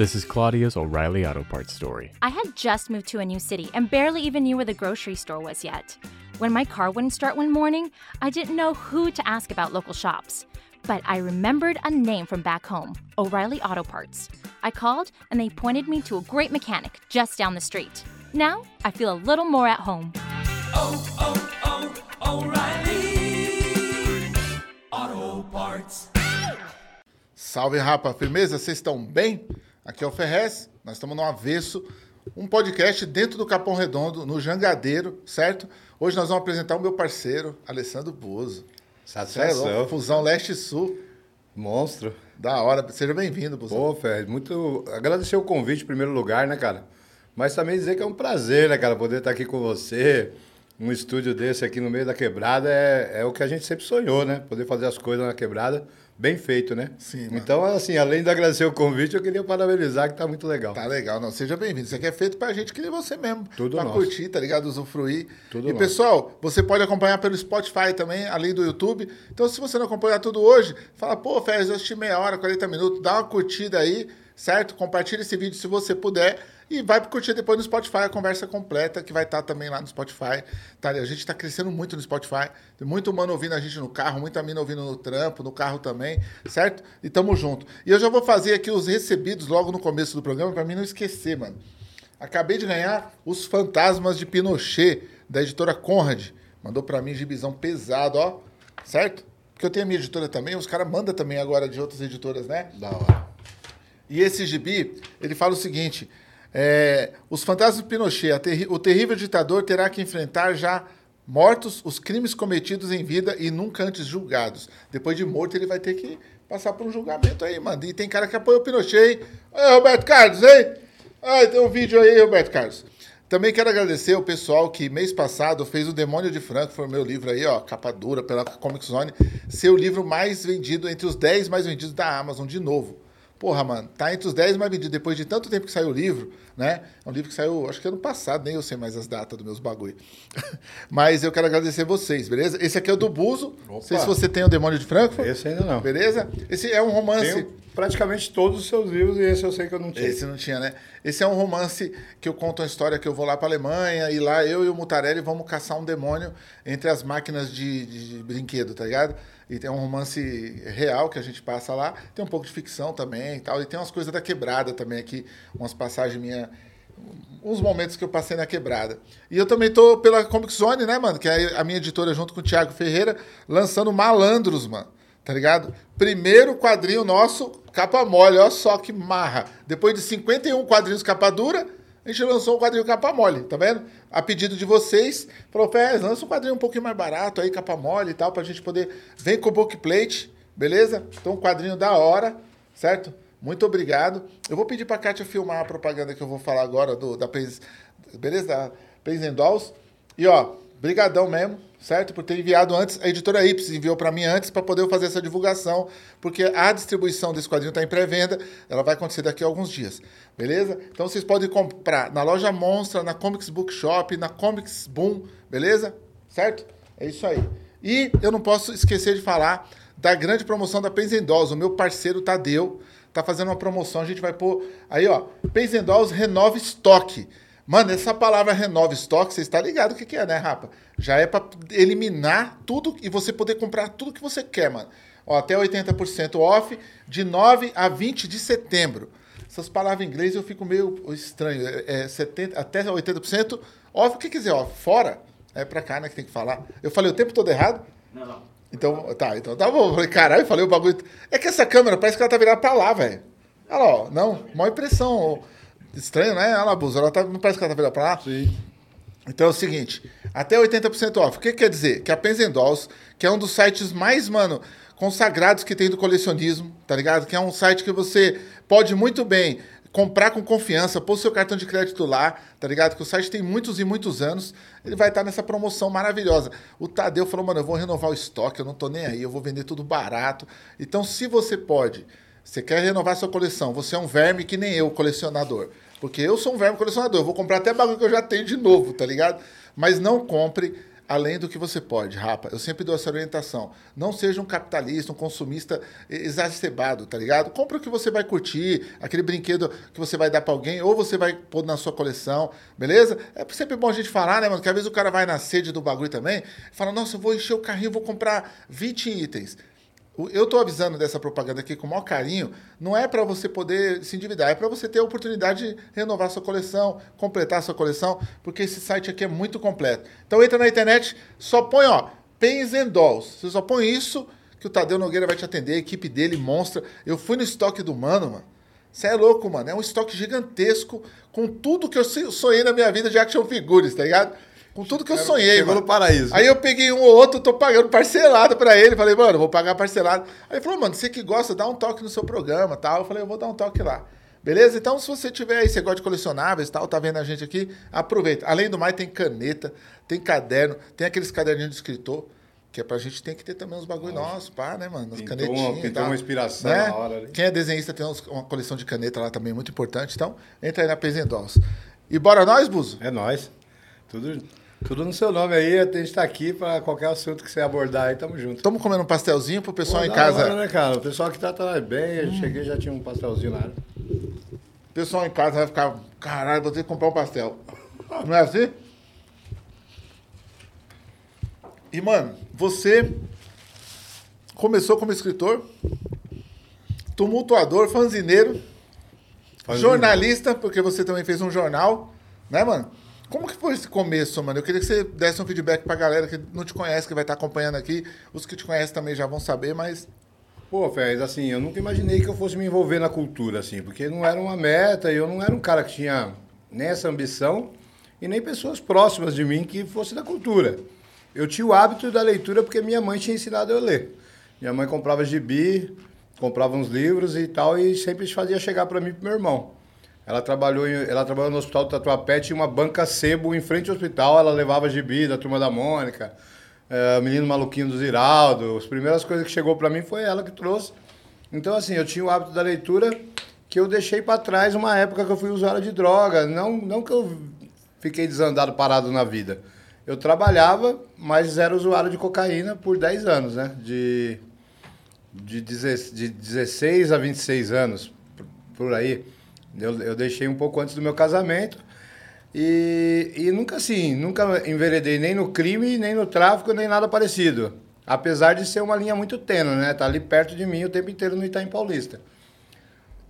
This is Claudia's O'Reilly Auto Parts story. I had just moved to a new city and barely even knew where the grocery store was yet. When my car wouldn't start one morning, I didn't know who to ask about local shops. But I remembered a name from back home O'Reilly Auto Parts. I called and they pointed me to a great mechanic just down the street. Now I feel a little more at home. Salve, rapa, firmeza? Vocês estão bem? Aqui é o Ferrez, nós estamos no Avesso, um podcast dentro do Capão Redondo, no Jangadeiro, certo? Hoje nós vamos apresentar o meu parceiro, Alessandro Bozo. Satisfação. Fusão Leste-Sul. Monstro. Da hora. Seja bem-vindo, Bozo. Pô, Fer, muito. Agradecer o convite em primeiro lugar, né, cara? Mas também dizer que é um prazer, né, cara, poder estar aqui com você. Um estúdio desse aqui no meio da quebrada é, é o que a gente sempre sonhou, né? Poder fazer as coisas na quebrada bem feito, né? Sim, mano. Então, assim, além de agradecer o convite, eu queria parabenizar que tá muito legal. Tá legal, não. Seja bem-vindo. Isso aqui é feito pra gente que nem você mesmo. Tudo pra nosso. curtir, tá ligado? Usufruir. Tudo e, nosso. pessoal, você pode acompanhar pelo Spotify também, além do YouTube. Então, se você não acompanhar tudo hoje, fala, pô, Férias, eu assisti meia hora, 40 minutos, dá uma curtida aí, certo? Compartilha esse vídeo se você puder. E vai curtir depois no Spotify a conversa completa, que vai estar também lá no Spotify. Tá? A gente está crescendo muito no Spotify. Tem muito mano ouvindo a gente no carro, muita mina ouvindo no trampo, no carro também, certo? E tamo junto. E eu já vou fazer aqui os recebidos logo no começo do programa, para mim não esquecer, mano. Acabei de ganhar Os Fantasmas de Pinochet, da editora Conrad. Mandou para mim gibizão pesado, ó. Certo? Porque eu tenho a minha editora também, os caras mandam também agora de outras editoras, né? Da hora. E esse gibi, ele fala o seguinte: é, os fantasmas de Pinochet, terri- o terrível ditador terá que enfrentar já mortos os crimes cometidos em vida e nunca antes julgados. Depois de morto, ele vai ter que passar por um julgamento aí, mano. E tem cara que apoia o Pinochet, hein? Oi, Roberto Carlos, hein? Ai, tem um vídeo aí, Roberto Carlos. Também quero agradecer o pessoal que mês passado fez o Demônio de o meu livro aí, ó, capa dura pela Comic Zone, ser o livro mais vendido, entre os 10 mais vendidos da Amazon, de novo. Porra, mano, tá entre os 10 mais vendidos depois de tanto tempo que saiu o livro, né? É um livro que saiu, acho que ano passado, nem eu sei mais as datas dos meus bagulho. Mas eu quero agradecer vocês, beleza? Esse aqui é o do Buzo. Não sei se você tem o Demônio de Franco. Esse ainda não. Beleza? Esse é um romance. Tenho praticamente todos os seus livros e esse eu sei que eu não tinha. Esse não tinha, né? Esse é um romance que eu conto uma história que eu vou lá pra Alemanha e lá eu e o Mutarelli vamos caçar um demônio entre as máquinas de, de- de brinquedo, tá ligado? E tem um romance real que a gente passa lá. Tem um pouco de ficção também e tal. E tem umas coisas da quebrada também aqui, umas passagens minhas uns momentos que eu passei na quebrada. E eu também tô pela Comic Zone, né, mano? Que é a minha editora junto com o Thiago Ferreira, lançando Malandros, mano. Tá ligado? Primeiro quadrinho nosso, capa mole, olha só que marra. Depois de 51 quadrinhos capa dura, a gente lançou um quadrinho capa mole, tá vendo? A pedido de vocês, falou, Fez, lança um quadrinho um pouquinho mais barato aí, capa mole e tal, pra gente poder. Vem com o bookplate, beleza? Então, um quadrinho da hora, certo? Muito obrigado. Eu vou pedir pra Kátia filmar a propaganda que eu vou falar agora do, da Pens, beleza? Da Pens Dolls. E ó, brigadão mesmo, certo? Por ter enviado antes, a editora Ips enviou pra mim antes pra poder fazer essa divulgação, porque a distribuição desse quadrinho tá em pré-venda, ela vai acontecer daqui a alguns dias, beleza? Então vocês podem comprar na loja Monstra, na Comics Bookshop, na Comics Boom, beleza? Certo? É isso aí. E eu não posso esquecer de falar da grande promoção da Dolls. O meu parceiro Tadeu tá fazendo uma promoção. A gente vai pôr aí, ó. Pens and Dolls renova estoque. Mano, essa palavra renova estoque, você está ligado o que, que é, né, rapa? Já é para eliminar tudo e você poder comprar tudo que você quer, mano. Ó, até 80% off, de 9 a 20 de setembro. Essas palavras em inglês eu fico meio estranho. É, é 70, até 80% off, o que quer dizer off? Fora? É pra cá, né, que tem que falar. Eu falei o tempo todo errado? Não, não. Então, tá, então tá bom. Eu Falei, caralho, falei o bagulho. É que essa câmera parece que ela tá virada pra lá, velho. Olha lá, ó. Não, maior impressão. ó. Estranho, né? Olha lá, Buzo. Ela tá, não parece que ela tá virada pra lá? Sim. Então é o seguinte, até 80% off. O que quer dizer? Que a Pens and Dolls, que é um dos sites mais, mano, consagrados que tem do colecionismo, tá ligado? Que é um site que você pode muito bem comprar com confiança, pôr seu cartão de crédito lá, tá ligado? Que o site tem muitos e muitos anos, ele vai estar nessa promoção maravilhosa. O Tadeu falou, mano, eu vou renovar o estoque, eu não tô nem aí, eu vou vender tudo barato. Então, se você pode, você quer renovar sua coleção, você é um verme que nem eu, colecionador. Porque eu sou um verme colecionador, eu vou comprar até bagulho que eu já tenho de novo, tá ligado? Mas não compre além do que você pode, rapa. Eu sempre dou essa orientação. Não seja um capitalista, um consumista exacerbado, tá ligado? Compra o que você vai curtir, aquele brinquedo que você vai dar para alguém, ou você vai pôr na sua coleção, beleza? É sempre bom a gente falar, né, mano? Que às vezes o cara vai na sede do bagulho também, fala, nossa, eu vou encher o carrinho, vou comprar 20 itens. Eu estou avisando dessa propaganda aqui com o maior carinho, não é para você poder se endividar, é para você ter a oportunidade de renovar sua coleção, completar sua coleção, porque esse site aqui é muito completo. Então entra na internet, só põe, ó, Pens and Dolls. Você só põe isso que o Tadeu Nogueira vai te atender, a equipe dele monstra. Eu fui no estoque do Mano, mano. Você é louco, mano. É um estoque gigantesco com tudo que eu sonhei na minha vida de action figures, tá ligado? Com tudo que eu sonhei, Chegou mano. no paraíso. Aí eu peguei um ou outro, tô pagando parcelado pra ele. Falei, mano, vou pagar parcelado. Aí ele falou, mano, você que gosta, dá um toque no seu programa tal. Eu falei, eu vou dar um toque lá. Beleza? Então, se você tiver aí, você gosta de colecionáveis e tal, tá vendo a gente aqui, aproveita. Além do mais, tem caneta, tem caderno, tem aqueles caderninhos de escritor, que é pra gente tem que ter também uns bagulho nossos, pá, né, mano? As canetinhas. uma- pintou uma inspiração Né? na hora ali. Quem é desenhista tem uns- uma coleção de caneta lá também, muito importante. Então, entra aí na Pezendós. E bora nós, Buzo? É nóis. Tudo, tudo no seu nome aí, a gente tá aqui pra qualquer assunto que você abordar aí, tamo junto. Estamos comendo um pastelzinho pro pessoal Pô, em casa. hora, né, cara? O pessoal que tá, tá bem, eu cheguei já tinha um pastelzinho área. O pessoal em casa vai ficar, caralho, vou ter que comprar um pastel. Não é assim? E, mano, você começou como escritor, tumultuador, fanzineiro, Fanzineiro. jornalista, porque você também fez um jornal, né, mano? Como que foi esse começo, mano? Eu queria que você desse um feedback pra galera que não te conhece, que vai estar acompanhando aqui. Os que te conhecem também já vão saber, mas Pô, Fez, assim, eu nunca imaginei que eu fosse me envolver na cultura, assim, porque não era uma meta, e eu não era um cara que tinha nem essa ambição e nem pessoas próximas de mim que fosse da cultura. Eu tinha o hábito da leitura porque minha mãe tinha ensinado eu a ler. Minha mãe comprava gibi, comprava uns livros e tal, e sempre fazia chegar para mim e pro meu irmão. Ela trabalhou, em- ela trabalhou no hospital do Tatuapé, tinha uma banca sebo em frente ao hospital, ela levava gibi da Turma da Mônica, é, Menino Maluquinho do Ziraldo, as primeiras coisas que chegou para mim foi ela que trouxe. Então, assim, eu tinha o hábito da leitura que eu deixei para trás uma época que eu fui usuário de droga. Não, não que eu fiquei desandado, parado na vida. Eu trabalhava, mas era usuário de cocaína por 10 anos, né? De, de, deze- de 16 a 26 anos, por aí. Eu, eu deixei um pouco antes do meu casamento. E, e nunca assim, nunca enveredei nem no crime, nem no tráfico, nem nada parecido. Apesar de ser uma linha muito tênue, né? Tá ali perto de mim o tempo inteiro no Itaim Paulista.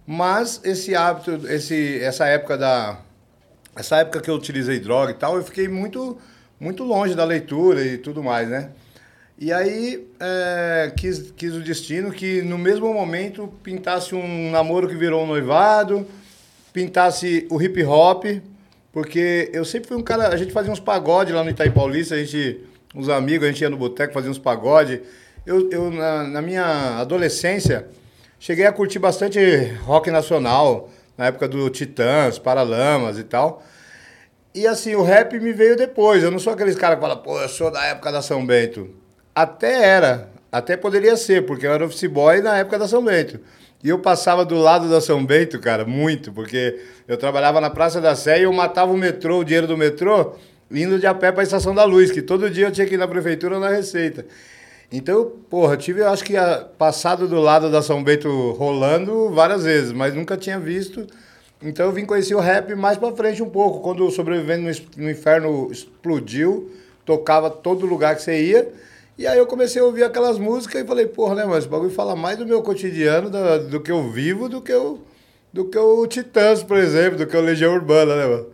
Mas esse hábito, esse, essa época da essa época que eu utilizei droga e tal, eu fiquei muito muito longe da leitura e tudo mais, né? E aí é, quis, quis o destino que no mesmo momento pintasse um namoro que virou um noivado, pintasse o hip hop, porque eu sempre fui um cara, a gente fazia uns pagode lá no Itaim Paulista, a gente, uns amigos, a gente ia no boteco, fazia uns pagode. Eu, eu na, na minha adolescência, cheguei a curtir bastante rock nacional, na época do Titãs, Paralamas e tal. E assim, o rap me veio depois. Eu não sou aqueles caras que falam, pô, eu sou da época da São Bento. Até era, até poderia ser, porque eu era office boy na época da São Bento. E eu passava do lado da São Bento, cara, muito, porque eu trabalhava na Praça da Sé e eu matava o metrô, o dinheiro do metrô, indo de a pé para a Estação da Luz, que todo dia eu tinha que ir na prefeitura ou na Receita. Então, eu, porra, tive, eu acho que a, passado do lado da São Bento rolando várias vezes, mas nunca tinha visto. Então eu vim conhecer o rap mais pra frente um pouco. Quando o Sobrevivendo no Inferno explodiu, tocava todo lugar que você ia. E aí eu comecei a ouvir aquelas músicas e falei, porra, né, mano, esse bagulho fala mais do meu cotidiano, da- do que eu vivo, do que o, do que o Titãs, por exemplo, do que o Legião Urbana, né, mano?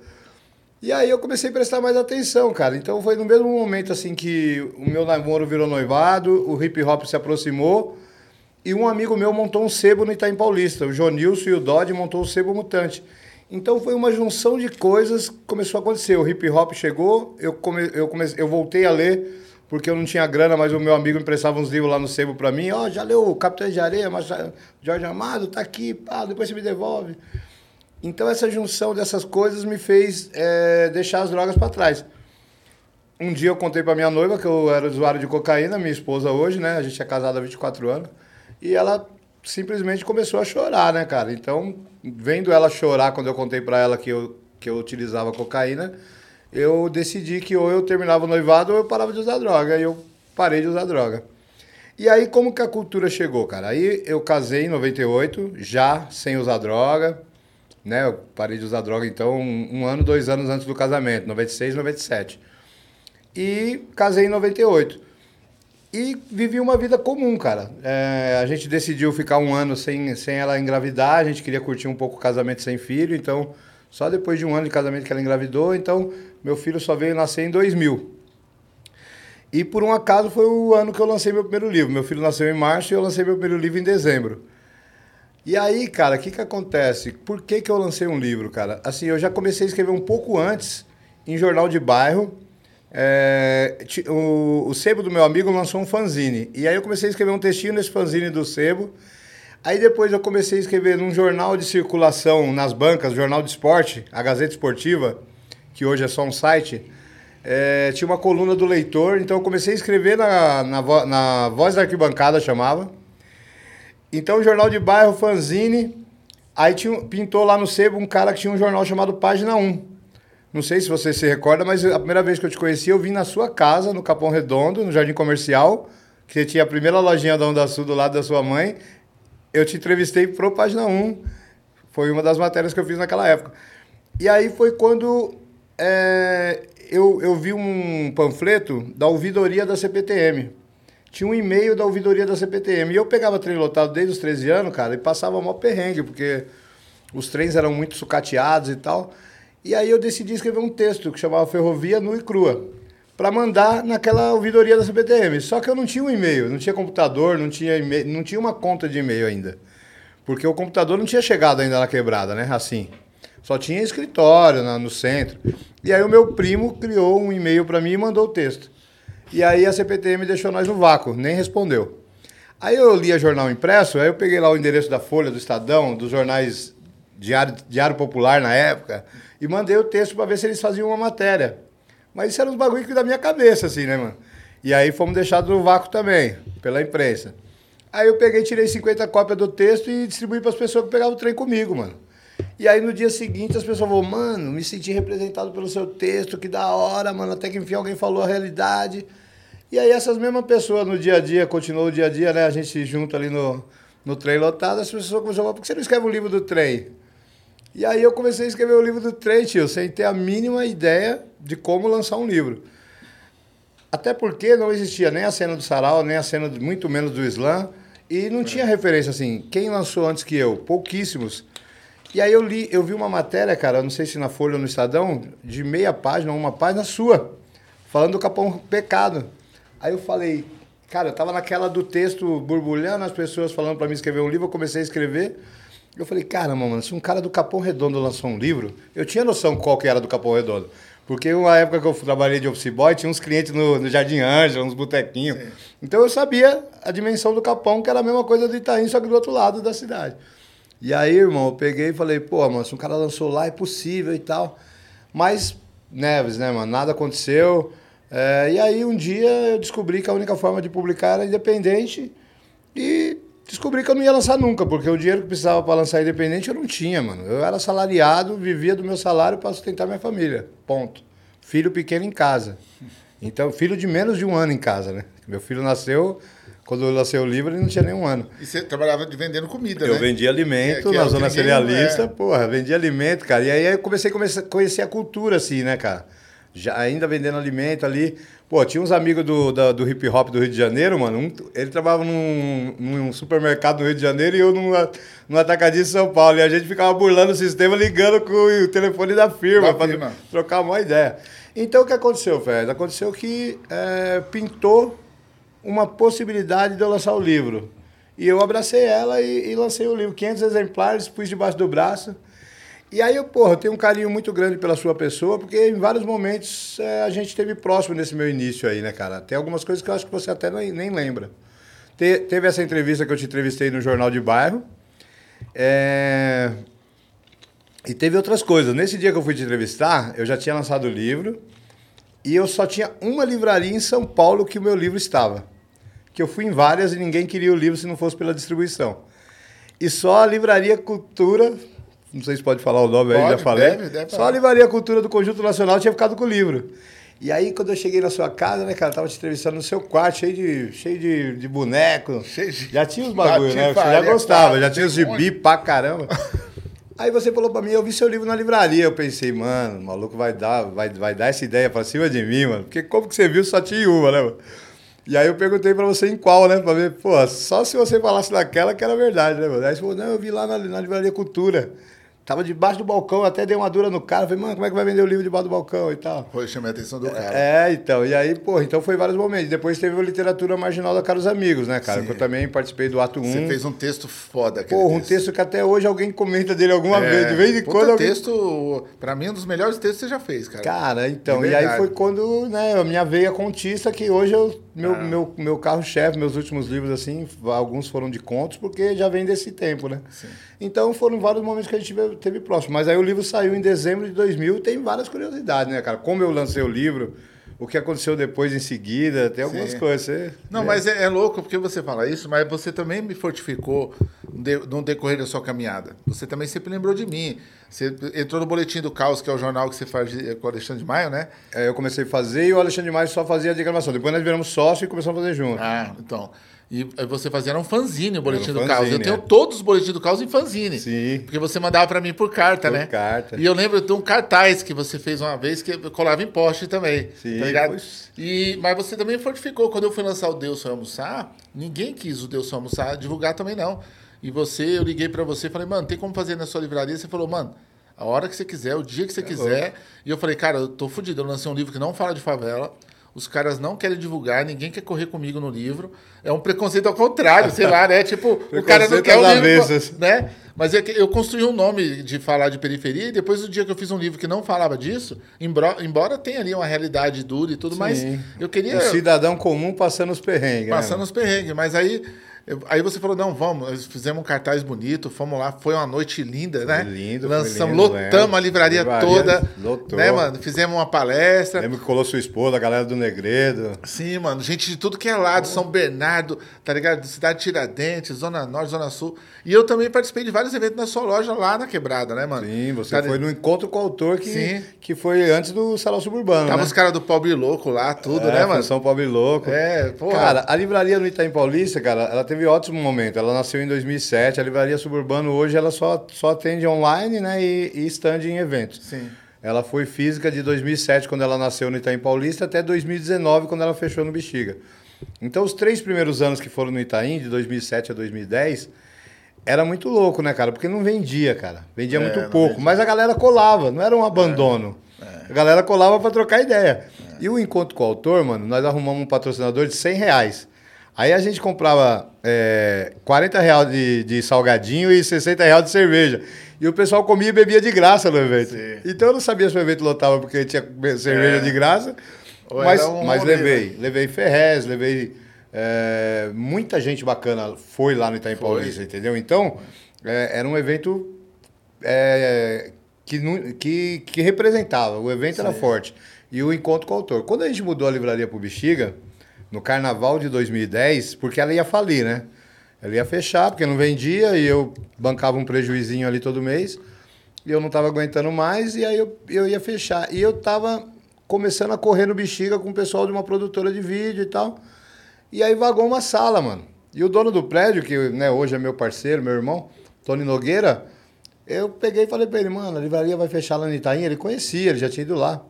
E aí eu comecei a prestar mais atenção, cara. Então foi no mesmo momento assim que o meu namoro virou noivado, o hip hop se aproximou e um amigo meu montou um sebo no Itaim Paulista. O Jonilson e o Dodge montou o sebo mutante. Então foi uma junção de coisas que começou a acontecer. O hip hop chegou, eu, come, eu, comecei, eu voltei a ler porque eu não tinha grana, mas o meu amigo emprestava uns livros lá no sebo pra mim. Ó, já leu Capitão de Areia, mas Jorge Amado, tá aqui, pá, depois você me devolve. Então essa junção dessas coisas me fez é, deixar as drogas para trás. Um dia eu contei para minha noiva que eu era usuário de cocaína, minha esposa hoje, né? A gente é casado há 24 anos. E ela simplesmente começou a chorar, né, cara? Então, vendo ela chorar quando eu contei para ela que eu, que eu utilizava cocaína, eu decidi que ou eu terminava o noivado ou eu parava de usar droga. E eu parei de usar droga. E aí, como que a cultura chegou, cara? Aí eu casei em 98, já sem usar droga, né? Eu parei de usar droga, então, um, um ano, dois anos antes do casamento, 96, 97. E casei em 98. E vivi uma vida comum, cara. É, a gente decidiu ficar um ano sem, sem ela engravidar, a gente queria curtir um pouco o casamento sem filho, então, só depois de um ano de casamento que ela engravidou, então, meu filho só veio nascer em 2000. E por um acaso foi o ano que eu lancei meu primeiro livro. Meu filho nasceu em março e eu lancei meu primeiro livro em dezembro. E aí, cara, o que que acontece? Por que que eu lancei um livro, cara? Assim, eu já comecei a escrever um pouco antes, em jornal de bairro. É, o, o Sebo do meu amigo lançou um fanzine. E aí eu comecei a escrever um textinho nesse fanzine do Sebo. Aí depois eu comecei a escrever num jornal de circulação nas bancas, jornal de esporte, a Gazeta Esportiva, que hoje é só um site. É, tinha uma coluna do leitor, então eu comecei a escrever na, na, na Voz da Arquibancada, chamava. Então, jornal de bairro, fanzine. Aí tinha, pintou lá no sebo um cara que tinha um jornal chamado Página 1. Não sei se você se recorda, mas a primeira vez que eu te conheci, eu vim na sua casa, no Capão Redondo, no Jardim Comercial, que tinha a primeira lojinha da Onda Sul do lado da sua mãe. Eu te entrevistei pro Página 1. Foi uma das matérias que eu fiz naquela época. E aí foi quando é, eu, eu vi um panfleto da ouvidoria da CPTM. Tinha um e-mail da ouvidoria da CPTM. E eu pegava trem lotado desde os 13 anos, cara, e passava mal perrengue, porque os trens eram muito sucateados e tal. E aí eu decidi escrever um texto que chamava Ferrovia Nua e Crua, para mandar naquela ouvidoria da CPTM. Só que eu não tinha um e-mail, não tinha computador, não tinha, não tinha uma conta de e-mail ainda. Porque o computador não tinha chegado ainda na quebrada, né? Assim. Só tinha escritório na, no centro. E aí o meu primo criou um e-mail para mim e mandou o texto. E aí a CPTM deixou nós no vácuo, nem respondeu. Aí eu lia jornal impresso, aí eu peguei lá o endereço da Folha, do Estadão, dos jornais Diário, Diário Popular na época, e mandei o texto para ver se eles faziam uma matéria. Mas isso era uns bagulho que da minha cabeça, assim, né, mano? E aí fomos deixados no vácuo também, pela imprensa. Aí eu peguei, tirei 50 cópias do texto e distribuí para as pessoas que pegavam o trem comigo, mano. E aí no dia seguinte as pessoas vão, mano, me senti representado pelo seu texto, que da hora, mano, até que enfim alguém falou a realidade. E aí essas mesmas pessoas no dia a dia, continuou o dia a dia, né? A gente junto ali no, no trem lotado, as pessoas começaram a falar, por que você não escreve um livro do trem? E aí eu comecei a escrever o livro do trem, tio, sem ter a mínima ideia de como lançar um livro. Até porque não existia nem a cena do sarau, nem a cena, muito menos do slam, e não tinha referência assim. Quem lançou antes que eu? Pouquíssimos. E aí eu li, eu vi uma matéria, cara, não sei se na Folha ou no Estadão, de meia página, uma página sua, falando do Capão Pecado. Aí eu falei, cara, eu tava naquela do texto borbulhando, as pessoas falando para mim escrever um livro, eu comecei a escrever. Eu falei, caramba, mano, se um cara do Capão Redondo lançou um livro, eu tinha noção qual que era do Capão Redondo. Porque uma época que eu trabalhei de office boy, tinha uns clientes no, no Jardim Ângela, uns botequinhos. Então eu sabia a dimensão do Capão, que era a mesma coisa do Itaim, só que do outro lado da cidade. E aí, irmão, eu peguei e falei, pô, mano, se um cara lançou lá, é possível e tal. Mas, Neves, né, mano, nada aconteceu. É, e aí, um dia, eu descobri que a única forma de publicar era independente e descobri que eu não ia lançar nunca, porque o dinheiro que precisava para lançar independente eu não tinha, mano. Eu era salariado, vivia do meu salário para sustentar minha família. Ponto. Filho pequeno em casa. Então, filho de menos de um ano em casa, né? Meu filho nasceu quando eu lancei o livro, ele não tinha nenhum ano. E você trabalhava de vendendo comida, eu né? Eu vendia alimento é, na é zona cerealista, é. porra, vendia alimento, cara. E aí eu comecei a conhecer a cultura, assim, né, cara? Já, ainda vendendo alimento ali. Pô, tinha uns amigos do, da, do hip hop do Rio de Janeiro, mano. Um, ele trabalhava num, num, supermercado do Rio de Janeiro e eu num, num atacadinho de São Paulo. E a gente ficava burlando o sistema, ligando com o telefone da firma, para trocar uma ideia. Então o que aconteceu, Fred? Aconteceu que é, pintou uma possibilidade de eu lançar o livro. E eu abracei ela e, e, lancei o livro. 500 exemplares, pus debaixo do braço. E aí eu, porra, eu tenho um carinho muito grande pela sua pessoa, porque em vários momentos é, a gente esteve próximo nesse meu início aí, né, cara? Tem algumas coisas que eu acho que você até nem, nem lembra. Te, teve essa entrevista que eu te entrevistei no Jornal de Bairro. É... E teve outras coisas. Nesse dia que eu fui te entrevistar, eu já tinha lançado o livro e eu só tinha uma livraria em São Paulo que o meu livro estava. Que eu fui em várias e ninguém queria o livro se não fosse pela distribuição. E só a Livraria Cultura, não sei se pode falar o nome aí, Pode, já falei. deve, deve só a Livraria Cultura do Conjunto Nacional tinha ficado com o livro. E aí, quando eu cheguei na sua casa, né, cara, tava te entrevistando no seu quarto, cheio de, cheio de, de boneco. Cheio de- Já tinha os bagulho, né? Você já gostava, cara, já tinha os gibi pra caramba. Aí você falou pra mim, eu vi seu livro na livraria. Eu pensei, mano, o maluco vai dar, vai, vai dar essa ideia pra cima de mim, mano. Porque como que você viu, só tinha uma, né, mano? E aí eu perguntei pra você em qual, né? Pra ver, pô, só se você falasse daquela que era verdade, né, mano? Aí você falou, não, eu vi lá na, na livraria Cultura. Tava debaixo do balcão, até dei uma dura no cara. Falei, mano, como é que vai vender o livro debaixo do balcão e tal? Foi, chamei a atenção do cara. É, então, e aí, pô, então foi vários momentos. Depois teve a literatura marginal da Caros Amigos, né, cara? Sim. Que eu também participei do ato 1. Você fez um texto foda. aquele Porra, um texto que até hoje alguém comenta dele alguma É, vez. De vez em quando. alguém- texto, pra mim, um dos melhores textos que você já fez, cara. Cara, então, e aí foi quando, né, a minha veia contista, que hoje eu, meu, Ah. meu, meu carro-chefe, meus últimos livros, assim, alguns foram de contos, porque já vem desse tempo, né? Então foram vários momentos que a gente teve, teve próximo. Mas aí o livro saiu em dezembro de 2000, tem várias curiosidades, né, cara? Como eu lancei o livro, o que aconteceu depois em seguida, tem algumas Sim. coisas. Você, Não, mas é, é louco porque você fala isso, mas você também me fortificou de- no decorrer da sua caminhada. Você também sempre lembrou de mim. Você entrou no Boletim do Caos, que é o jornal que você faz com o Alexandre de Maio, né? É, eu comecei a fazer e o Alexandre de Maio só fazia a diagramação. Depois nós viramos sócio e começamos a fazer junto. Ah, então. E você fazia um fanzine, o Boletim Era um do Caos. Eu fanzine, tenho é. todos os Boletins do Caos em fanzine. Sim. Porque você mandava pra mim por carta, Por né? carta. E eu lembro de um cartaz que você fez uma vez que eu colava em poste também. Sim, tá ligado? pois. E, mas você também fortificou. Quando eu fui lançar o Deus Foi Almoçar, ninguém quis o Deus Foi Almoçar divulgar também não. E você, eu liguei pra você e falei, mano, tem como fazer na sua livraria? Você falou, mano, a hora que você quiser, o dia que você quiser. E eu falei, cara, eu tô fudido. Eu lancei um livro que não fala de favela. Os caras não querem divulgar, ninguém quer correr comigo no livro. É um preconceito ao contrário, sei lá, né? Tipo, o cara não quer o livro, né? Mas é que eu construí um nome de falar de periferia e depois do dia que eu fiz um livro que não falava disso, embora, embora tenha ali uma realidade dura e tudo, mas Sim. eu queria O cidadão comum passando os perrengues. passando né? os perrengues. Mas aí, aí você falou, não, vamos, nós fizemos um cartaz bonito, fomos lá, foi uma noite linda, né? Foi lindo, foi Lançamos, lindo, lotamos lembro. a livraria, Livraria toda, lotou. né, mano? Fizemos uma palestra. Lembro que colou sua esposa, a galera do Negredo. Sim, mano, gente de tudo que é lado, São Bernardo, tá ligado? Cidade de Tiradentes, Zona Norte, Zona Sul. E eu também participei de vários eventos na sua loja lá na Quebrada, né, mano? Sim, você Tá- foi no encontro com o autor que, Sim. que foi antes do Salão Suburbano, Tava né? os caras do Pobre Louco lá, tudo, é, né, mano? São Pobre Louco. É. Cara, a livraria no Itaim Paulista, cara, ela teve ótimo momento. Ela nasceu em 2007. A livraria Suburbano hoje ela só, só atende online, né, e, e stand em eventos. Sim. Ela foi física de 2007, quando ela nasceu no Itaim Paulista, até 2019, quando ela fechou no Bexiga. Então, os três primeiros anos que foram no Itaim, de 2007 a 2010, era muito louco, né, cara? Porque não vendia, cara. Vendia É, muito pouco. vendia. Mas a galera colava, não era um abandono. A galera colava pra trocar ideia. É. E o encontro com o autor, mano, nós arrumamos um patrocinador de 100 reais. Aí a gente comprava é, 40 reais de, de salgadinho e 60 reais de cerveja. E o pessoal comia e bebia de graça no evento. Sim. Então eu não sabia se o evento lotava porque tinha cerveja É. de graça. Ou Mas, um mas levei. né? Levei Ferrez, levei. é, muita gente bacana foi lá no Itaim Foi. Paulista, entendeu? Então, é, era um evento é, que, que, que representava. O evento era forte. E o encontro com o autor. Quando a gente mudou a livraria pro Bexiga, no carnaval de 2010, porque ela ia falir, né? Ela ia fechar, porque não vendia, e eu bancava um prejuizinho ali todo mês. E eu não estava aguentando mais, e aí eu, eu ia fechar. E eu estava começando a correr no Bexiga com o pessoal de uma produtora de vídeo e tal. E aí vagou uma sala, mano. E o dono do prédio, que né, hoje é meu parceiro, meu irmão, Tony Nogueira, eu peguei e falei pra ele, mano, a livraria vai fechar lá no Itaim. Ele conhecia, ele já tinha ido lá.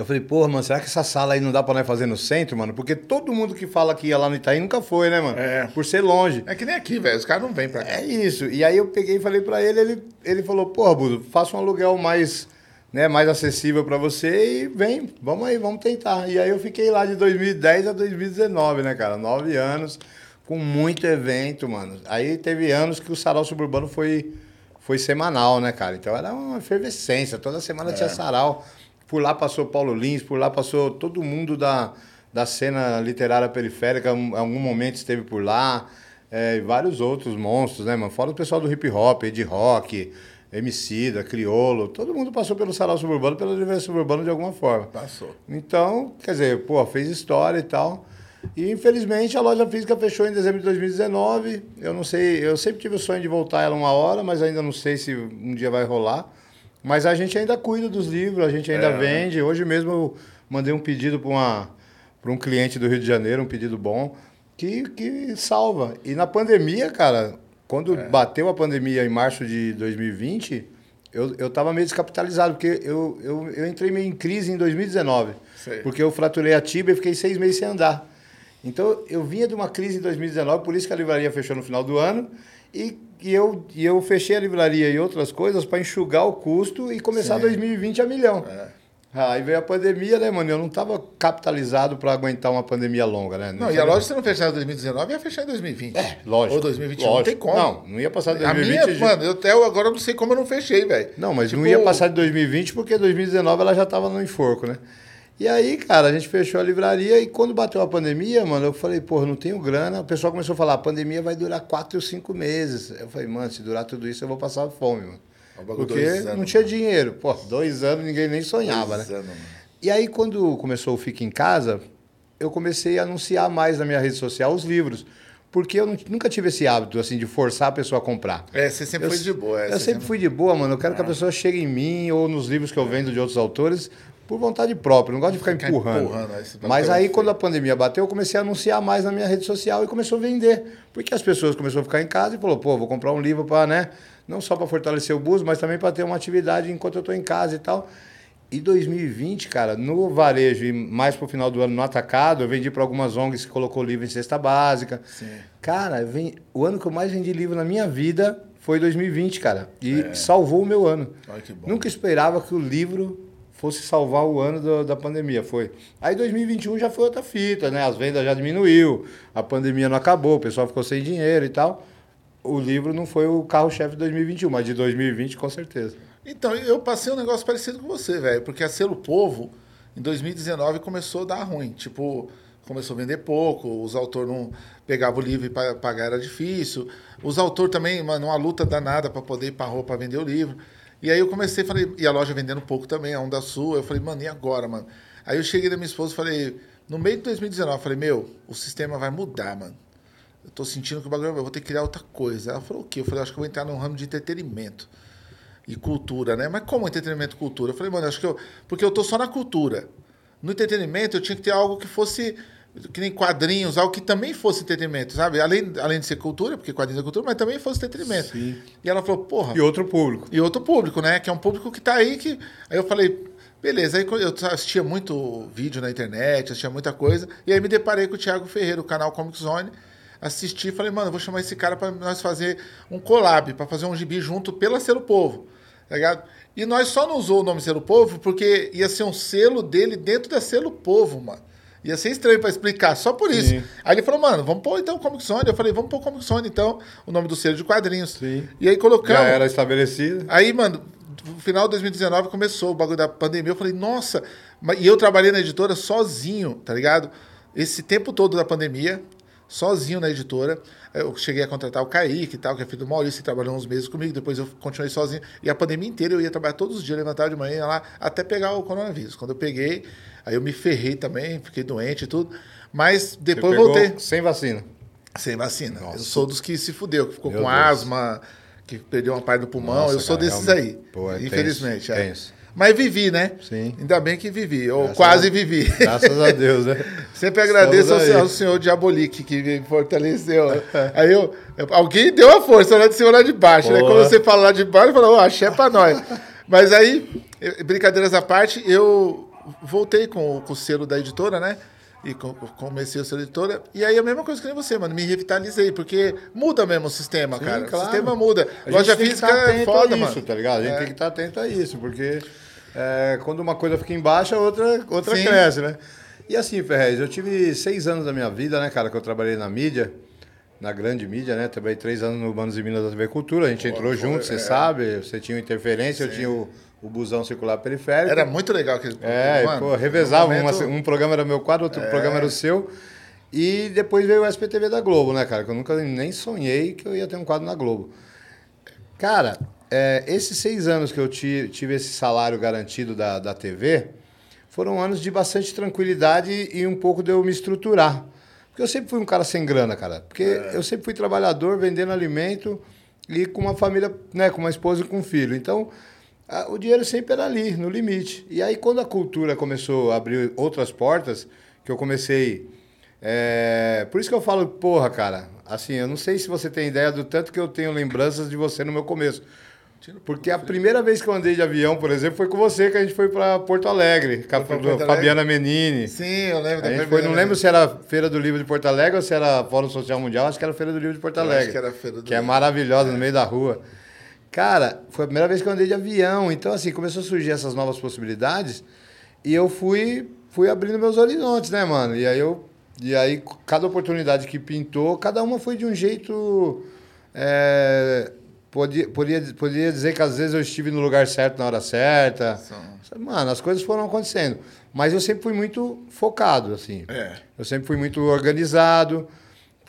Eu falei, porra, mano, será que essa sala aí não dá pra nós fazer no centro, mano? Porque todo mundo que fala que ia lá no Itaim nunca foi, né, mano? É. Por ser longe. É que nem aqui, velho. Os caras não vêm pra cá. É isso. E aí eu peguei e falei pra ele, ele, ele falou, porra, Budo, faça um aluguel mais, né, mais acessível pra você e vem, vamos aí, vamos tentar. E aí eu fiquei lá de 2010 a 2019, né, cara? Nove anos, com muito evento, mano. Aí teve anos que o Sarau Suburbano foi, foi semanal, né, cara? Então era uma efervescência, toda semana tinha sarau. Por lá passou Paulo Lins, por lá passou todo mundo da, da cena literária periférica, em algum momento esteve por lá. É, e vários outros monstros, né, mano? Fora o pessoal do hip hop, de rock, Emicida, Criolo, todo mundo passou pelo Sarau Suburbano, pela Livraria Suburbano de alguma forma. Passou. Então, quer dizer, pô, fez história e tal. E infelizmente a loja física fechou em dezembro de 2019. Eu não sei, eu sempre tive o sonho de voltar ela uma hora, mas ainda não sei se um dia vai rolar. Mas a gente ainda cuida dos livros, a gente ainda É. vende. Hoje mesmo eu mandei um pedido para um cliente do Rio de Janeiro, um pedido bom, que, que salva. E na pandemia, cara, quando É. bateu a pandemia em março de 2020, eu, eu tava meio descapitalizado, porque eu, eu, eu entrei meio em crise em 2019. Sei. Porque eu fraturei a tibia e fiquei seis meses sem andar. Então, eu vinha de uma crise em 2019, por isso que a livraria fechou no final do ano. E, e, eu, e eu fechei a livraria e outras coisas para enxugar o custo e começar Sim. 2020 a milhão. É. Aí veio a pandemia, né, mano? Eu não tava capitalizado para aguentar uma pandemia longa, né? Não, e a loja, se não fechar em 2019, ia fechar em 2020. É, lógico. Ou 2021, não lógico. tem como. Não, não ia passar de A 2020. minha, mano, eu até eu agora não sei como eu não fechei, velho. Não, mas Tipo, não ia passar de 2020 porque 2019 ela já estava no enforco, né? E aí, cara, a gente fechou a livraria e quando bateu a pandemia, mano, eu falei, porra, não tenho grana. O pessoal começou a falar, a pandemia vai durar quatro ou cinco meses. Eu falei, mano, se durar tudo isso, eu vou passar fome, mano. É Porque anos, não tinha dinheiro. Pô, dois anos ninguém nem sonhava, Dois né? anos, mano. E aí, quando começou o Fica em Casa, eu comecei a anunciar mais na minha rede social os livros. Porque eu não- nunca tive esse hábito, assim, de forçar a pessoa a comprar. É, você sempre Eu foi de boa. é, eu você sempre fui de boa, mano. Eu quero que a pessoa chegue em mim ou nos livros que eu vendo de outros autores por vontade própria. Não gosto de ficar Ficar empurrando. empurrando, esse bagulho Mas aí, quando a pandemia bateu, eu comecei a anunciar mais na minha rede social e começou a vender. Porque as pessoas começaram a ficar em casa e falou, pô, vou comprar um livro para, né? Não só para fortalecer o bus, mas também para ter uma atividade enquanto eu estou em casa e tal. E 2020, cara, no varejo e mais pro final do ano no atacado, eu vendi para algumas ONGs que colocou livro em cesta básica. Sim. Cara, vem, o ano que eu mais vendi livro na minha vida foi 2020, cara. E É. salvou o meu ano. Olha que bom. Nunca esperava que o livro fosse salvar o ano do- da pandemia, foi. Aí 2021 já foi outra fita, né? As vendas já diminuiu, a pandemia não acabou, o pessoal ficou sem dinheiro e tal. O livro não foi o carro-chefe de 2021, mas de 2020 com certeza. Então, eu passei um negócio parecido com você, velho. Porque a Selo Povo, em 2019, começou a dar ruim. Tipo, começou a vender pouco, os autores não pegavam o livro e pa- pagar era difícil. Os autores também, mano, uma luta danada para poder ir pra rua pra vender o livro. E aí eu comecei, falei, e a loja vendendo pouco também, a Onda Sul. Eu falei, mano, e agora, mano? Aí eu cheguei da minha esposa e falei, no meio de 2019, eu falei, meu, o sistema vai mudar, mano. Eu tô sentindo que o bagulho, eu vou ter que criar outra coisa. Ela falou, o quê? Eu falei, acho que eu vou entrar num ramo de entretenimento e cultura, né? Mas como entretenimento e cultura? Eu falei, mano, acho que eu. Porque eu tô só na cultura. No entretenimento, eu tinha que ter algo que fosse. Que nem quadrinhos, algo que também fosse entretenimento, sabe? Além, além de ser cultura, porque quadrinhos é cultura, mas também fosse entretenimento. Sim. E ela falou, porra. E outro público. E outro público, né? Que é um público que tá aí que. Aí eu falei, beleza. Aí eu assistia muito vídeo na internet, assistia muita coisa. E aí me deparei com o Thiago Ferreira, o canal Comic Zone. Assisti e falei, mano, vou chamar esse cara pra nós fazer um collab, pra fazer um gibi junto pela Selo Povo. Tá ligado? E nós só não usou o nome Selo Povo porque ia ser um selo dele dentro da Selo Povo, mano. Ia ser estranho pra explicar, só por isso. Sim. Aí ele falou, mano, vamos pôr então o Comic Zone. Eu falei, vamos pôr o Comic Zone então, o nome do selo de quadrinhos. Sim. E aí colocamos. Já era estabelecido. Aí, mano, no final de 2019 começou o bagulho da pandemia. Eu falei, nossa. E eu trabalhei na editora sozinho, tá ligado? Esse tempo todo da pandemia, sozinho na editora. Eu cheguei a contratar o Kaique e tal, que é filho do Maurício, que trabalhou uns meses comigo. Depois eu continuei sozinho. E a pandemia inteira eu ia trabalhar todos os dias, levantava de manhã lá, até pegar o coronavírus. Quando eu peguei, aí eu me ferrei também, fiquei doente e tudo. Mas depois eu voltei. Sem vacina. Sem vacina. Nossa. Eu sou dos que se fudeu, que ficou Meu com Deus. asma, que perdeu uma parte do pulmão. Nossa, eu sou cara, desses aí. Pô, é tenso, infelizmente. é. tenso. Mas vivi, né? Sim. Ainda bem que vivi. Ou Graças quase a- vivi. Graças a Deus, né? Sempre agradeço ao, ao senhor Diabolique que me fortaleceu. Aí eu, alguém deu a força lá de cima lá de baixo, né? Porra. Quando você fala lá de baixo, fala, ó, axé pra nós. Mas aí, eh, brincadeiras à parte, eu voltei com, com o selo da editora, né? E com- comecei selo da editora. E aí a mesma coisa que nem você, mano. Me revitalizei, porque muda mesmo o sistema, Sim, cara. claro. O sistema muda. A Loja física estar é foda, a isso, mano. tá ligado? A gente É. tem que estar atento a isso, porque é, quando uma coisa fica embaixo, a outra, outra Sim. cresce, né? E assim, Ferrez, eu tive seis anos da minha vida, né, cara, que eu trabalhei na mídia, na grande mídia, né? Trabalhei três anos no Manos e Minas da TV Cultura, a gente entrou junto, você sabe, você tinha interferência, eu tinha o, o busão circular periférico. Era muito legal aquele É, mano, pô, revezava. no uma- momento- um programa era meu quadro, outro programa era o seu. E depois veio o SPTV da Globo, né, cara? Que eu nunca nem sonhei que eu ia ter um quadro na Globo. Cara, é, esses seis anos que eu ti- tive esse salário garantido da, da TV foram anos de bastante tranquilidade e um pouco de eu me estruturar. Porque eu sempre fui um cara sem grana, cara. Porque eu sempre fui trabalhador, vendendo alimento e com uma família, né, com uma esposa e com um filho. Então, o dinheiro sempre era ali, no limite. E aí, quando a cultura começou a abrir outras portas, que eu comecei. é, Por isso que eu falo, porra, cara, assim, eu não sei se você tem ideia do tanto que eu tenho lembranças de você no meu começo. Porque a primeira vez que eu andei de avião, por exemplo, foi com você que a gente foi para Porto Alegre, com a Fabiana Menini. Sim, eu lembro A gente foi, não lembro se era Feira do Livro de Porto Alegre ou se era Fórum Social Mundial, acho que era Feira do Livro de Porto Eu acho Alegre. que era Feira do Que é Livro. maravilhosa, no meio da rua. Cara, foi a primeira vez que eu andei de avião. Então, assim, começou a surgir essas novas possibilidades e eu fui, fui abrindo meus horizontes, né, mano? E aí eu. E aí, cada oportunidade que pintou, cada uma foi de um jeito. é, podia, podia, podia dizer que às vezes eu estive no lugar certo na hora certa. São- Mano, as coisas foram acontecendo. Mas eu sempre fui muito focado, assim. É. Eu sempre fui muito organizado.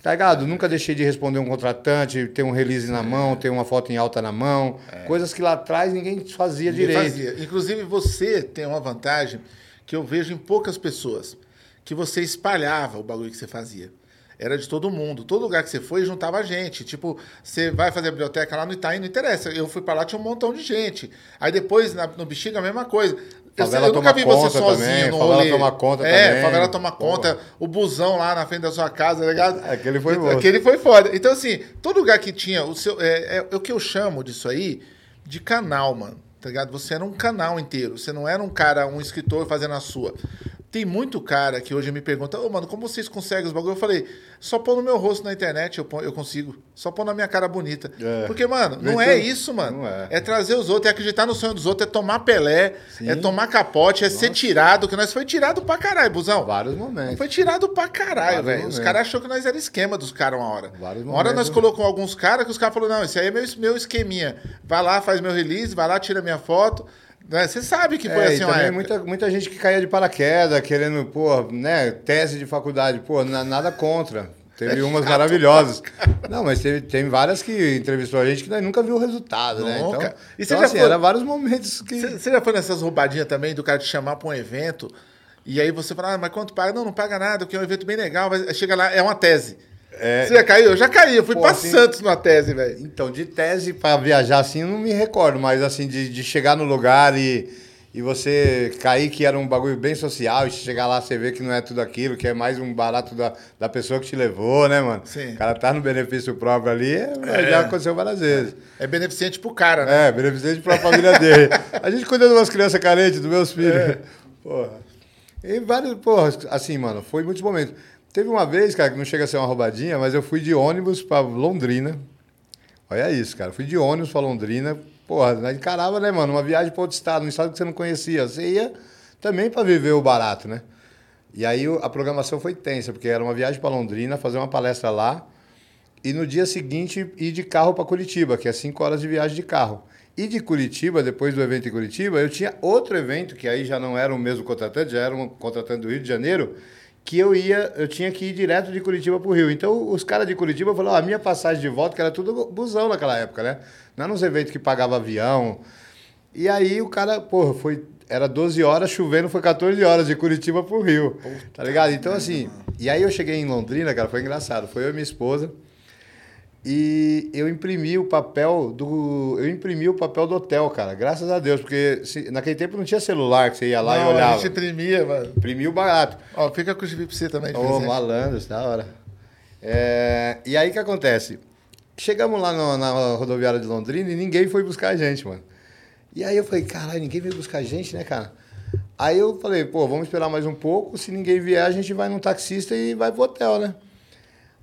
Tá ligado? Nunca deixei de responder um contratante, ter um release na mão, ter uma foto em alta na mão. Coisas que lá atrás ninguém fazia Ninguém direito. fazia. Inclusive, você tem uma vantagem que eu vejo em poucas pessoas. Que você espalhava o bagulho que você fazia. Era de todo mundo. Todo lugar que você foi, juntava gente. Tipo, você vai fazer a biblioteca lá no Itaim, não interessa. Eu fui pra lá, tinha um montão de gente. Aí depois, na- no Bexiga, a mesma coisa. Eu, Favela eu nunca vi você sozinho também, no favela toma conta é, também. favela toma Porra. conta. O busão lá na frente da sua casa, tá ligado? Aquele foi bom. Aquele foi foda. Então, assim, todo lugar que tinha o seu. É, é o que eu chamo disso aí de canal, mano. Tá ligado? Você era um canal inteiro. Você não era um cara, um escritor fazendo a sua. Tem muito cara que hoje me pergunta, ô, mano, como vocês conseguem os bagulho? Eu falei, só pôr no meu rosto na internet, eu, pon- eu consigo. Só pôr na minha cara bonita. É. Porque, mano, não é isso, mano. é. É trazer os outros, é acreditar no sonho dos outros, é tomar Pelé, Sim. é tomar capote, é ser tirado, que nós foi tirado pra caralho, busão. Vários momentos. Foi tirado pra caralho, velho. Os caras achou que nós era esquema dos caras uma hora. Vários uma hora nós colocamos alguns caras que os caras falaram, não, esse aí é meu, meu esqueminha. Vai lá, faz meu release, vai lá, tira minha foto. Né? Você sabe que foi É, assim uma também muita, muita gente que caía de paraquedas, querendo, pô, né, tese de faculdade, pô, na- nada contra. Teve É umas chato maravilhosas. Não, mas teve, tem várias que entrevistou a gente que nós nunca viu o resultado, né? Então, Nunca. E você então já assim, foi- era vários momentos que... Você você já foi nessas roubadinhas também do cara te chamar pra um evento e aí você fala, ah, mas quanto paga? Não, não paga nada, porque é um evento bem legal. Mas chega lá, é uma tese. É. Você já caiu? Eu já caí, eu fui Pô, pra assim- Santos numa tese, velho. Então, de tese para viajar assim, eu não me recordo, mas assim, de, de chegar no lugar e, e você cair que era um bagulho bem social, e chegar lá você vê que não é tudo aquilo, que é mais um barato da, da pessoa que te levou, né, mano? Sim. O cara tá no benefício próprio ali, é, já aconteceu várias vezes. É beneficente pro cara, né? É, beneficente pra família dele. A gente cuida de umas crianças carentes, dos meus filhos. É. Porra. E vários, porra, assim, mano, foi muitos momentos. Teve uma vez, cara, que não chega a ser uma roubadinha, mas eu fui de ônibus pra Londrina. Olha isso, cara. Fui de ônibus pra Londrina. Porra, nós encarava, né, mano? Uma viagem pra outro estado, um estado que você não conhecia. Você ia também pra viver o barato, né? E aí a programação foi tensa, porque era uma viagem pra Londrina, fazer uma palestra lá. E no dia seguinte ir de carro para Curitiba, que é cinco horas de viagem de carro. E de Curitiba, depois do evento em Curitiba, eu tinha outro evento, que aí já não era o mesmo contratante, já era um contratante do Rio de Janeiro, que eu ia, eu tinha que ir direto de Curitiba para o Rio. Então os caras de Curitiba falaram, a minha passagem de volta, que era tudo busão naquela época, né? Não eram uns eventos que pagava avião. E aí o cara, porra, foi. Era 12 horas, chovendo, foi 14 horas de Curitiba pro Rio. tá ligado? Então, assim. E aí eu cheguei em Londrina, cara, foi engraçado. Foi eu e minha esposa. E eu imprimi o papel do. Eu imprimi o papel do hotel, cara. Graças a Deus. Porque se- naquele tempo não tinha celular que você ia lá Não, e olhava. a gente imprimia, mano. Imprimiu barato. Ó, fica com o gibi pra você também. Ô, presente. malandros, da hora. É, e aí o que acontece? Chegamos lá no- na rodoviária de Londrina e ninguém foi buscar a gente, mano. E aí eu falei, caralho, ninguém veio buscar a gente, né, cara? Aí eu falei, pô, vamos esperar mais um pouco. Se ninguém vier, a gente vai num taxista e vai pro hotel, né?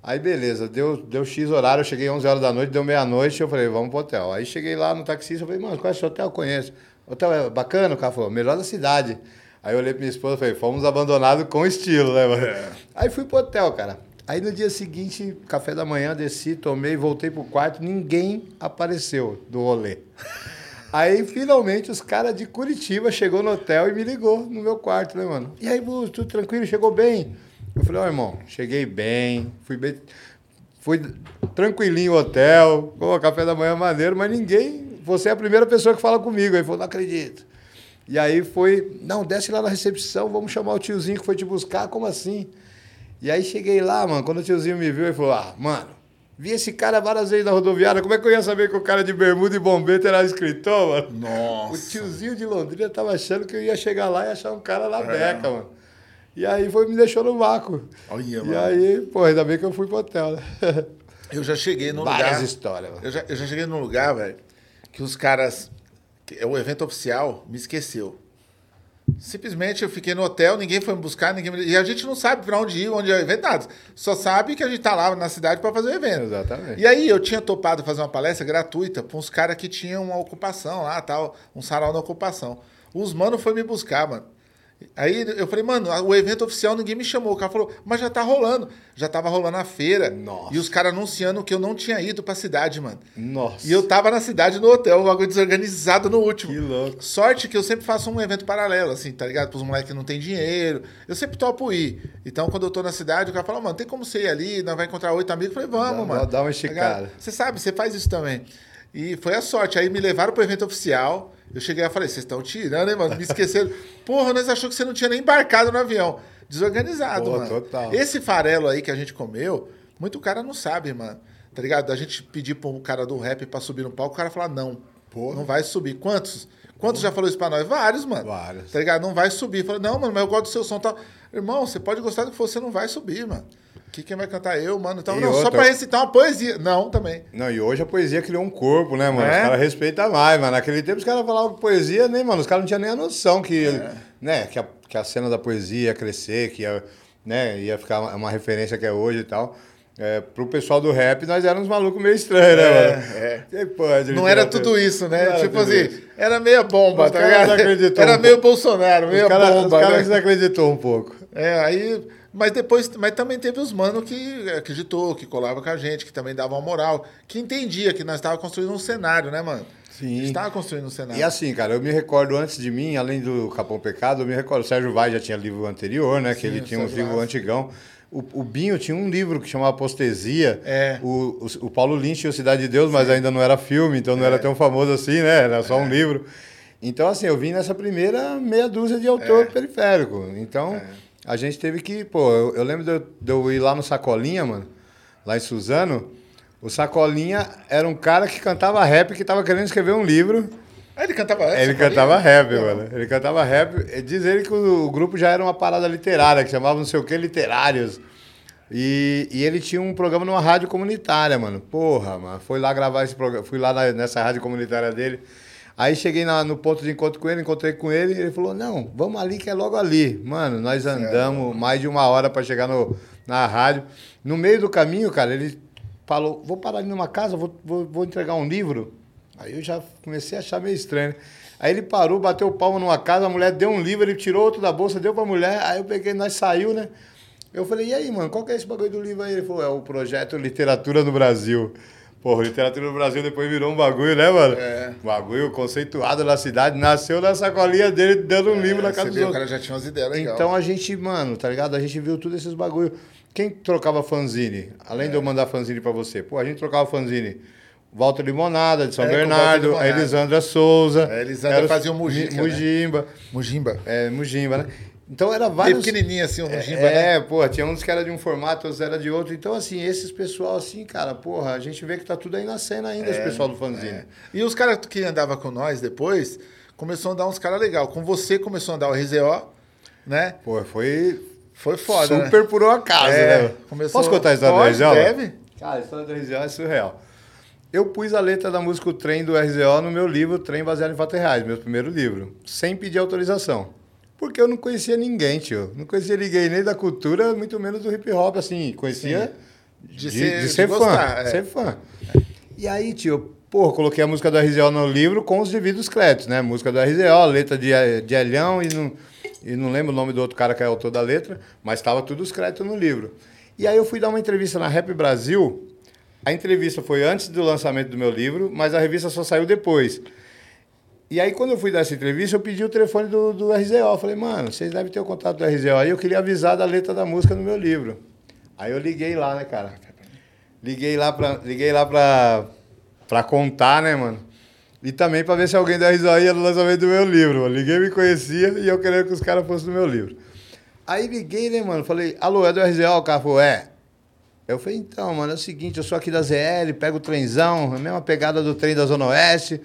Aí beleza, deu, deu X horário, eu cheguei 11 horas da noite, deu meia-noite, eu falei, vamos pro hotel. Aí cheguei lá no taxista, eu falei, mano, qual é esse hotel? Eu conheço. Hotel é bacana? O cara falou, melhor da cidade. Aí eu olhei pra minha esposa e falei, fomos abandonados com estilo, né, mano? Aí fui pro hotel, cara. Aí no dia seguinte, café da manhã, desci, tomei, voltei pro quarto, ninguém apareceu do rolê. Aí, finalmente, os caras de Curitiba chegou no hotel e me ligou no meu quarto, né, mano? E aí, tudo tranquilo? Chegou bem? Eu falei, ó, irmão, cheguei bem, fui bem... Fui tranquilinho no hotel, pô, café da manhã maneiro, mas ninguém você é a primeira pessoa que fala comigo. Aí falou, não acredito. E aí foi, não, desce lá na recepção, vamos chamar o tiozinho que foi te buscar, como assim? E aí cheguei lá, mano, quando o tiozinho me viu, ele falou, ah, mano, vi esse cara várias vezes na rodoviária, como é que eu ia saber que o cara de bermuda e bombeta era escritor, mano? Nossa. O tiozinho de Londrina tava achando que eu ia chegar lá e achar um cara na beca, mano. E aí foi me deixou no vácuo. Olha, e mano. aí, pô, ainda bem que eu fui pro hotel, né? Eu já cheguei num Várias lugar. histórias, mano. Eu já, eu já cheguei num lugar, velho, que os caras. que O evento oficial me esqueceu. Simplesmente eu fiquei no hotel, ninguém foi me buscar, ninguém me... E a gente não sabe pra onde ir, onde é o evento, nada. Só sabe que a gente tá lá na cidade pra fazer o evento. Exatamente. E aí eu tinha topado fazer uma palestra gratuita pra uns caras que tinham uma ocupação lá, tal, um sarau na ocupação. Os mano foi me buscar, mano. Aí eu falei, mano, o evento oficial ninguém me chamou. O cara falou, mas já tá rolando. Já tava rolando a feira. Nossa. E os caras anunciando que eu não tinha ido pra cidade, mano. Nossa. E eu tava na cidade no hotel, o bagulho desorganizado no último. Que louco. Sorte que eu sempre faço um evento paralelo, assim, tá ligado? Pros moleques que não tem dinheiro. Eu sempre topo ir. Então, quando eu tô na cidade, o cara fala, mano, tem como você ir ali, nós vai encontrar oito amigos. Eu falei, vamos, Dá- mano. dá uma Tá esticada. Você sabe, você faz isso também. E foi a sorte. Aí me levaram pro evento oficial. Eu cheguei e falei, vocês estão tirando, hein, mano? Me esqueceram. Porra, nós achou que você não tinha nem embarcado no avião. Desorganizado, Pô, mano. total. Esse farelo aí que a gente comeu, muito cara não sabe, mano. Tá ligado? A gente pedir pro cara do rap pra subir no palco, o cara fala, não. Porra. Não vai subir. Quantos? Quantos já falou isso pra nós? Vários, mano. Vários. Tá ligado? Não vai subir. Fala, não, mano, mas eu gosto do seu som. Tal. Irmão, você pode gostar do que for, você não vai subir, mano. Que quem vai cantar eu, mano. Então, E não, só outra- pra recitar uma poesia. Não, também. Não, e hoje a poesia criou um corpo, né, mano? É? Os caras respeitam mais, mano. Naquele tempo os caras falavam poesia, nem, mano, os caras não tinham nem a noção que, É. né, que a, que a cena da poesia ia crescer, que ia, né, ia ficar uma, referência que é hoje e tal. É, pro pessoal do rap, nós éramos malucos meio estranhos, né, É, mano? é. Pode, Não era tudo isso, né? Era tipo assim, isso. era meia bomba, Os tá ligado? Era um meio Bolsonaro, Os caras bomba. os caras né? desacreditou um pouco. É, aí. Mas depois. Mas também teve os mano que acreditou, que colava com a gente, que também dava uma moral, que entendia que nós estávamos construindo um cenário, né, mano? Sim. Estava construindo um cenário. E assim, cara, eu me recordo antes de mim, além do Capão Pecado, eu me recordo, o Sérgio Vaz já tinha livro anterior, né? que Sim, ele o tinha um livro Vaz. antigão. O, o Binho tinha um livro que chamava Postesia. É. O, o, o Paulo Lynch tinha o Cidade de Deus, mas ainda não era filme, então não É. era tão famoso assim, né? Era só um livro. Então, assim, eu vim nessa primeira meia dúzia de autor É. periférico. Então, a gente teve que, pô, eu, eu lembro de eu, de eu ir lá no Sacolinha, mano, lá em Suzano. O Sacolinha era um cara que cantava rap, que tava querendo escrever um livro. Ah, ele cantava essa? Ele Sacolinha? cantava rap, Pô, mano. Ele cantava rap. Diz ele que o, o grupo já era uma parada literária, que chamava não sei o que literários. E, e ele tinha um programa numa rádio comunitária, mano. Porra, mano. Foi lá gravar esse programa. Fui lá na- nessa rádio comunitária dele. Aí cheguei na- no ponto de encontro com ele, encontrei com ele. Ele falou: Não, vamos ali que é logo ali. Mano, nós andamos mais de uma hora pra chegar no, na rádio. No meio do caminho, cara, ele falou: Vou parar ali numa casa, vou, vou, vou entregar um livro. Aí eu já comecei a achar meio estranho. né? Aí ele parou, bateu palma numa casa, a mulher deu um livro, ele tirou outro da bolsa, deu pra mulher. Aí eu peguei, nós saiu, né? Eu falei, e aí, mano, qual que é esse bagulho do livro aí? Ele falou, é o projeto Literatura no Brasil. Porra, Literatura no Brasil depois virou um bagulho, né, mano? É. Bagulho conceituado na cidade, nasceu na sacolinha dele, dando um livro na É, casa dos vê, o outros. cara já tinha umas ideias legais. Então a gente, mano, tá ligado? A gente viu tudo esses bagulho. Quem trocava fanzine? Além de eu mandar fanzine pra você. Pô, a gente trocava fanzine. Walter Limonada, de São É, Bernardo, a. Elisandra Souza. A Elisandra era o- fazia o Mujica, né? Mujimba. Mujimba. É, Mujimba, né? Então era Bem vários... pequenininho assim, o Mujimba, É, né? pô, tinha uns que era de um formato, outros era de outro. Então, assim, esses pessoal, assim, cara, porra, a gente vê que tá tudo aí na cena ainda, esse pessoal do fanzine. E os caras que andavam com nós depois, começou a andar uns caras legais. Com você começou a andar o RZO, né? Pô, foi Foi foda, né? super por um acaso, É, né? começou- Posso contar a história Pode, do RZO? deve. Cara, a história do RZO é surreal. Eu pus a letra da música O Trem do RZO no meu livro Trem Baseado em Fatos Reais, meu primeiro livro, sem pedir autorização. Porque eu não conhecia ninguém, tio. Não conhecia ninguém nem da cultura, muito menos do hip hop, assim. Conhecia De de, ser- de de ser fã. gostar, é. Ser fã. E aí, tio, porra, coloquei a música do RZO no livro com os devidos créditos, né? Música do RZO, letra de, de Elhão e não, e não lembro o nome do outro cara que é autor da letra, mas estava tudo os créditos no livro. E aí eu fui dar uma entrevista na Rap Brasil. A entrevista foi antes do lançamento do meu livro, mas a revista só saiu depois. E aí, quando eu fui dar essa entrevista, eu pedi o telefone do, do RZO. Eu falei, mano, vocês devem ter o contato do RZO. Aí eu queria avisar da letra da música no meu livro. Aí eu liguei lá, né, cara? Liguei lá pra, liguei lá pra, pra contar, né, mano? E também para ver se alguém da RZO ia no lançamento do meu livro. Mano. Ninguém me conhecia e eu querendo que os caras fossem no meu livro. Aí liguei, né, mano? Falei, alô, é do RZO? O cara falou, é. Eu falei, então, mano, é o seguinte, eu sou aqui da ZL, pego o trenzão, a mesma pegada do trem da Zona Oeste.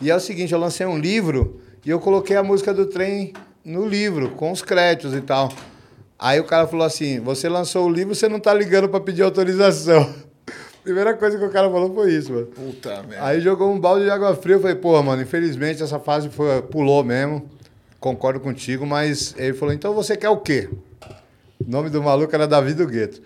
E é o seguinte, eu lancei um livro e eu coloquei a música do trem no livro, com os créditos e tal. Aí o cara falou assim: você lançou o livro, você não tá ligando para pedir autorização. Primeira coisa que o cara falou foi isso, mano. Puta merda. Aí jogou um balde de água fria. Eu falei, porra, mano, infelizmente essa fase foi, pulou mesmo. Concordo contigo, mas ele falou: então você quer o quê? O nome do maluco era Davi do Gueto.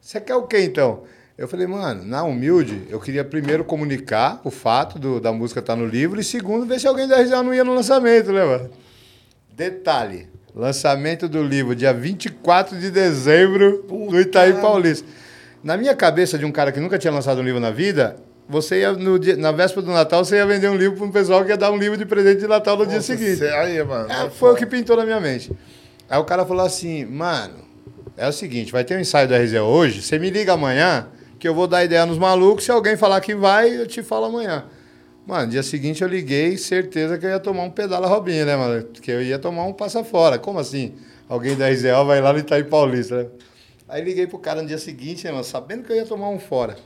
Você quer o quê então? Eu falei, mano, na humilde, eu queria primeiro comunicar o fato do, da música estar tá no livro e segundo, ver se alguém da região não ia no lançamento, né, mano? Detalhe, lançamento do livro, dia 24 de dezembro, Puta. no Itaí Paulista. Na minha cabeça, de um cara que nunca tinha lançado um livro na vida, você ia, no dia, na véspera do Natal, você ia vender um livro para um pessoal que ia dar um livro de presente de Natal no Nossa, dia seguinte. Aí, mano. É, foi o que pintou na minha mente. Aí o cara falou assim, mano, é o seguinte, vai ter um ensaio da RZO hoje, você me liga amanhã, que eu vou dar ideia nos malucos, se alguém falar que vai, eu te falo amanhã. Mano, dia seguinte eu liguei, certeza que eu ia tomar um pedala Robinho, né, mano? Que eu ia tomar um passa fora. Como assim? Alguém da RZO vai lá no Itaí Paulista, né? Aí liguei pro cara no dia seguinte, né, mano? Sabendo que eu ia tomar um fora.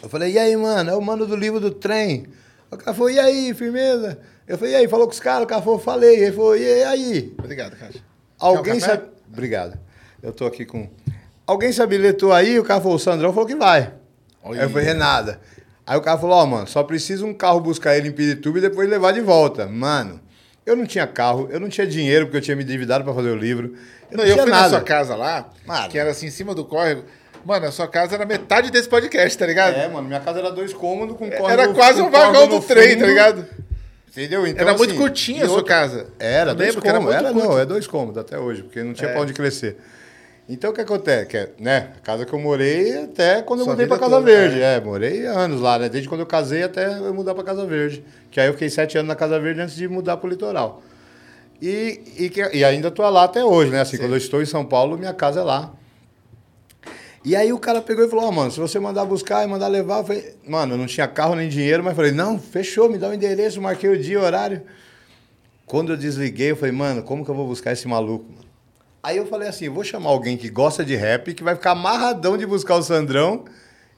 Eu falei, e aí, mano? É o mano do livro do trem. O cara falou, e aí, firmeza? Eu falei, e aí? Falou com os caras? O cara falou, falei. Ele falou, e aí? Obrigado, cara. Alguém sabe. Obrigado. Eu tô aqui com. Alguém se habilitou aí? O cara falou, o Sandrão falou que vai. Oi. Aí eu falei, nada. Aí o cara falou, ó, oh, mano, só precisa um carro buscar ele em Pirituba e depois levar de volta. Mano, eu não tinha carro, eu não tinha dinheiro porque eu tinha me endividado para fazer o livro. Eu não, não eu fui nada. na sua casa lá, mano. que era assim, em cima do córrego. Mano, a sua casa era metade desse podcast, tá ligado? É, mano, minha casa era dois cômodos com córrego. Era quase um vagão do trem, tá ligado? Entendeu? Então, era assim, muito curtinha a sua casa. Era, dois cômodos. Era, era não, é dois cômodos até hoje, porque não tinha é. pra onde crescer. Então o que acontece? Que, é, né, a casa que eu morei até quando eu Sua mudei para Casa toda, Verde. É. é. morei anos lá, né? Desde quando eu casei até eu mudar para Casa Verde. Que aí eu fiquei sete anos na Casa Verde antes de mudar para o litoral. E, e, que, e ainda estou lá até hoje, né? Assim, Sim. quando eu estou em São Paulo, minha casa é lá. E aí o cara pegou e falou, ó, oh, mano, se você mandar buscar e mandar levar, eu falei, mano, eu não tinha carro nem dinheiro, mas falei, não, fechou, me dá o um endereço, marquei o dia, o horário. Quando eu desliguei, eu falei, mano, como que eu vou buscar esse maluco? Mano? Aí eu falei assim, vou chamar alguém que gosta de rap, que vai ficar amarradão de buscar o Sandrão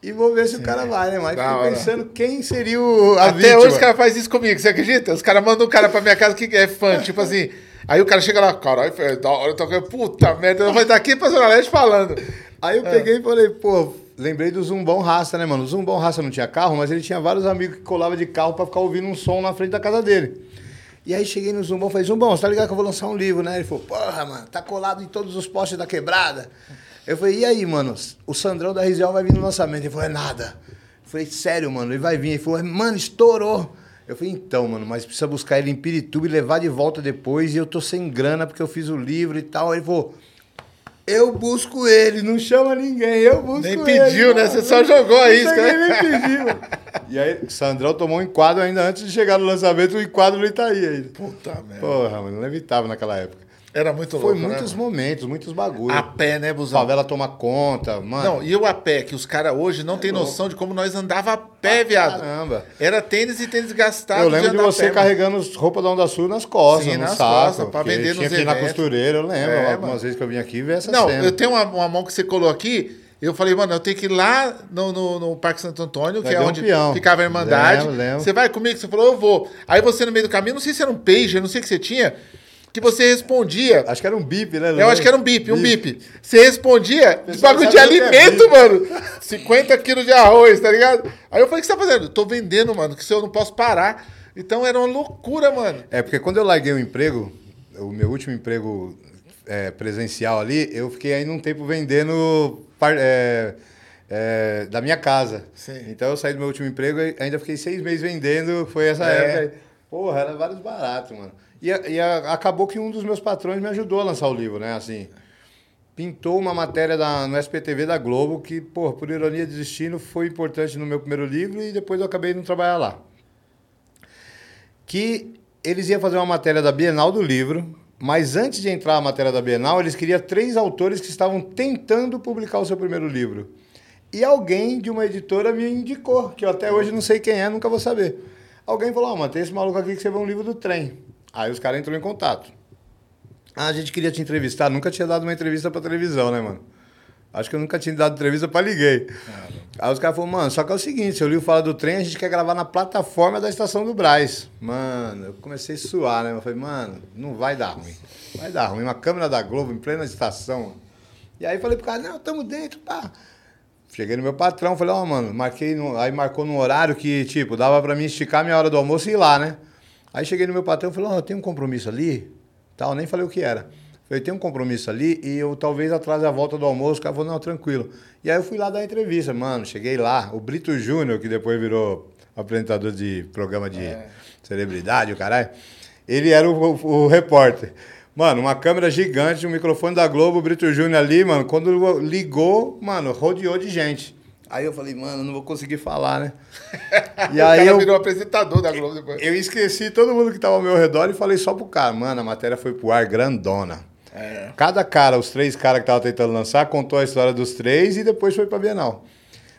e vou ver se Sim. o cara vai, né? Mas fiquei pensando quem seria o, Até vítima. hoje os caras fazem isso comigo, você acredita? Os caras mandam um cara pra minha casa que é fã, tipo assim... Aí o cara chega lá, caralho, da hora, eu tô puta merda, eu vou daqui pra Zona Leste falando. Aí eu é. peguei e falei, pô, lembrei do Zumbão Raça, né, mano? O Zumbão Raça não tinha carro, mas ele tinha vários amigos que colavam de carro pra ficar ouvindo um som na frente da casa dele. E aí cheguei no Zumbão falei, Zumbão, você tá ligado que eu vou lançar um livro, né? Ele falou, porra, mano, tá colado em todos os postes da quebrada. Eu falei, e aí, mano, o Sandrão da Rizel vai vir no lançamento. Ele falou, é nada. Eu falei, sério, mano, ele vai vir. Ele falou, mano, estourou. Eu falei, então, mano, mas precisa buscar ele em Pirituba e levar de volta depois. E eu tô sem grana porque eu fiz o livro e tal. Ele falou, eu busco ele, não chama ninguém, eu busco ele. Nem pediu, né? Você só jogou a isca. Nem pediu. e aí, Sandrão tomou um enquadro ainda antes de chegar no lançamento, o enquadro no Itaí ainda. Puta merda. Porra, mano, não evitava naquela época. Era muito louco, Foi muitos né, momentos, muitos bagulhos. A pé, né, Busão? Favela toma conta, mano. Não, e o a pé, que os caras hoje não é têm noção de como nós andava a pé, ah, viado. Caramba. Era tênis e tênis gastado. Eu lembro de, de você pé, carregando mano. roupa da Onda Sul nas costas, Sim, no nas saco. Costas, pra vender nos tinha na costureira, eu lembro. É, algumas vezes que eu vim aqui ver essa Não, cena. eu tenho uma, uma mão que você colou aqui... Eu falei, mano, eu tenho que ir lá no, no, no Parque Santo Antônio, Vai que é onde um ficava a Irmandade. Lembro, lembro. Você vai comigo? Você falou, eu vou. Aí você no meio do caminho, não sei se era um pager, não sei o que você tinha que você respondia. Acho que era um bip, né? Eu acho que era um bip, um bip. Você respondia de bagulho de alimento, é mano. 50 quilos de arroz, tá ligado? Aí eu falei, o que você tá fazendo? Tô vendendo, mano, que se eu não posso parar. Então era uma loucura, mano. É, porque quando eu larguei o emprego, o meu último emprego é, presencial ali, eu fiquei ainda um tempo vendendo é, é, da minha casa. Sim. Então eu saí do meu último emprego e ainda fiquei seis meses vendendo. Foi essa é. época. Porra, era vários baratos, mano. E, e a, acabou que um dos meus patrões me ajudou a lançar o livro, né? Assim, pintou uma matéria da, no SPTV da Globo que, por, por ironia de destino, foi importante no meu primeiro livro e depois eu acabei não trabalhar lá. Que eles iam fazer uma matéria da Bienal do livro, mas antes de entrar a matéria da Bienal, eles queriam três autores que estavam tentando publicar o seu primeiro livro. E alguém de uma editora me indicou, que eu até hoje não sei quem é, nunca vou saber. Alguém falou, ó, mano, tem esse maluco aqui que vê um livro do trem. Aí os caras entrou em contato. Ah, a gente queria te entrevistar. Nunca tinha dado uma entrevista pra televisão, né, mano? Acho que eu nunca tinha dado entrevista pra ninguém. Aí os caras falaram, mano, só que é o seguinte, seu livro fala do trem, a gente quer gravar na plataforma da estação do Braz. Mano, eu comecei a suar, né? Eu falei, mano, não vai dar ruim. Vai dar ruim. Uma câmera da Globo em plena estação. E aí falei pro cara, não, tamo dentro, pá. Cheguei no meu patrão, falei, ó, mano, marquei no... aí marcou num horário que, tipo, dava pra mim esticar minha hora do almoço e ir lá, né? Aí cheguei no meu patrão, falei, ó, eu tenho um compromisso ali, tal, nem falei o que era. Falei, tem um compromisso ali e eu talvez atrase a volta do almoço. O cara falou, não, tranquilo. E aí eu fui lá dar entrevista, mano, cheguei lá, o Brito Júnior, que depois virou apresentador de programa de celebridade, o caralho, ele era o, o- o repórter. Mano, uma câmera gigante, um microfone da Globo, o Brito Júnior ali, mano, quando ligou, mano, rodeou de gente. Aí eu falei, mano, não vou conseguir falar, né? E o aí cara eu, virou apresentador da Globo depois. eu esqueci todo mundo que tava ao meu redor e falei só pro cara, mano, a matéria foi pro ar grandona. É. Cada cara, os três caras que estavam tentando lançar, contou a história dos três e depois foi pra Bienal.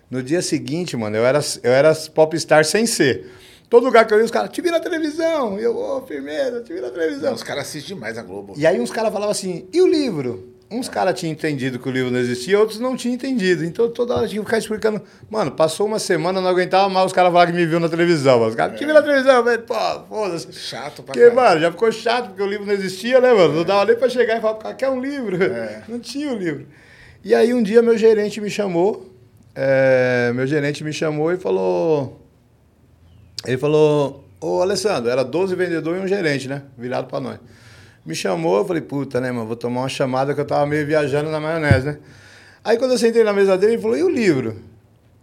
No dia seguinte, mano, eu era, eu era popstar sem ser. Todo lugar que eu ia, os caras, te vi na televisão. E eu, ô, firmeza, te vi na televisão. Não, os caras assistem demais a Globo. E aí uns caras falavam assim, e o livro? Uns caras tinham entendido que o livro não existia, outros não tinham entendido. Então toda hora tinha que ficar explicando. Mano, passou uma semana, não aguentava mais os caras falaram que me viu na televisão. Os caras, te vi na televisão, falei, pô, foda-se. Chato pra Porque, mano, já ficou chato, porque o livro não existia, né, mano? Não dava nem pra chegar e falar, cara, quer um livro? Não tinha o livro. E aí um dia meu gerente me chamou, é, meu gerente me chamou e falou... Ele falou, ô Alessandro, era 12 vendedores e um gerente, né? Virado pra nós. Me chamou, eu falei, puta, né, mano, vou tomar uma chamada que eu tava meio viajando na maionese, né? Aí quando eu sentei na mesa dele, ele falou, e o livro?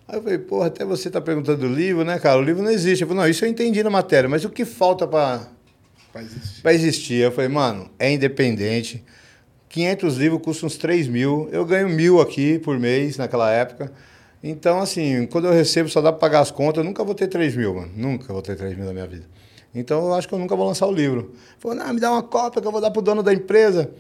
Aí eu falei, porra, até você tá perguntando do livro, né, cara? O livro não existe. Eu falei, não, isso eu entendi na matéria, mas o que falta pra, Pra existir. pra existir? Eu falei, mano, é independente. 500 livros custam uns 3 mil. Eu ganho mil aqui por mês naquela época. Então, assim, quando eu recebo só dá pra pagar as contas. Eu nunca vou ter 3 mil, mano. Nunca vou ter 3 mil na minha vida. Então, eu acho que eu nunca vou lançar o livro. Falou, não, me dá uma cópia que eu vou dar pro dono da empresa.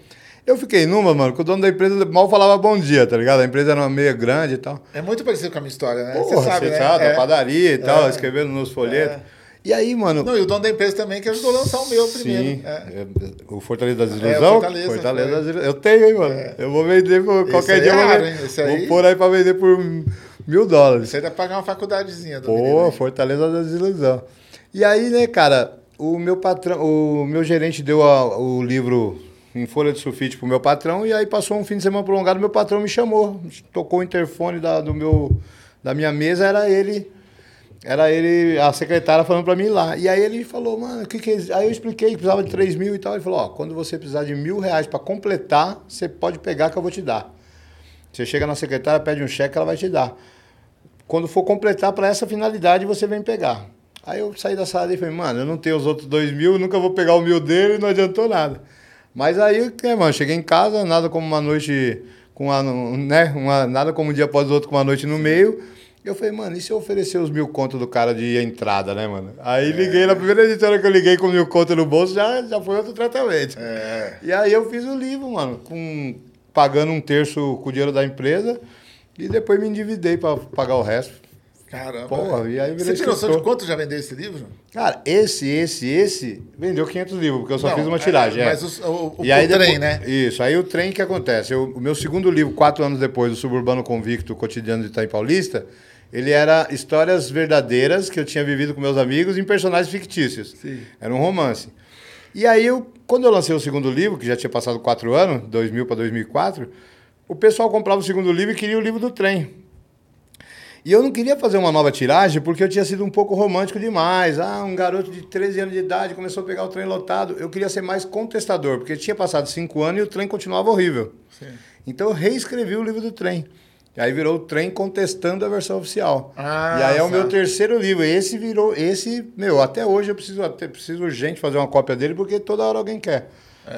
Eu fiquei numa, mano, que o dono da empresa mal falava bom dia, tá ligado? A empresa era meio grande e tal. É muito parecido com a minha história, né? Porra, você sabe, né? da É. padaria e tal, É. escrevendo nos folhetos. E aí, mano. Não, e o dono da empresa também que ajudou a lançar o meu primeiro. Sim, É. é, o Fortaleza das É, o Ilusão. Fortaleza, Fortaleza das Ilusão. Eu tenho, hein, mano. Eu vou vender por qualquer aí dia. é eu vou, raro, vender-? Esse vou aí- pôr aí pra vender por mil dólares. Você ainda pagar uma faculdadezinha do menino Pô, aí. Fortaleza das Ilusão. E aí, né, cara, o meu patrão, o meu gerente deu a- o livro em folha de sulfite pro meu patrão e aí passou um fim de semana prolongado, meu patrão me chamou, tocou o interfone da, do meu, da minha mesa, era ele, era ele, a secretária falando pra mim lá. E aí ele falou, mano, o que que é? Aí eu expliquei que precisava de 3 mil e tal. Ele falou, ó, quando você precisar de mil reais pra completar, você pode pegar que eu vou te dar. Você chega na secretária, pede um cheque, ela vai te dar. Quando for completar para essa finalidade, você vem pegar. Aí eu saí da sala e falei, mano, eu não tenho os outros dois mil, nunca vou pegar o mil dele, não adiantou nada. Mas aí, é, mano, cheguei em casa, nada como uma noite com uma, né, uma, nada como um dia após o outro com uma noite no meio. Eu falei, mano, e se eu oferecer os mil contos do cara de entrada, né, mano? Aí liguei, na primeira editora que eu liguei com mil contos no bolso, já, já foi outro tratamento. É. E aí eu fiz o livro, mano, com, pagando um terço com o dinheiro da empresa e depois me endividei para pagar o resto. Caramba. Porra, e aí virei Você tem noção de quanto já vendeu esse livro? Cara, esse, esse, esse vendeu 500 livros, porque eu só Não, fiz uma é, tiragem. é. mas os- o- o- e aí o trem, depois- né? Isso, aí o trem que acontece. Eu- o meu segundo livro, quatro anos depois, do Suburbano Convicto, Cotidiano de Itaim Paulista, ele era histórias verdadeiras que eu tinha vivido com meus amigos em personagens fictícios. Era um romance. E aí, eu, quando eu lancei o segundo livro, que já tinha passado quatro anos, 2000 para 2004, o pessoal comprava o segundo livro e queria o livro do trem. E eu não queria fazer uma nova tiragem porque eu tinha sido um pouco romântico demais. Ah, um garoto de 13 anos de idade começou a pegar o trem lotado. Eu queria ser mais contestador, porque tinha passado cinco anos e o trem continuava horrível. Então eu reescrevi o livro do trem. E aí virou o trem contestando a versão oficial. Ah, e aí é o tá. meu terceiro livro. Esse virou, esse, meu, até hoje eu preciso, até, preciso urgente fazer uma cópia dele porque toda hora alguém quer.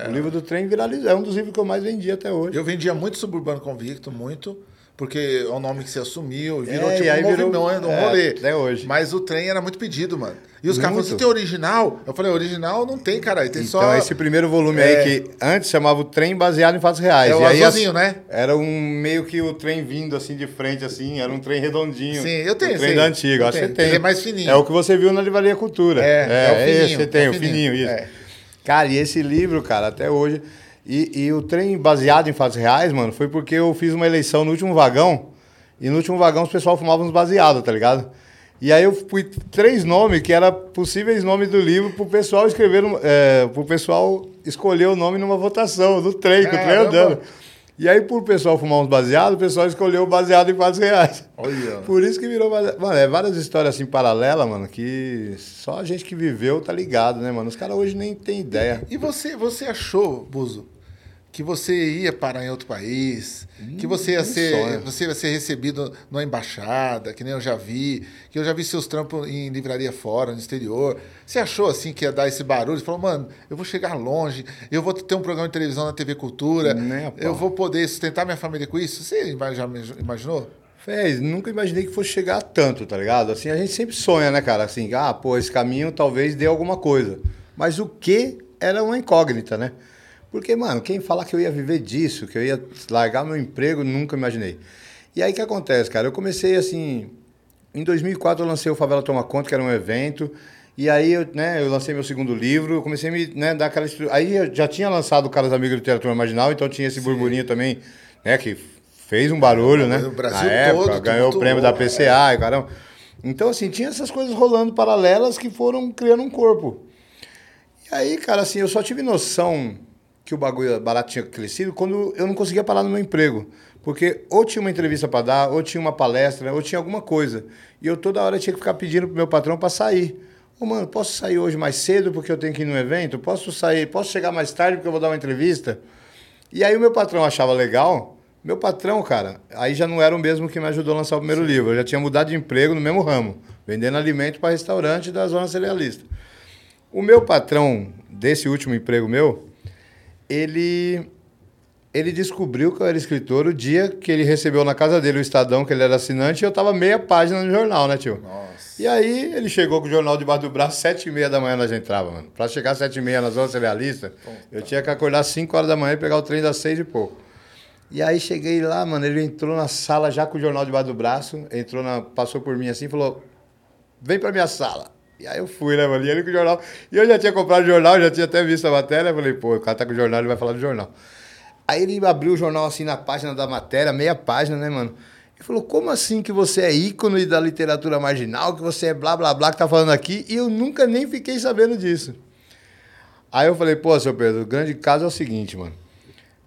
O livro do trem viralizou. É um dos livros que eu mais vendi até hoje. Eu vendia muito Suburbano Convicto, muito. Porque é o nome que você assumiu, e virou É, tipo um virou- movimento, um é, rolê. até hoje. Mas o trem era muito pedido, mano. E os caras falaram, você tem original? Eu falei, original não tem, caralho, tem Então, só... esse primeiro volume É. aí, que antes chamava o trem baseado em fatos reais. É o e azulzinho, as- né? Era um meio que o trem vindo assim de frente, assim, era um trem redondinho. Sim, eu tenho O trem esse da antiga, Eu acho que tenho. você tem. Ele é mais fininho. É o que você viu na Livraria Cultura. É, é o fininho, Esse você tem, é o fininho, isso. é. Cara, e esse livro, cara, até hoje. E, e o trem baseado em fatos reais, mano, foi porque eu fiz uma eleição no último vagão. E no último vagão os pessoal fumava uns baseados, tá ligado? E aí eu fui três nomes que eram possíveis nomes do livro pro pessoal escrever, é, pro pessoal escolher o nome numa votação, no trem, com o trem andando. E aí, por pessoal fumar uns baseados, o pessoal escolheu o baseado em fatos reais. Olha. Por isso que virou. base- Mano, é várias histórias assim paralelas, mano, que só a gente que viveu tá ligado, né, mano? Os caras hoje nem tem ideia. E você, você achou, Buzo, que você ia parar em outro país, que você ia ser, você ia ser recebido numa embaixada, que nem eu já vi, que eu já vi seus trampos em livraria fora, no exterior. Você achou assim que ia dar esse barulho? Você falou, mano, eu vou chegar longe, eu vou ter um programa de televisão na TV Cultura, pau. eu vou poder sustentar minha família com isso? Você já imaginou? Fez, nunca imaginei que fosse chegar tanto, tá ligado? Assim, a gente sempre sonha, né, cara? Assim, ah, pô, esse caminho talvez dê alguma coisa. Mas o que era uma incógnita, né? Porque, mano, quem falar que eu ia viver disso, que eu ia largar meu emprego, nunca imaginei. E aí o que acontece, cara? Eu comecei assim. Em 2004 eu lancei o Favela Toma Conta, que era um evento. E aí eu, né, eu lancei meu segundo livro, eu comecei a me né, dar aquela. Aí eu já tinha lançado o Caras Amigos de Literatura Marginal, então tinha esse burburinho também, né, que fez um barulho, né? O Brasil Na época, todo, ganhou o prêmio da PCA e caramba. Então, assim, tinha essas coisas rolando paralelas que foram criando um corpo. E aí, cara, assim, eu só tive noção que o bagulho barato tinha crescido quando eu não conseguia parar no meu emprego. Porque ou tinha uma entrevista para dar, ou tinha uma palestra, ou tinha alguma coisa. E eu toda hora tinha que ficar pedindo pro meu patrão para sair. Ô, mano, posso sair hoje mais cedo porque eu tenho que ir no evento? Posso sair, posso chegar mais tarde porque eu vou dar uma entrevista? E aí o meu patrão achava legal. Meu patrão, cara, aí já não era o mesmo que me ajudou a lançar o primeiro livro. Eu já tinha mudado de emprego no mesmo ramo, vendendo alimento para restaurante da zona cerealista. O meu patrão desse último emprego meu, ele ele descobriu que eu era escritor o dia que ele recebeu na casa dele o Estadão, que ele era assinante, e eu tava meia página no jornal, né, tio? Nossa. E aí ele chegou com o jornal debaixo do braço, sete e meia da manhã nós entrava, mano. Pra chegar às sete e meia na zona cerealista, eu tinha que acordar às cinco horas da manhã e pegar o trem das seis e pouco. E aí cheguei lá, mano, ele entrou na sala já com o jornal debaixo do braço, entrou na, passou por mim assim e falou, vem pra minha sala. E aí eu fui, né, mano? E ele com o jornal. E eu já tinha comprado o jornal, já tinha até visto a matéria. Falei, pô, o cara tá com o jornal, ele vai falar do jornal. Aí ele abriu o jornal assim na página da matéria, meia página, né, mano? Ele falou, como assim que você é ícone da literatura marginal, que você é blá blá blá que tá falando aqui? E eu nunca nem fiquei sabendo disso. Aí eu falei, pô, seu Pedro, o grande caso é o seguinte, mano.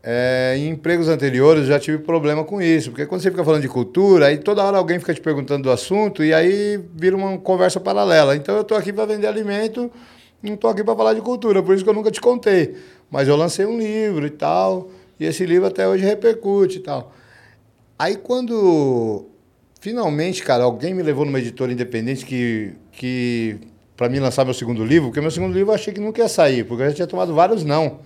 É, em empregos anteriores já tive problema com isso, porque quando você fica falando de cultura, aí toda hora alguém fica te perguntando do assunto e aí vira uma conversa paralela. Então eu tô aqui para vender alimento, não tô aqui para falar de cultura, por isso que eu nunca te contei. Mas eu lancei um livro e tal, e esse livro até hoje repercute e tal. Aí quando finalmente, cara, alguém me levou numa editora independente que que para mim lançar meu segundo livro, porque meu segundo livro eu achei que nunca ia sair, porque eu já tinha tomado vários não.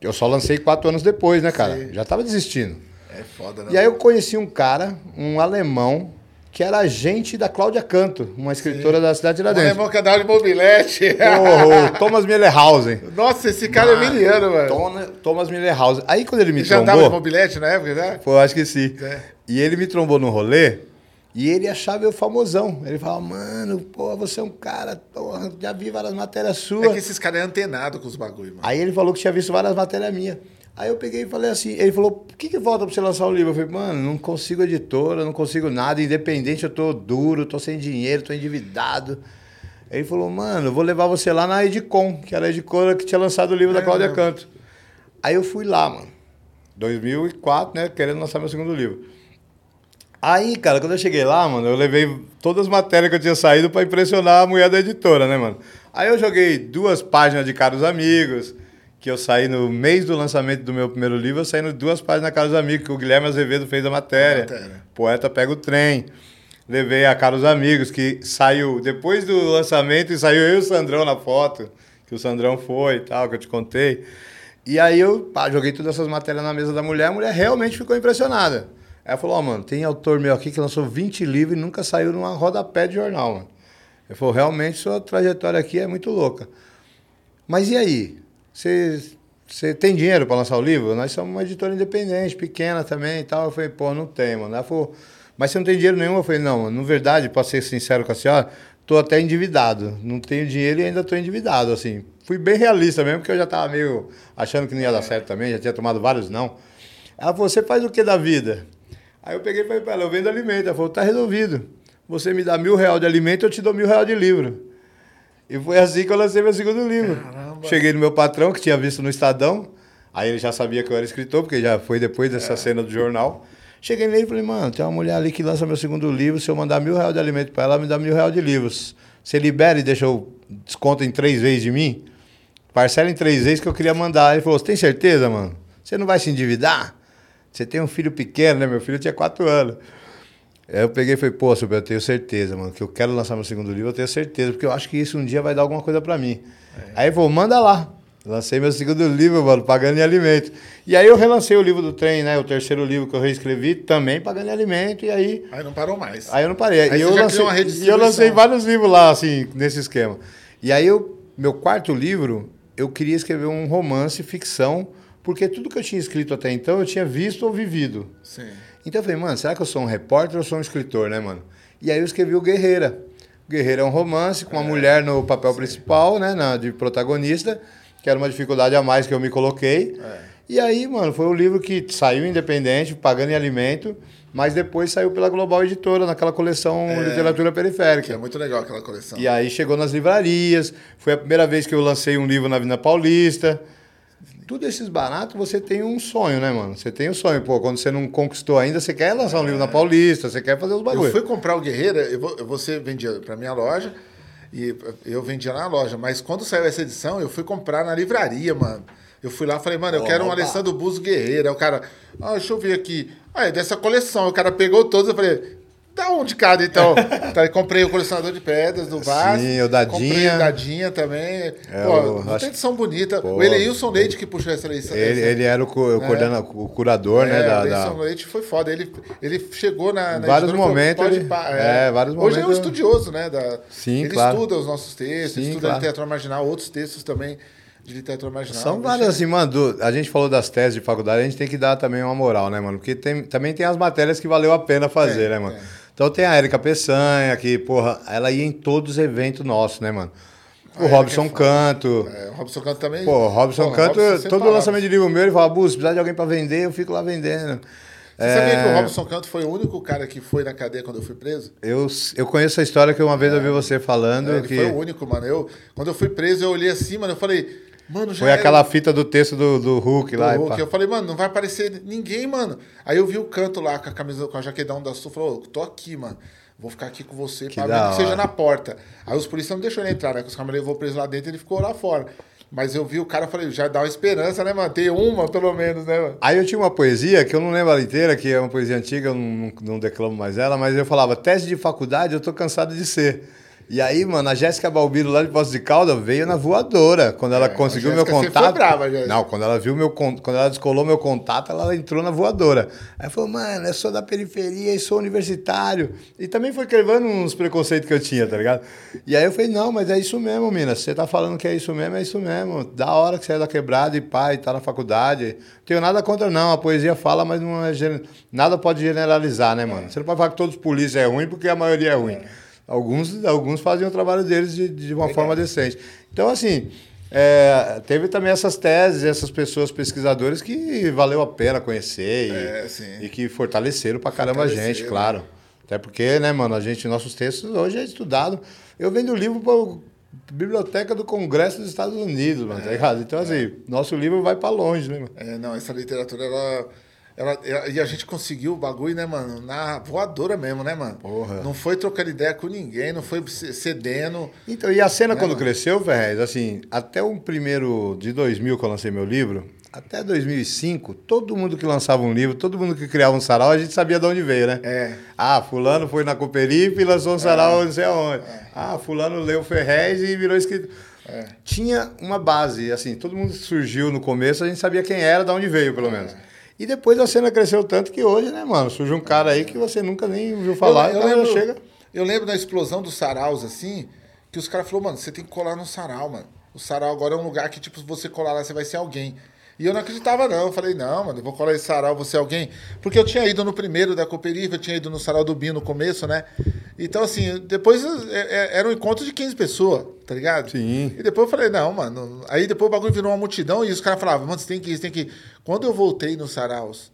Eu só lancei quatro anos depois, né, cara? Sim. Já tava desistindo. É foda, né? E aí eu conheci um cara, um alemão, que era agente da Cláudia Canto, uma escritora da cidade de Tiradentes. alemão que andava de mobilete. Oh, oh, Thomas Millerhausen. Nossa, esse cara é miliano, mano. Tona- Thomas Millerhausen. Aí quando ele me Ele já andava de trombou... mobilete na época, né? Pô, acho que sim. É. E ele me trombou no rolê e ele achava eu famosão. Ele falava, mano, pô, você é um cara, porra, já vi várias matérias suas. É que esses caras é antenado com os bagulho, mano. Aí ele falou que tinha visto várias matérias minhas. Aí eu peguei e falei assim, ele falou, o que que falta pra você lançar o livro? Eu falei, mano, não consigo editora, não consigo nada, independente, eu tô duro, tô sem dinheiro, tô endividado. Ele falou, mano, eu vou levar você lá na Edicom, que era a editora que tinha lançado o livro da Cláudia Canto. Aí eu fui lá, mano. 2004, né, querendo lançar meu segundo livro. Aí, cara, quando eu cheguei lá, mano, eu levei todas as matérias que eu tinha saído pra impressionar a mulher da editora, né, mano? Aí eu joguei duas páginas de Caros Amigos, que eu saí no mês do lançamento do meu primeiro livro, eu saí no duas páginas Caros Amigos, que o Guilherme Azevedo fez a matéria. matéria. Poeta Pega o Trem. Levei a Caros Amigos, que saiu depois do lançamento e saiu eu e o Sandrão na foto, que o Sandrão foi e tal, que eu te contei. E aí eu pá, joguei todas essas matérias na mesa da mulher, a mulher realmente ficou impressionada. Aí ela falou, ó, mano, tem autor meu aqui que lançou 20 livros e nunca saiu numa rodapé de jornal, mano. Ele falou, realmente sua trajetória aqui é muito louca. Mas e aí? Você você tem dinheiro para lançar o livro? Nós somos uma editora independente, pequena também e tal. Eu falei, pô, não tem, mano. Ela falou, mas você não tem dinheiro nenhum? Eu falei, não, na verdade, para ser sincero com a senhora, tô até endividado. Não tenho dinheiro e ainda tô endividado, assim. Fui bem realista mesmo, porque eu já tava meio achando que não ia dar certo também, já tinha tomado vários não. Ela falou, você faz o que da vida? Aí eu peguei e falei para ela, eu vendo alimento. Ela falou, tá resolvido. Você me dá mil reais de alimento, eu te dou mil reais de livro. E foi assim que eu lancei meu segundo livro. Caramba. Cheguei no meu patrão, que tinha visto no Estadão. Aí ele já sabia que eu era escritor, porque já foi depois dessa é. cena do jornal. Cheguei nele e falei, mano, tem uma mulher ali que lança meu segundo livro. Se eu mandar mil reais de alimento para ela, ela me dá mil reais de livros. Você libera e deixa eu desconto em três vezes de mim? Parcela em três vezes que eu queria mandar. Ele falou, você tem certeza, mano? Você não vai se endividar? Você tem um filho pequeno, né? Meu filho tinha quatro anos. Aí eu peguei e falei, pô, Silvio, eu tenho certeza, mano, que eu quero lançar meu segundo livro, eu tenho certeza, porque eu acho que isso um dia vai dar alguma coisa para mim. É. Aí falou, manda lá. Lancei meu segundo livro, mano, pagando em alimento. E aí eu relancei o livro do trem, né? O terceiro livro que eu reescrevi, também pagando em alimento, e aí. Aí não parou mais. Aí eu não parei. Aí e eu, lancei, e eu lancei vários livros lá, assim, nesse esquema. E aí eu, meu quarto livro, eu queria escrever um romance, ficção, porque tudo que eu tinha escrito até então eu tinha visto ou vivido. Sim. Então eu falei, mano, será que eu sou um repórter ou sou um escritor, né, mano? E aí eu escrevi o Guerreira. O Guerreira é um romance com uma é, mulher no papel sim. principal, né, na, de protagonista, que era uma dificuldade a mais que eu me coloquei. É. E aí, mano, foi um livro que saiu independente, pagando em alimento, mas depois saiu pela Global Editora, naquela coleção é, Literatura Periférica. É muito legal aquela coleção. E aí chegou nas livrarias, foi a primeira vez que eu lancei um livro na Avenida Paulista tudo esses baratos, você tem um sonho, né, mano? Você tem um sonho. Pô, quando você não conquistou ainda, você quer lançar um livro na Paulista, você quer fazer os bagulhos. Eu fui comprar o Guerreira, eu, você vendia para minha loja, e eu vendia na loja. Mas quando saiu essa edição, eu fui comprar na livraria, mano. Eu fui lá e falei, mano, eu quero um Alessandro Buzo Guerreira. Aí o cara, ah, deixa eu ver aqui. Ah, é dessa coleção. O cara pegou todos, eu falei, Dá um de cada, então. então comprei o colecionador de pedras do Vasco. Sim, o Dadinha. Comprei o Dadinha também. É, Pô, uma edição bonita. Pô, o Eleilson Leite que puxou essa eleição. Ele, ele era o, o, é. o curador, né, é, né? Da, o Eleilson da... Leite foi foda. Ele, ele chegou na. na vários momentos. Ele, é, é, vários Hoje momentos. é um estudioso, né? Da, Sim, ele claro. estuda os nossos textos, Sim, estuda claro. literatura marginal, outros textos também de literatura marginal. São várias, assim, mano. A gente falou das teses de faculdade, a gente tem que dar também uma moral, né, mano? Porque tem, também tem as matérias que valeu a pena fazer, é, né, mano? É. Então tem a Érica Peçanha, que, porra, ela ia em todos os eventos nossos, né, mano? O a Robson é Canto. É, o Robson Canto também. Pô, o Robson Pô, Canto, Robson todo lançamento de livro meu, ele fala, Bus, precisar de alguém para vender, eu fico lá vendendo. Você é... sabia que o Robson Canto foi o único cara que foi na cadeia quando eu fui preso? Eu, eu conheço a história que uma vez é. eu vi você falando. É, que... foi o único, mano. Eu, quando eu fui preso, eu olhei assim, mano, eu falei, Mano, Foi aquela fita do texto do, do Hulk do lá. Hulk. Eu falei, mano, não vai aparecer ninguém, mano. Aí eu vi o canto lá com a camisa, com a jaquetão da Sul, falou, tô aqui, mano. Vou ficar aqui com você, que pra que seja na porta. Aí os policiais não deixaram ele entrar, né? Que os caras levou preso lá dentro e ele ficou lá fora. Mas eu vi o cara e falei, já dá uma esperança, né, mano? Tem uma, pelo menos, né, mano? Aí eu tinha uma poesia, que eu não lembro ela inteira, que é uma poesia antiga, eu não, não declamo mais ela, mas eu falava, tese de faculdade eu tô cansado de ser. E aí, mano, a Jéssica Balbino lá de Poços de Calda veio na voadora. Quando ela é, conseguiu meu contato. Foi brava, Jéssica. Não, quando ela viu meu quando ela descolou meu contato, ela entrou na voadora. Aí falou, mano, eu sou da periferia e sou universitário. E também foi quebrando uns preconceitos que eu tinha, tá ligado? E aí eu falei, não, mas é isso mesmo, mina. Você tá falando que é isso mesmo, é isso mesmo. Da hora que você é da quebrada e pai, tá na faculdade. Não tenho nada contra, não. A poesia fala, mas não é. Nada pode generalizar, né, mano? Você não pode falar que todos os polícias é ruim porque a maioria é ruim. É. Alguns, alguns faziam o trabalho deles de, de uma Legal. forma decente. Então, assim, é, teve também essas teses, essas pessoas pesquisadoras que valeu a pena conhecer e, é, e que fortaleceram pra caramba a gente, né? claro. Até porque, né, mano, a gente, nossos textos hoje é estudado. Eu vendo livro para Biblioteca do Congresso dos Estados Unidos, mano, tá é, tá ligado? Então, assim, é. nosso livro vai para longe, né, mano? É, não, essa literatura, ela ela, e a gente conseguiu o bagulho, né, mano? Na voadora mesmo, né, mano? Porra. Não foi trocando ideia com ninguém, não foi cedendo. Então, e a cena né, quando mano? cresceu, Ferrez, assim, até o primeiro de 2000 que eu lancei meu livro, até 2005, todo mundo que lançava um livro, todo mundo que criava um sarau, a gente sabia de onde veio, né? É. Ah, fulano foi na Cooperife e lançou um sarau é. não sei aonde. É. Ah, fulano leu Ferrez e virou escritor. É. Tinha uma base, assim, todo mundo surgiu no começo, a gente sabia quem era, de onde veio, pelo menos. E depois a cena cresceu tanto que hoje, né, mano, surge um cara aí que você nunca nem ouviu falar, eu, eu então lembro, chega. eu lembro da explosão dos saraus, assim, que os caras falaram, mano, você tem que colar no sarau, mano. O sarau agora é um lugar que, tipo, se você colar lá, você vai ser alguém. E eu não acreditava, não. Eu falei, não, mano, eu vou colar esse sarau, vou ser alguém. Porque eu tinha ido no primeiro da Cooperifa, eu tinha ido no sarau do Binho no começo, né? Então, assim, depois é, é, era um encontro de 15 pessoas, tá ligado? Sim. E depois eu falei, não, mano. Aí depois o bagulho virou uma multidão e os caras falavam, mano, você tem que ir, você tem que ir. Quando eu voltei nos saraus,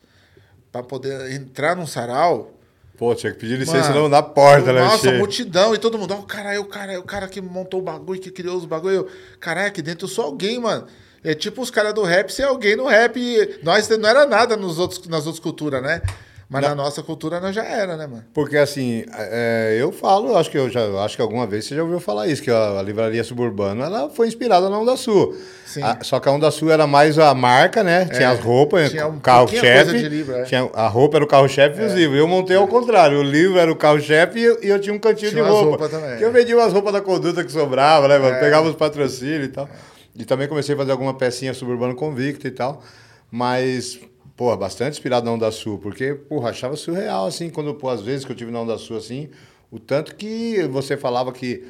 pra poder entrar num sarau, Pô, tinha que pedir licença Mano, não na porta, né? Nossa, Che? multidão e todo mundo. Ó, o cara, o cara, o cara que montou o bagulho, que criou os bagulho. Eu, Caralho, aqui dentro eu sou alguém, mano. É tipo os caras do rap ser alguém no rap. Nós não era nada nos outros, nas outras culturas, né? Mas na nossa cultura nós já era, né, mano? Porque assim, é, eu falo, acho que eu já acho que alguma vez você já ouviu falar isso, que a, a livraria suburbana ela foi inspirada na Onda Sul. Sim. A- só que a Onda Sul era mais a marca, né? Tinha as roupas, tinha um carro-chefe. de livro, é. tinha- A roupa era o carro-chefe e os livros. Eu montei ao contrário. O livro era o carro-chefe e, eu- e eu tinha um cantinho Tinha de roupa. também, que eu é. vendia umas roupas da conduta que sobrava, né, mano? Pegava os patrocínios e tal. E também comecei a fazer alguma pecinha suburbano convicto e tal. Mas, pô, bastante inspirado na Onda Sul, porque, porra, achava surreal, assim, quando, pô, às vezes que eu tive na Onda Sul, assim, o tanto que você falava que,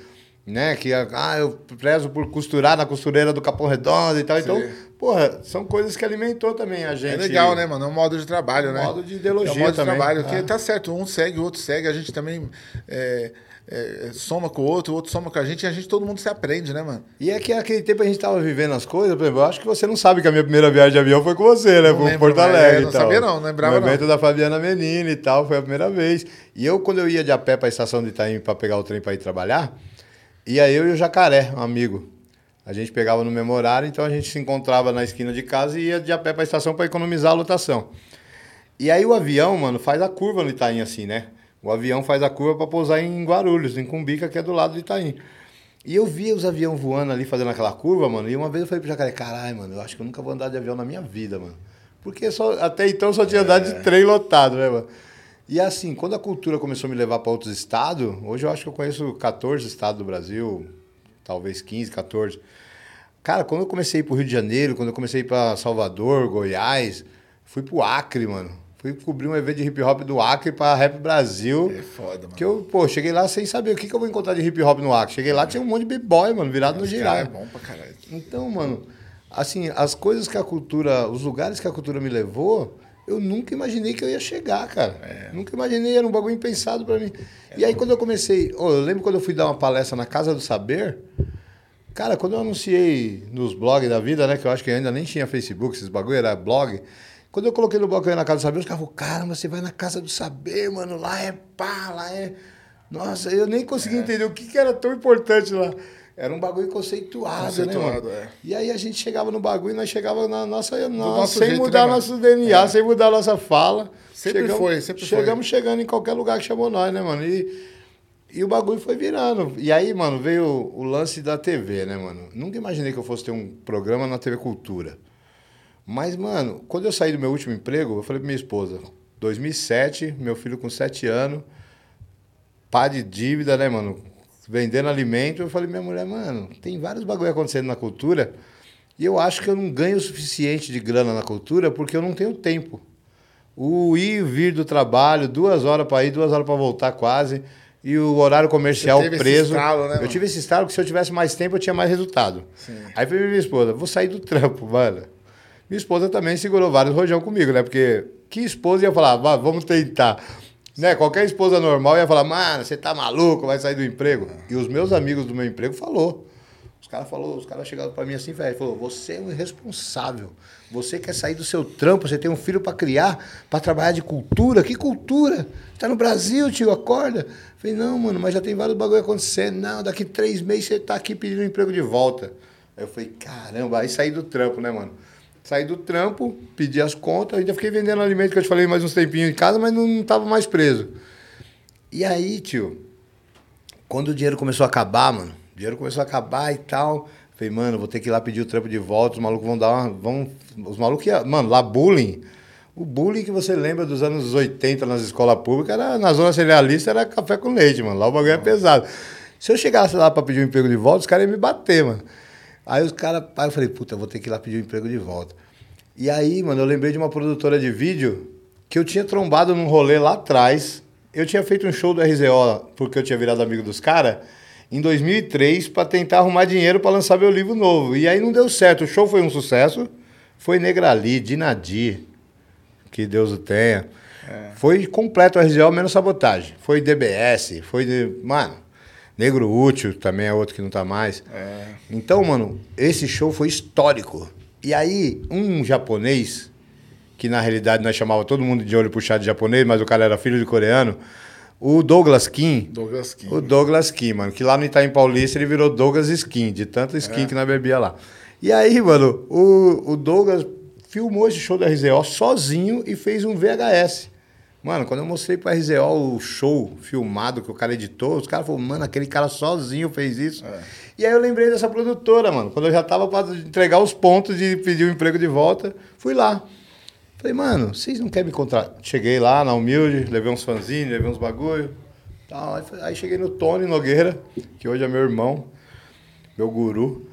né, que, ah, eu prezo por costurar na costureira do Capão Redondo e tal. Então, porra, são coisas que alimentou também a gente. É legal, né, mano? É um modo de trabalho, né? Modo de ideologia É um modo também. de trabalho. Ah. Que tá certo, um segue, o outro segue, a gente também é, é, soma com o outro, o outro soma com a gente e a gente, todo mundo se aprende, né, mano? E é que naquele tempo a gente tava vivendo as coisas, por exemplo, eu acho que você não sabe que a minha primeira viagem de avião foi com você, né? Lembro, Porto mas, Alegre. é, e não tal. sabia não, não lembrava No evento não. da Fabiana Menina e tal, foi a primeira vez. E eu, quando eu ia de a pé pra estação de Itaim pra pegar o trem pra ir trabalhar, ia eu e o Jacaré, um amigo. A gente pegava no mesmo horário, então a gente se encontrava na esquina de casa e ia de a pé pra estação pra economizar a lotação. E aí o avião, mano, faz a curva no Itaim assim, né? O avião faz a curva para pousar em Guarulhos, em Cumbica, que é do lado do Itaim. E eu via os aviões voando ali, fazendo aquela curva, mano. E uma vez eu falei pro Jacaré, caralho, mano, eu acho que eu nunca vou andar de avião na minha vida, mano. Porque só, até então eu só tinha andado de trem lotado, né, mano? E assim, quando a cultura começou a me levar para outros estados, hoje eu acho que eu conheço 14 estados do Brasil, talvez 15, 14. Cara, quando eu comecei pro Rio de Janeiro, quando eu comecei a ir pra Salvador, Goiás, fui pro Acre, mano. Fui cobrir um evento de hip hop do Acre pra Rap Brasil. É foda, mano. Que eu, pô, cheguei lá sem saber o que, que eu vou encontrar de hip hop no Acre. Cheguei lá, tinha um monte de b-boy, mano, virado no Esse girar. cara é bom pra caralho. Então, mano, assim, as coisas que a cultura, os lugares que a cultura me levou, eu nunca imaginei que eu ia chegar, cara. É. Nunca imaginei, era um bagulho impensado pra mim. e aí, quando eu comecei, ô, eu lembro quando eu fui dar uma palestra na Casa do Saber, cara, quando eu anunciei nos blogs da vida, né, que eu acho que ainda nem tinha Facebook, esses bagulho, era blog. Quando eu coloquei no ia na Casa do Saber, os caras falaram, caramba, você vai na Casa do Saber, mano, lá é pá, lá é... Nossa, eu nem consegui entender o que, que era tão importante lá. Era um bagulho conceituado, né, Conceituado, mano? é. E aí a gente chegava no bagulho e nós chegava na nossa, nosso sem jeito, mudar né, nosso DNA, sem mudar nossa fala. Sempre Chegamos- foi, sempre foi. Chegamos chegando em qualquer lugar que chamou nós, né, mano? E, e o bagulho foi virando. E aí, mano, veio o lance da TV, né, mano? Nunca imaginei que eu fosse ter um programa na TV Cultura. Mas, mano, quando eu saí do meu último emprego, eu falei pra minha esposa, 2007, meu filho com 7 anos, pá de dívida, né, mano? Vendendo alimento, eu falei, minha mulher, mano, tem vários bagulho acontecendo na cultura e eu acho que eu não ganho o suficiente de grana na cultura porque eu não tenho tempo. O ir e vir do trabalho, duas horas para ir, duas horas para voltar quase, e o horário comercial preso. estalo, né, eu tive esse estalo que se eu tivesse mais tempo eu tinha mais resultado. Sim. Aí falei pra minha esposa, vou sair do trampo, mano. Minha esposa também segurou vários rojão comigo, né? Porque que esposa ia falar, "Vá, vamos tentar. Né? Qualquer esposa normal ia falar, mano, você tá maluco, vai sair do emprego. E os meus amigos do meu emprego falou. Os caras falou, os caras chegaram pra mim assim, velho, falou, você é um irresponsável. Você quer sair do seu trampo, você tem um filho pra criar, pra trabalhar de cultura. Que cultura? Tá no Brasil, tio, acorda. Falei, não, mano, mas já tem vários bagulho acontecendo. Não, daqui três meses você tá aqui pedindo emprego de volta. Aí eu falei, caramba, aí saí do trampo, né, mano? Saí do trampo, pedi as contas, ainda fiquei vendendo alimento que eu te falei mais uns tempinhos em casa, mas não, tava mais preso. E aí, tio, quando o dinheiro começou a acabar, mano, o dinheiro começou a acabar e tal. Falei, mano, vou ter que ir lá pedir o trampo de volta, os malucos vão dar uma. Vão, os malucos iam. Mano, lá bullying. O bullying que você lembra dos anos 80 nas escolas públicas, era, na zona cerealista, era café com leite, mano. Lá o bagulho é pesado. Se eu chegasse lá pra pedir um emprego de volta, os caras iam me bater, mano. Aí os caras. Aí eu falei, puta, eu vou ter que ir lá pedir o emprego de volta. E aí, mano, eu lembrei de uma produtora de vídeo que eu tinha trombado num rolê lá atrás. Eu tinha feito um show do RZO, porque eu tinha virado amigo dos caras, em 2003, para tentar arrumar dinheiro para lançar meu livro novo. E aí não deu certo. O show foi um sucesso. Foi Negrali, Dinadir, que Deus o tenha. Foi completo o RZO, menos sabotagem. Foi DBS, foi de. Mano, Negro Útil também é outro que não tá mais. Então, mano, esse show foi histórico. E aí, um japonês, que na realidade nós chamava todo mundo de olho puxado de japonês, mas o cara era filho de coreano, o Douglas Kim. Douglas Kim. O Douglas Kim, mano, que lá no Itaim Paulista ele virou Douglas Skin, de tanta skin que nós bebia lá. E aí, mano, o, o Douglas filmou esse show da RZO sozinho e fez um VHS. Mano, quando eu mostrei pra RZO o show filmado que o cara editou, os caras falaram, mano, aquele cara sozinho fez isso. E aí eu lembrei dessa produtora, mano. Quando eu já tava pra entregar os pontos de pedir o emprego de volta, fui lá. Falei, mano, vocês não querem me contratar? Cheguei lá na Humilde, levei uns fanzines, levei uns bagulho. Tal. Aí cheguei no Tony Nogueira, que hoje é meu irmão, meu guru.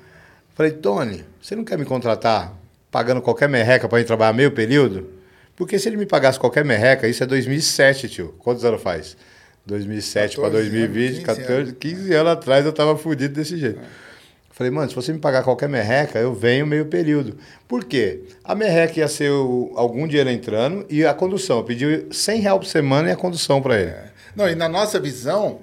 Falei, Tony, você não quer me contratar pagando qualquer merreca para ir trabalhar meio período? Porque se ele me pagasse qualquer merreca, isso é 2007, tio. Quantos anos faz? 2007 para 14 anos, 2020, 15 14, anos. 15 anos atrás eu tava fudido desse jeito. Falei, mano, se você me pagar qualquer merreca, eu venho meio período. Por quê? A merreca ia ser o- algum dinheiro entrando e a condução. Eu pedi 100 reais por semana e a condução para ele. Não, e na nossa visão,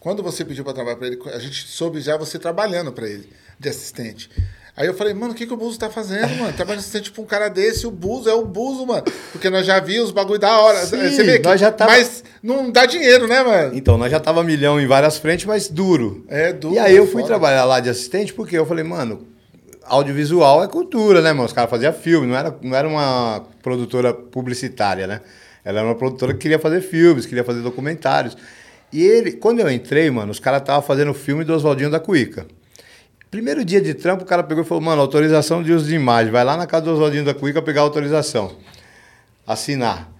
quando você pediu para trabalhar para ele, a gente soube já você trabalhando para ele, de assistente. Aí eu falei, mano, o que, que o Buzo tá fazendo, mano? De assistente pra um cara desse, o Buzo é o Buzo, mano. Porque nós já vimos os bagulho da hora. Sim, você vê que, nós já tava- Mas não dá dinheiro, né, mano? Então, nós já tava milhão em várias frentes, mas duro. É duro, E aí é eu fui foda. trabalhar lá de assistente porque eu falei, mano, audiovisual é cultura, né, mano? Os caras faziam filme, não era, não era uma produtora publicitária, né? Ela era uma produtora que queria fazer filmes, queria fazer documentários. E ele, quando eu entrei, mano, os caras estavam fazendo o filme do Oswaldinho da Cuíca. Primeiro dia de trampo, o cara pegou e falou, mano, autorização de uso de imagem. Vai lá na casa do Oswaldinho da Cuíca pegar a autorização. Assinar.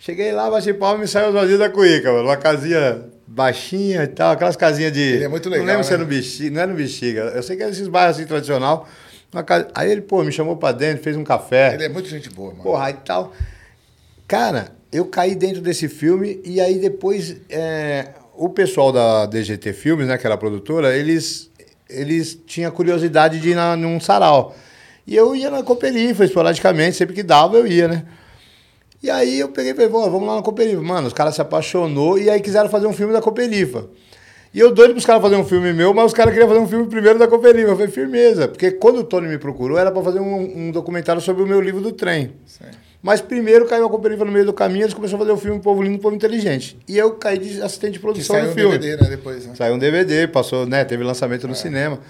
Cheguei lá, bati palma e me saiu o Oswaldinho da Cuíca, mano. Uma casinha baixinha e tal, aquelas casinhas de... Ele é muito legal, Não lembro se né? era no Bexiga, não era no Bexiga. Eu sei que era esses bairros assim, tradicional. Casa- Aí ele, pô, me chamou pra dentro, fez um café. Ele é muito gente boa, mano. Porra, aí tal. Cara, eu caí dentro desse filme e aí depois é, o pessoal da DGT Filmes, né, que era a produtora, eles, eles tinham curiosidade de ir na, num sarau. E eu ia na Cooperifa, esporadicamente, sempre que dava eu ia, né? E aí eu peguei e falei, "Pô, vamos lá na Cooperifa. Mano, os caras se apaixonou e aí quiseram fazer um filme da Cooperifa. E eu doido pros caras fazerem um filme meu, mas os caras queriam fazer um filme primeiro da Cooperifa. Eu falei, firmeza. Porque quando o Tony me procurou, era pra fazer um, um documentário sobre o meu livro do trem. Mas primeiro caiu a Cooperifa no meio do caminho, eles começaram a fazer o filme Povo Lindo, Povo Inteligente. E eu caí de assistente de Que produção saiu do um filme. DVD, né, depois, né? Saiu um DVD, passou, né? Teve lançamento no cinema.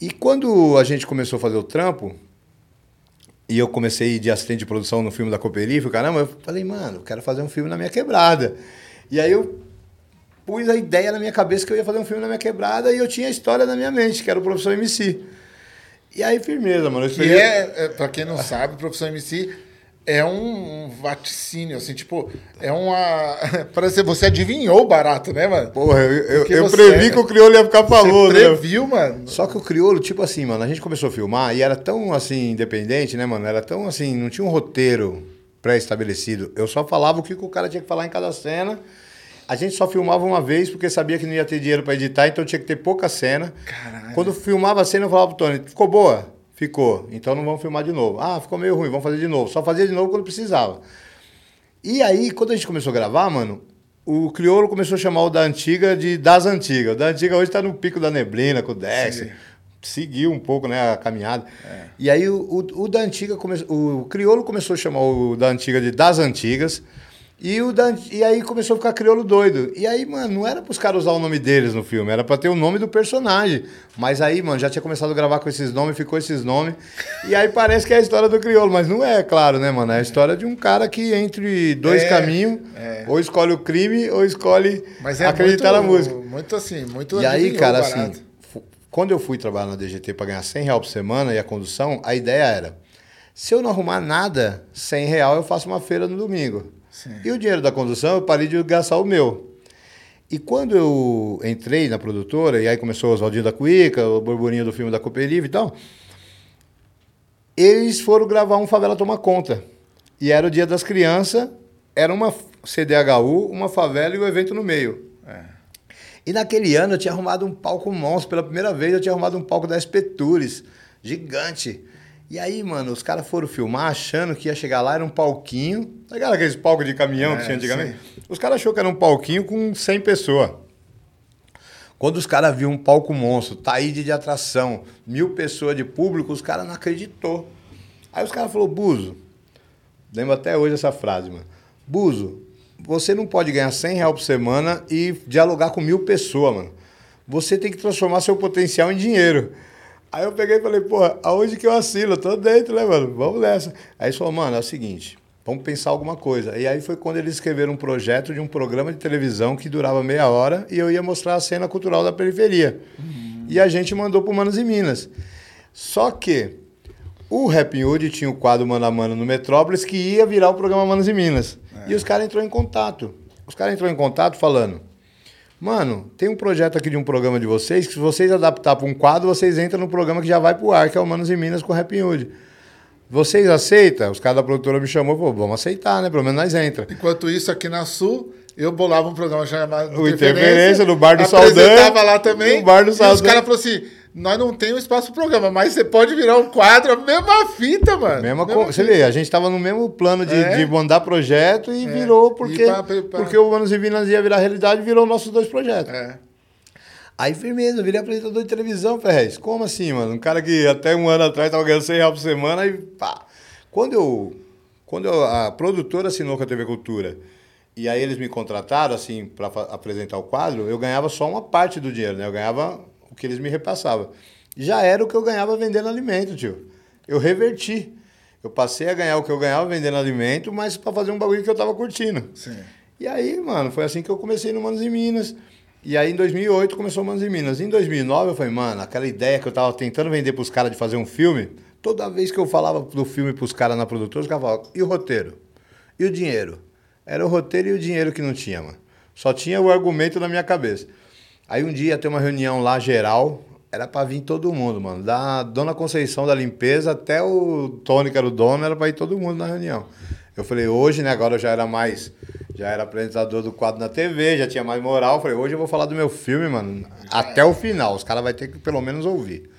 E quando a gente começou a fazer o trampo, e eu comecei de assistente de produção no filme da Cooperifa, caramba, eu falei, mano, eu quero fazer um filme na minha quebrada. E aí eu pus a ideia na minha cabeça que eu ia fazer um filme na minha quebrada e eu tinha a história na minha mente, que era o Professor MC. E aí, firmeza, mano. Que esperei- é, é, pra quem não sabe, o Professor MC é um, um vaticínio, assim, tipo, é uma. Parece que você adivinhou o barato, né, mano? Porra, eu, eu, eu previ que o crioulo ia ficar famoso, Você né? previu, mano? Só que o crioulo, tipo assim, mano, a gente começou a filmar e era tão assim, independente, né, mano? Era tão assim, não tinha um roteiro pré-estabelecido. Eu só falava o que que o cara tinha que falar em cada cena. A gente só filmava uma vez porque sabia que não ia ter dinheiro pra editar, então tinha que ter pouca cena. Caralho. Quando filmava a cena, eu falava pro Tony, ficou boa? Ficou. Então não vamos filmar de novo. Ah, ficou meio ruim, vamos fazer de novo. Só fazia de novo quando precisava. E aí, quando a gente começou a gravar, mano, o Criolo começou a chamar o da antiga de das antigas. O da antiga hoje tá no pico da neblina com o Dex. Seguiu um pouco, né, a caminhada. E aí o, o, o da antiga começou. O Criolo começou a chamar o da antiga de das antigas. E, o da, e aí começou a ficar crioulo doido. E aí, mano, não era pros caras usar o nome deles no filme, era pra ter o nome do personagem. Mas aí, mano, já tinha começado a gravar com esses nomes, ficou esses nomes. E aí parece que é a história do crioulo, mas não é, claro, né, mano? É a história de um cara que entre dois É, caminhos, é. ou escolhe o crime, ou escolhe é acreditar muito, na música. Muito assim, muito E aí, cara, assim, quando eu fui trabalhar na DGT para ganhar 100 reais por semana e a condução, a ideia era: se eu não arrumar nada, 100 reais eu faço uma feira no domingo. E o dinheiro da condução eu parei de gastar o meu. E quando eu entrei na produtora, e aí começou o Oswaldinho da Cuíca, o burburinho do filme da Cooperiva e tal, Eles foram gravar um Favela Toma Conta. E era o Dia das Crianças, era uma CDHU, uma favela e o evento no meio. E naquele ano eu tinha arrumado um palco monstro. Pela primeira vez eu tinha arrumado um palco da SP Tours, gigante. E aí, mano, os caras foram filmar achando que ia chegar lá, era um palquinho. Tá ligado aqueles palcos de caminhão É, que tinha antigamente? Os caras achou que era um palquinho com 100 pessoas. Quando os caras viram um palco monstro, Taíde de atração, mil pessoas de público, os caras não acreditou. Aí os caras falaram, Buzo, lembro até hoje essa frase, mano. Buzo, você não pode ganhar 100 reais por semana e dialogar com mil pessoas, mano. Você tem que transformar seu potencial em dinheiro. Aí eu peguei e falei, porra, aonde que eu assino? Eu tô dentro, né, mano? Vamos nessa. Aí eles falaram, mano, é o seguinte, vamos pensar alguma coisa. E aí foi quando eles escreveram um projeto de um programa de televisão que durava meia hora e eu ia mostrar a cena cultural da periferia. E a gente mandou pro Manos e Minas. Só que o Rap Hood tinha o quadro Mano a Mano no Metrópolis que ia virar o programa Manos e Minas. E os caras entrou em contato. Os caras entrou em contato falando: Mano, tem um projeto aqui de um programa de vocês que se vocês adaptar para um quadro, vocês entram no programa que já vai pro ar, que é o Manos e Minas com o Rap Hood. Vocês aceitam? Os caras da produtora me chamou e falou, vamos aceitar, né? Pelo menos nós entra. Enquanto isso, aqui na Sul, eu bolava um programa chamado O Interferência, no Bar do Apresentava Saldanha, lá também. no Bar do E os Saldanha. caras falaram assim, nós não temos espaço pro programa, mas você pode virar um quadro, a mesma fita, mano. Mesma Mesma Você vê, a gente tava no mesmo plano de, É. de mandar projeto e virou porque, E pra- pra- porque o Manos e Minas ia virar realidade virou nossos dois projetos. É. Aí, firmeza, eu virei apresentador de televisão, Ferrez. Como assim, mano? Um cara que até um ano atrás tava ganhando 100 reais por semana e pá. Quando eu. Quando eu- a produtora assinou com a TV Cultura e aí eles me contrataram, assim, para apresentar o quadro, eu ganhava só uma parte do dinheiro, né? Eu ganhava o que eles me repassavam. Já era o que eu ganhava vendendo alimento, tio. Eu reverti. Eu passei a ganhar o que eu ganhava vendendo alimento, mas para fazer um bagulho que eu tava curtindo. Sim. E aí, mano, foi assim que eu comecei no Manos e Minas. E aí, em 2008, começou o Manos e Minas. Em 2009, eu falei, mano, aquela ideia que eu tava tentando vender pros caras de fazer um filme, toda vez que eu falava do filme pros caras na produtora, os caras falavam, e o roteiro? E o dinheiro? Era o roteiro e o dinheiro que não tinha, mano. Só tinha o argumento na minha cabeça. Aí um dia ia ter uma reunião lá geral, era pra vir todo mundo, mano. Da Dona Conceição da limpeza até o Tony, que era o dono, era pra ir todo mundo na reunião. Eu falei, hoje, né? Agora eu já era mais. Já era apresentador do quadro na TV, já tinha mais moral. Eu falei, hoje eu vou falar do meu filme, mano, até o final. Os caras vão ter que pelo menos ouvir.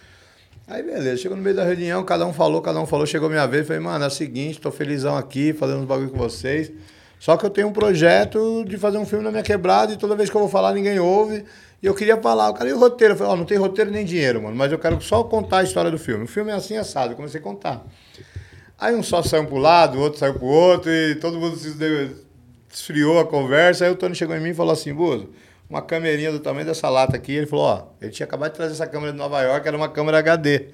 Aí beleza, chegou no meio da reunião, cada um falou, cada um falou, chegou minha vez, falei, mano, é o seguinte, tô felizão aqui, fazendo uns bagulho com vocês. Só que eu tenho um projeto de fazer um filme na minha quebrada e toda vez que eu vou falar ninguém ouve. E eu queria falar, o cara, e o roteiro? Eu falei, ó, não tem roteiro nem dinheiro, mano, mas eu quero só contar a história do filme. O filme é assim, assado, eu comecei a contar. Aí um só saiu pro lado, o outro saiu pro outro, e todo mundo se esfriou a conversa. Aí o Tony chegou em mim e falou assim, Bozo, uma camerinha do tamanho dessa lata aqui. Ele falou, ó, ele tinha acabado de trazer essa câmera de Nova York, era uma câmera HD.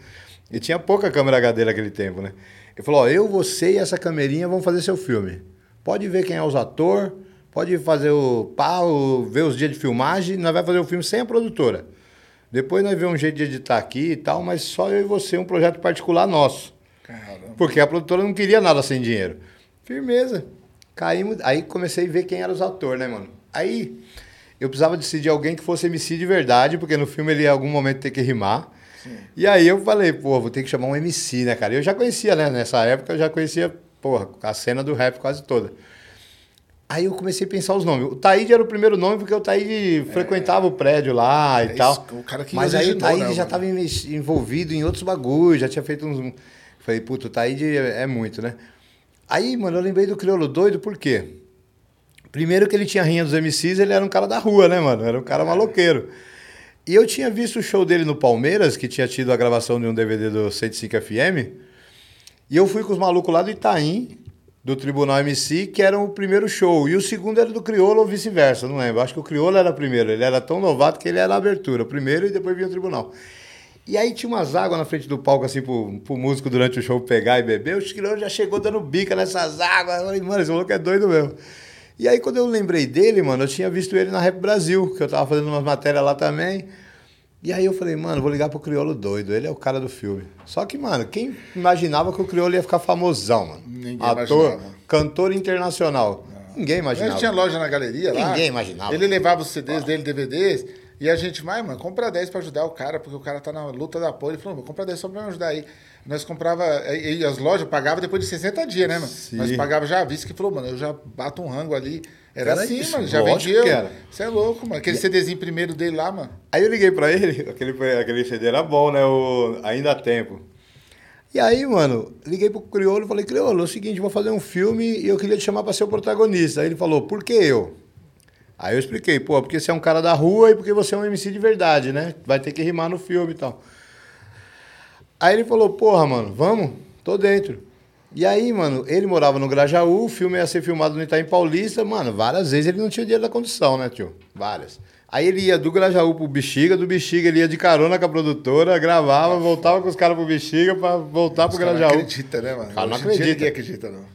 E tinha pouca câmera HD naquele tempo, né? Ele falou, ó, eu, você e essa camerinha vamos fazer seu filme. Pode ver quem é os atores, pode fazer o o- ver os dias de filmagem, nós vai fazer o filme sem a produtora. Depois nós vemos um jeito de editar aqui e tal, mas só eu e você, um projeto particular nosso. Caramba. Porque a produtora não queria nada sem dinheiro. Firmeza. Caímos. Aí comecei a ver quem eram os atores, né, mano? Aí eu precisava decidir alguém que fosse MC de verdade, porque no filme ele em algum momento ter que rimar. E aí eu falei, pô, vou ter que chamar um MC, né, cara? Eu já conhecia, né? Nessa época eu já conhecia, porra, a cena do rap quase toda. Aí eu comecei a pensar os nomes. O Taíde era o primeiro nome porque o Taíde frequentava o prédio lá e É tal. isso, o cara que Mas aí o Taíde né, já estava envolvido em outros bagulhos, já tinha feito uns. Falei, puta, o Taíde é, é muito, né? Aí, mano, eu lembrei do Crioulo Doido, por quê? Primeiro que ele tinha rinha dos MCs, ele era um cara da rua, né, mano? Era um cara maloqueiro. E eu tinha visto o show dele no Palmeiras, que tinha tido a gravação de um DVD do 105 FM. E eu fui com os malucos lá do Itaim, do Tribunal MC, que era o primeiro show. E o segundo era do Criolo ou vice-versa, não lembro. Acho que o Criolo era o primeiro. Ele era tão novato que ele era a abertura. Primeiro e depois vinha o Tribunal. E aí tinha umas águas na frente do palco, assim, pro, pro músico durante o show pegar e beber. O Criolo já chegou dando bica nessas águas. Eu falei, mano, esse maluco é doido mesmo. E aí, quando eu lembrei dele, mano, eu tinha visto ele na Rap Brasil, que eu tava fazendo umas matérias lá também. E aí eu falei, mano, vou ligar pro Criolo doido, ele é o cara do filme. Só que, mano, quem imaginava que o Criolo ia ficar famosão, mano? Ninguém Ator, imaginava. cantor internacional. Ninguém imaginava. Ele tinha loja na galeria lá. Ninguém imaginava. Ele levava os CDs dele, DVDs, e a gente, vai, mano, compra 10 pra ajudar o cara, porque o cara tá na luta da porra. Ele falou, vou comprar 10 só pra me ajudar aí. nós comprava, e, as lojas pagava depois de 60 dias, né, mano? Sim. Nós pagava já à vista que falou, mano, eu já bato um rango ali. Era Era assim, isso, mano, já vendia. que era. Você é louco, mano. Aquele CDzinho primeiro dele lá, mano. Aí eu liguei pra ele, aquele, aquele CD era bom, né? O Ainda há Tempo. E aí, mano, liguei pro Criolo e falei, Criolo, é o seguinte, vou fazer um filme e eu queria te chamar pra ser o protagonista. Aí ele falou, por que eu? Aí eu expliquei, pô, porque você é um cara da rua e porque você é um MC de verdade, né? Vai ter que rimar no filme e tal. Aí ele falou, porra, mano, vamos? Tô dentro. E aí, mano, ele morava no Grajaú, o filme ia ser filmado no Itaim Paulista, mano, várias vezes ele não tinha dinheiro da condução, né, tio? Várias. Aí ele ia do Grajaú pro Bexiga, do Bexiga ele ia de carona com a produtora, gravava, voltava com os caras pro Bexiga pra voltar pro Os caras Grajaú. não acredita, né, mano? Cara, não acredita. Ninguém acredita, não.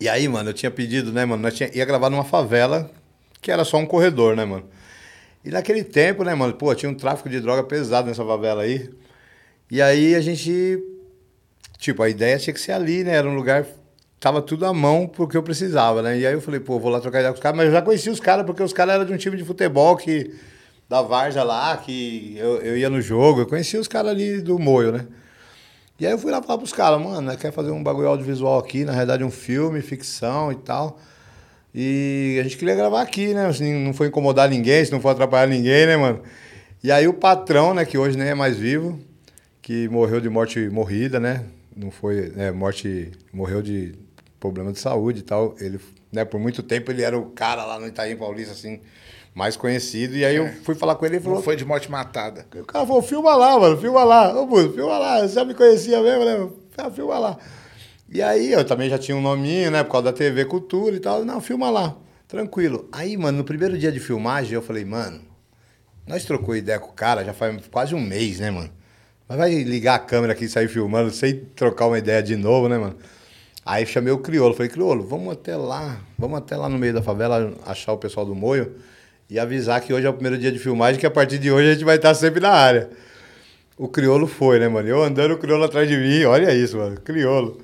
E aí, mano, eu tinha pedido, né, mano? Nós tinha, ia gravar numa favela que era só um corredor, né, mano? E naquele tempo, né, mano, pô, tinha um tráfico de droga pesado nessa favela aí. E aí a gente. Tipo, a ideia tinha que ser ali, né? Era um lugar. Tava tudo à mão porque eu precisava, né? E aí eu falei, pô, vou lá trocar ideia com os caras, mas eu já conhecia os caras, porque os caras eram de um time de futebol que. Da Varja lá, que eu, eu ia no jogo, eu conhecia os caras ali do Moio, né? E aí eu fui lá falar pros caras, mano, nós quer fazer um bagulho audiovisual aqui, na realidade um filme, ficção e tal. E a gente queria gravar aqui, né? Assim, não foi incomodar ninguém, se não for atrapalhar ninguém, né, mano? E aí o patrão, né, que hoje nem é mais vivo, que morreu de morte morrida, né? Não foi, né, morte, morreu de problema de saúde e tal. Ele, né, por muito tempo ele era o cara lá no Itaim Paulista, assim, mais conhecido. E aí eu fui falar com ele e falou, Não foi de morte matada. o cara falou, filma lá, mano, filma lá. Ô, Buzo, filma lá. Você já me conhecia mesmo, né? Ah, filma lá. E aí, eu também já tinha um nominho, né? Por causa da TV Cultura e tal. Não, filma lá. Tranquilo. Aí, mano, no primeiro dia de filmagem, eu falei, mano, nós trocou ideia com o cara já faz quase um mês, né, mano? Mas vai ligar a câmera aqui e sair filmando sem trocar uma ideia de novo, né, mano? Aí chamei o Criolo. Falei, Criolo, vamos até lá. Vamos até lá no meio da favela achar o pessoal do Moio e avisar que hoje é o primeiro dia de filmagem, que a partir de hoje a gente vai estar sempre na área. O Criolo foi, né, mano? Eu andando, o Criolo atrás de mim. Olha isso, mano. Criolo.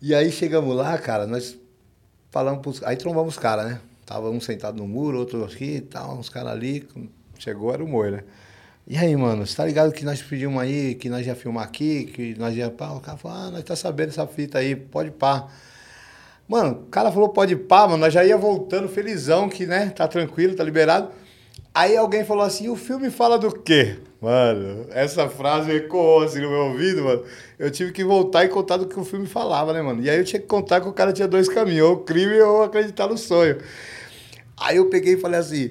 E aí chegamos lá, cara, nós falamos pros... Aí trombamos os caras, né? Tava um sentado no muro, outro aqui e tal, uns caras ali. Chegou, era o Moio, né? E aí, mano, você tá ligado que nós pedimos aí, que nós ia filmar aqui, que nós ia? O cara falou, ah, nós tá sabendo essa fita aí, pode pá. Mano, o cara falou pode pá, mano, nós já ia voltando felizão, que, né, tá tranquilo, tá liberado. Aí alguém falou assim, o filme fala do quê? Mano, essa frase ecoou assim no meu ouvido, mano. Eu tive que voltar e contar do que o filme falava, né, mano? E aí eu tinha que contar que o cara tinha dois caminhos, ou o crime ou acreditar no sonho. Aí eu peguei e falei assim,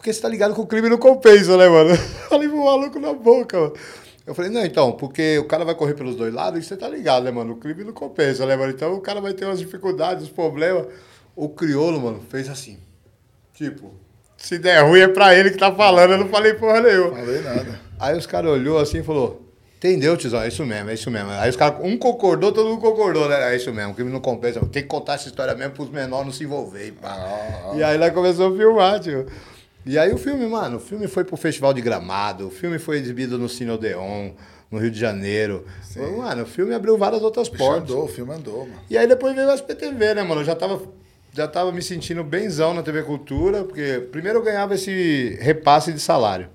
porque você tá ligado que o crime não compensa, né, mano? Falei pro maluco na boca, mano. Eu falei, não, então, porque o cara vai correr pelos dois lados e você tá ligado, né, mano? O crime não compensa, né, mano? Então o cara vai ter umas dificuldades, uns problemas. O criolo, mano, fez assim. Tipo, se der ruim é pra ele que tá falando, eu não falei porra nenhuma. Falei nada. Aí os caras olhou assim e falou, entendeu, tiozão? É isso mesmo, é isso mesmo. Aí os caras, um concordou, todo mundo concordou, né? É isso mesmo, o crime não compensa. Tem que contar essa história mesmo pros menores não se envolver e pá. E aí lá começou a filmar, tio. E aí o filme, mano, o filme foi pro Festival de Gramado, o filme foi exibido no Cine Odeon, no Rio de Janeiro. Mano, o filme abriu várias outras O portas. andou, o filme andou, mano. E aí depois veio o SPTV, né, mano? Eu já tava, já tava me sentindo benzão na TV Cultura, porque primeiro eu ganhava esse repasse de salário.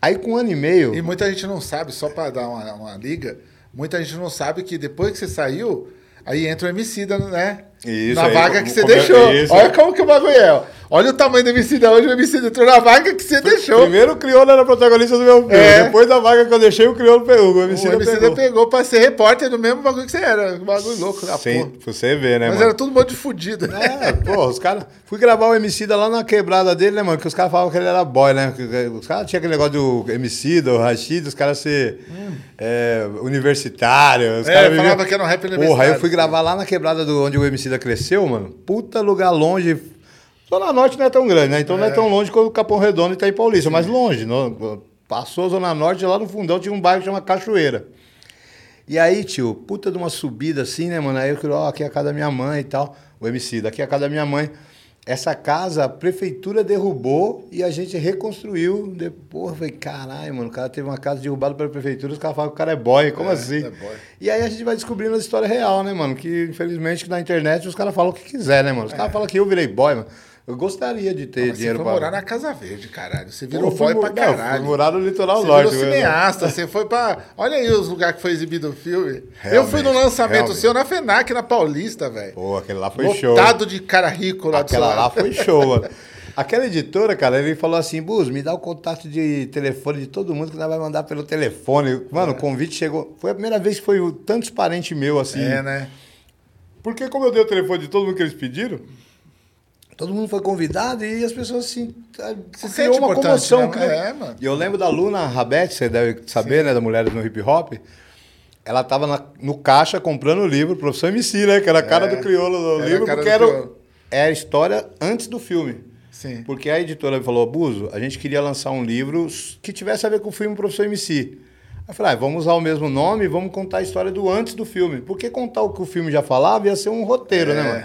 Aí com um ano e meio. E muita gente não sabe, só pra dar uma, uma liga, muita gente não sabe que depois que você saiu, aí entra o Emicida, né? Isso, na aí, vaga que você deixou. isso. Olha como que o bagulho é. ó. Olha o tamanho do Emicida hoje, o Emicida entrou na vaga que você deixou. Primeiro o Criolo era protagonista do meu filme. É. Depois da vaga que eu deixei, o Criolo pegou. O o MC pegou. pegou. pra ser repórter do mesmo bagulho que você era. Um bagulho louco da Sim, porra. pra você ver, né, Mas mano? era tudo um monte de fudido. É, pô, os caras. Fui gravar o Emicida lá na quebrada dele, né, mano? Que os caras falavam que ele era boy, né? Os caras tinham aquele negócio do Emicida, o Rashid, os caras ser é, universitário. Os É, caras falava viviam- que era um rap Porra, aí universitário. eu fui gravar lá na quebrada do onde o Emicida cresceu, mano. Puta lugar longe. Zona Norte não é tão grande, né? Então não é tão longe quanto o Capão Redondo e Itaim Paulista, mas longe. no- Passou a Zona Norte, lá no fundão tinha um bairro que chama Cachoeira. E aí, tio, puta de uma subida assim, né, mano? Aí eu falei, ó, aqui é a casa da minha mãe e tal. O MC, daqui é a casa da minha mãe. Essa casa a prefeitura derrubou e a gente reconstruiu. Depois, eu falei, caralho, mano, o cara teve uma casa derrubada pela prefeitura, os caras falam que o cara é boy, como É, assim? é boy. E aí a gente vai descobrindo a história real, né, mano? Que infelizmente na internet os caras falam o que quiser, né, mano? Os caras falam que eu virei boy, mano. Eu gostaria de ter você dinheiro foi pra... morar na Casa Verde, caralho. Você virou eu boy pra não, caralho. fui morar no litoral Você norte. virou né? cineasta, você foi pra. Olha aí os lugares que foi exibido o filme. eu Realmente, fui no lançamento realmente. seu na FENAC, na Paulista, velho. Pô, aquele lá foi show. Lotado de cara rico lá Aquela lá foi show, mano. Aquela editora, cara, ele falou assim, Bus, me dá o contato de telefone de todo mundo que nós vai mandar pelo telefone. Mano, o convite chegou... Foi a primeira vez que foi tantos parentes meus, assim. É, né? Porque como eu dei o telefone de todo mundo que eles pediram, todo mundo foi convidado e as pessoas, assim, tá- Se criou sente uma comoção. né? cara. É, mano. E eu lembro da Luna Rabete, você deve saber, né, da Mulheres no Hip Hop. Ela tava na- no caixa comprando o livro, Professor MC, né, que era a cara É, do crioulo do livro, porque do era, crioulo. é a história antes do filme. Sim. Porque a editora me falou, Buzo, a gente queria lançar um livro que tivesse a ver com o filme Professor MC. Aí eu falei, ah, vamos usar o mesmo nome e vamos contar a história do antes do filme. Porque contar o que o filme já falava ia ser um roteiro, né, É, mano?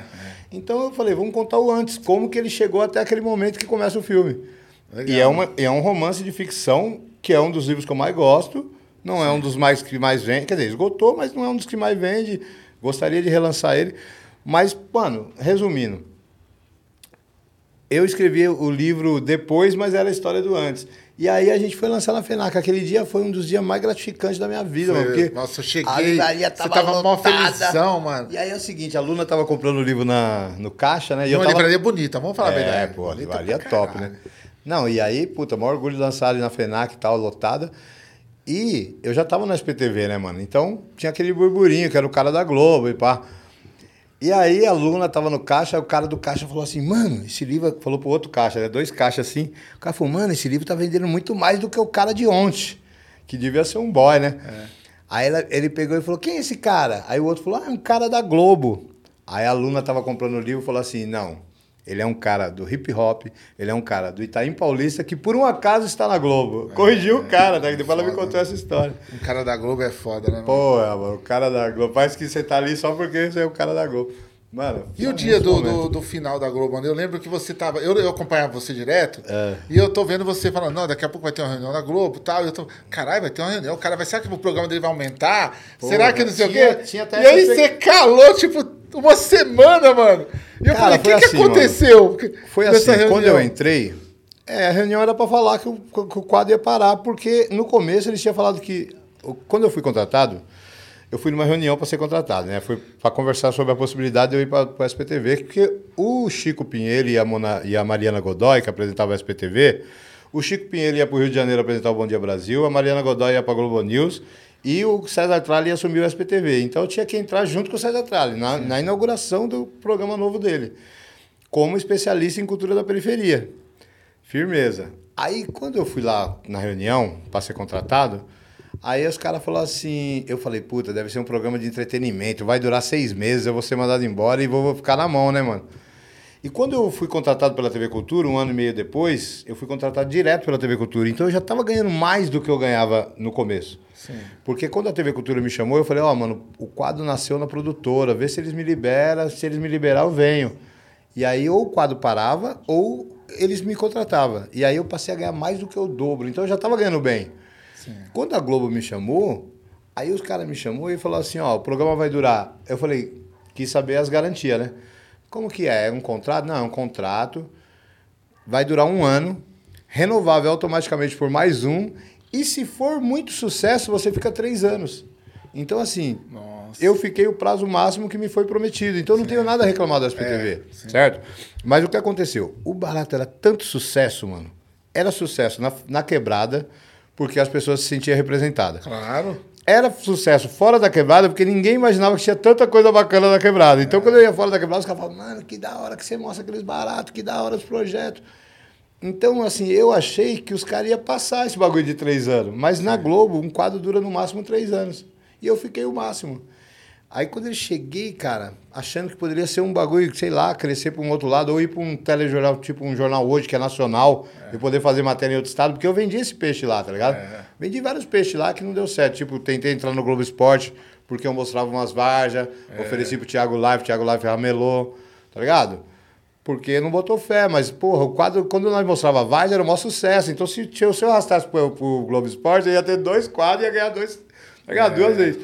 Então eu falei, vamos contar o antes, como que ele chegou até aquele momento que começa o filme. E é, uma, é um romance de ficção, que é um dos livros que eu mais gosto. Não é um dos mais que mais vende. Quer dizer, esgotou, mas não é um dos que mais vende. Gostaria de relançar ele. Mas, mano, resumindo. Eu escrevi o livro depois, mas era a história do antes. E aí a gente foi lançar na FENAC. Aquele dia foi um dos dias mais gratificantes da minha vida, mano. Porque Nossa, eu cheguei. a livraria você tava tava mó felizão, mano. E aí é o seguinte, a Luna tava comprando o livro na, no caixa, né? E E eu uma tava... livraria bonita, vamos falar É, verdade. pô, a livraria top, né? Não, e aí, puta, maior orgulho de lançar ali na FENAC e tal, lotada. E eu já tava no SPTV, né, mano? Então tinha aquele burburinho, que era o cara da Globo e pá. E aí a Luna tava no caixa, o cara do caixa falou assim, mano, esse livro, falou pro outro caixa, né? Dois caixas assim. O cara falou, mano, esse livro tá vendendo muito mais do que o cara de ontem. Que devia ser um boy, né? Aí ela- ele pegou e falou, quem é esse cara? Aí o outro falou, ah, é um cara da Globo. Aí a Luna tava comprando o livro e falou assim, não, ele é um cara do hip hop, ele é um cara do Itaim Paulista, que por um acaso está na Globo. Corrigiu o cara, né? Depois ela me contou essa história. Um cara da Globo é foda, né? mano? Pô, é, mano, o cara da Globo. Parece que você tá ali só porque você é o cara da Globo. Mano. E o dia do, do, do final da Globo, mano? Eu lembro que você tava. Eu, eu acompanhava você direto. É. E eu tô vendo você falando, não, daqui a pouco vai ter uma reunião da Globo e tal. E eu tô, caralho, vai ter uma reunião. O cara vai. Será que o programa dele vai aumentar? será que não sei tinha- o quê? tinha até e aí você calou, tipo, uma semana, mano. E eu Cara, falei, o que, foi que assim, aconteceu? Foi nessa assim, quando reunião? eu entrei, é, a reunião era pra falar que o, que o quadro ia parar, porque no começo eles tinham falado que. Quando eu fui contratado, eu fui numa reunião para ser contratado, né? Fui para conversar sobre a possibilidade de eu ir para o SPTV, porque o Chico Pinheiro e a, Mona- e a Mariana Godoy, que apresentavam o SPTV, o Chico Pinheiro ia para o Rio de Janeiro apresentar o Bom Dia Brasil, a Mariana Godoy ia para a Globo News e o César Tralli ia assumir o SPTV. Então eu tinha que entrar junto com o César Tralli, na, na inauguração do programa novo dele, como especialista em cultura da periferia. Firmeza. Aí, quando eu fui lá na reunião para ser contratado, aí os caras falaram assim: eu falei, puta, deve ser um programa de entretenimento, vai durar seis meses, eu vou ser mandado embora e vou, vou ficar na mão, né, mano? E quando eu fui contratado pela TV Cultura, um ano e meio depois, eu fui contratado direto pela TV Cultura. Então eu já estava ganhando mais do que eu ganhava no começo. Sim. Porque quando a TV Cultura me chamou, eu falei, ó, mano, o quadro nasceu na produtora, vê se eles me liberam, se eles me liberar, eu venho. E aí ou o quadro parava, ou eles me contratavam. E aí eu passei a ganhar mais do que o dobro. Então eu já estava ganhando bem. Quando a Globo me chamou, aí os caras me chamou e falou assim, ó, o programa vai durar. Eu falei, quis saber as garantias, né? Como que é? É um contrato? Não, é um contrato. Vai durar um ano, renovável automaticamente por mais um. E se for muito sucesso, você fica três anos. Então, assim, Nossa. eu fiquei o prazo máximo que me foi prometido. Então, eu não tenho nada a reclamar da SPTV, certo? Mas o que aconteceu? O barato era tanto sucesso, mano. Era sucesso na, na quebrada, porque as pessoas se sentiam representadas. Claro. Era sucesso fora da quebrada, porque ninguém imaginava que tinha tanta coisa bacana na quebrada. Então, quando eu ia fora da quebrada, os caras falavam, mano, que da hora que você mostra aqueles baratos, que da hora os projetos. Então, assim, eu achei que os caras iam passar esse bagulho de três anos. Mas na Globo, um quadro dura no máximo três anos. E eu fiquei o máximo. Aí quando eu cheguei, cara, achando que poderia ser um bagulho, sei lá, crescer para um outro lado, ou ir para um telejornal, tipo um jornal hoje, que é nacional, e poder fazer matéria em outro estado, porque eu vendi esse peixe lá, tá ligado? Vendi vários peixes lá que não deu certo. Tipo, tentei entrar no Globo Esporte, porque eu mostrava umas varjas, ofereci pro Thiago Live, Thiago Live ramelou, tá ligado? Porque não botou fé, mas, porra, o quadro, quando nós mostrava a Vargas, era o maior sucesso. Então, se, se eu arrastasse pro, pro Globo Esporte, eu ia ter dois quadros e ia ganhar dois, Tá ligado? Duas vezes.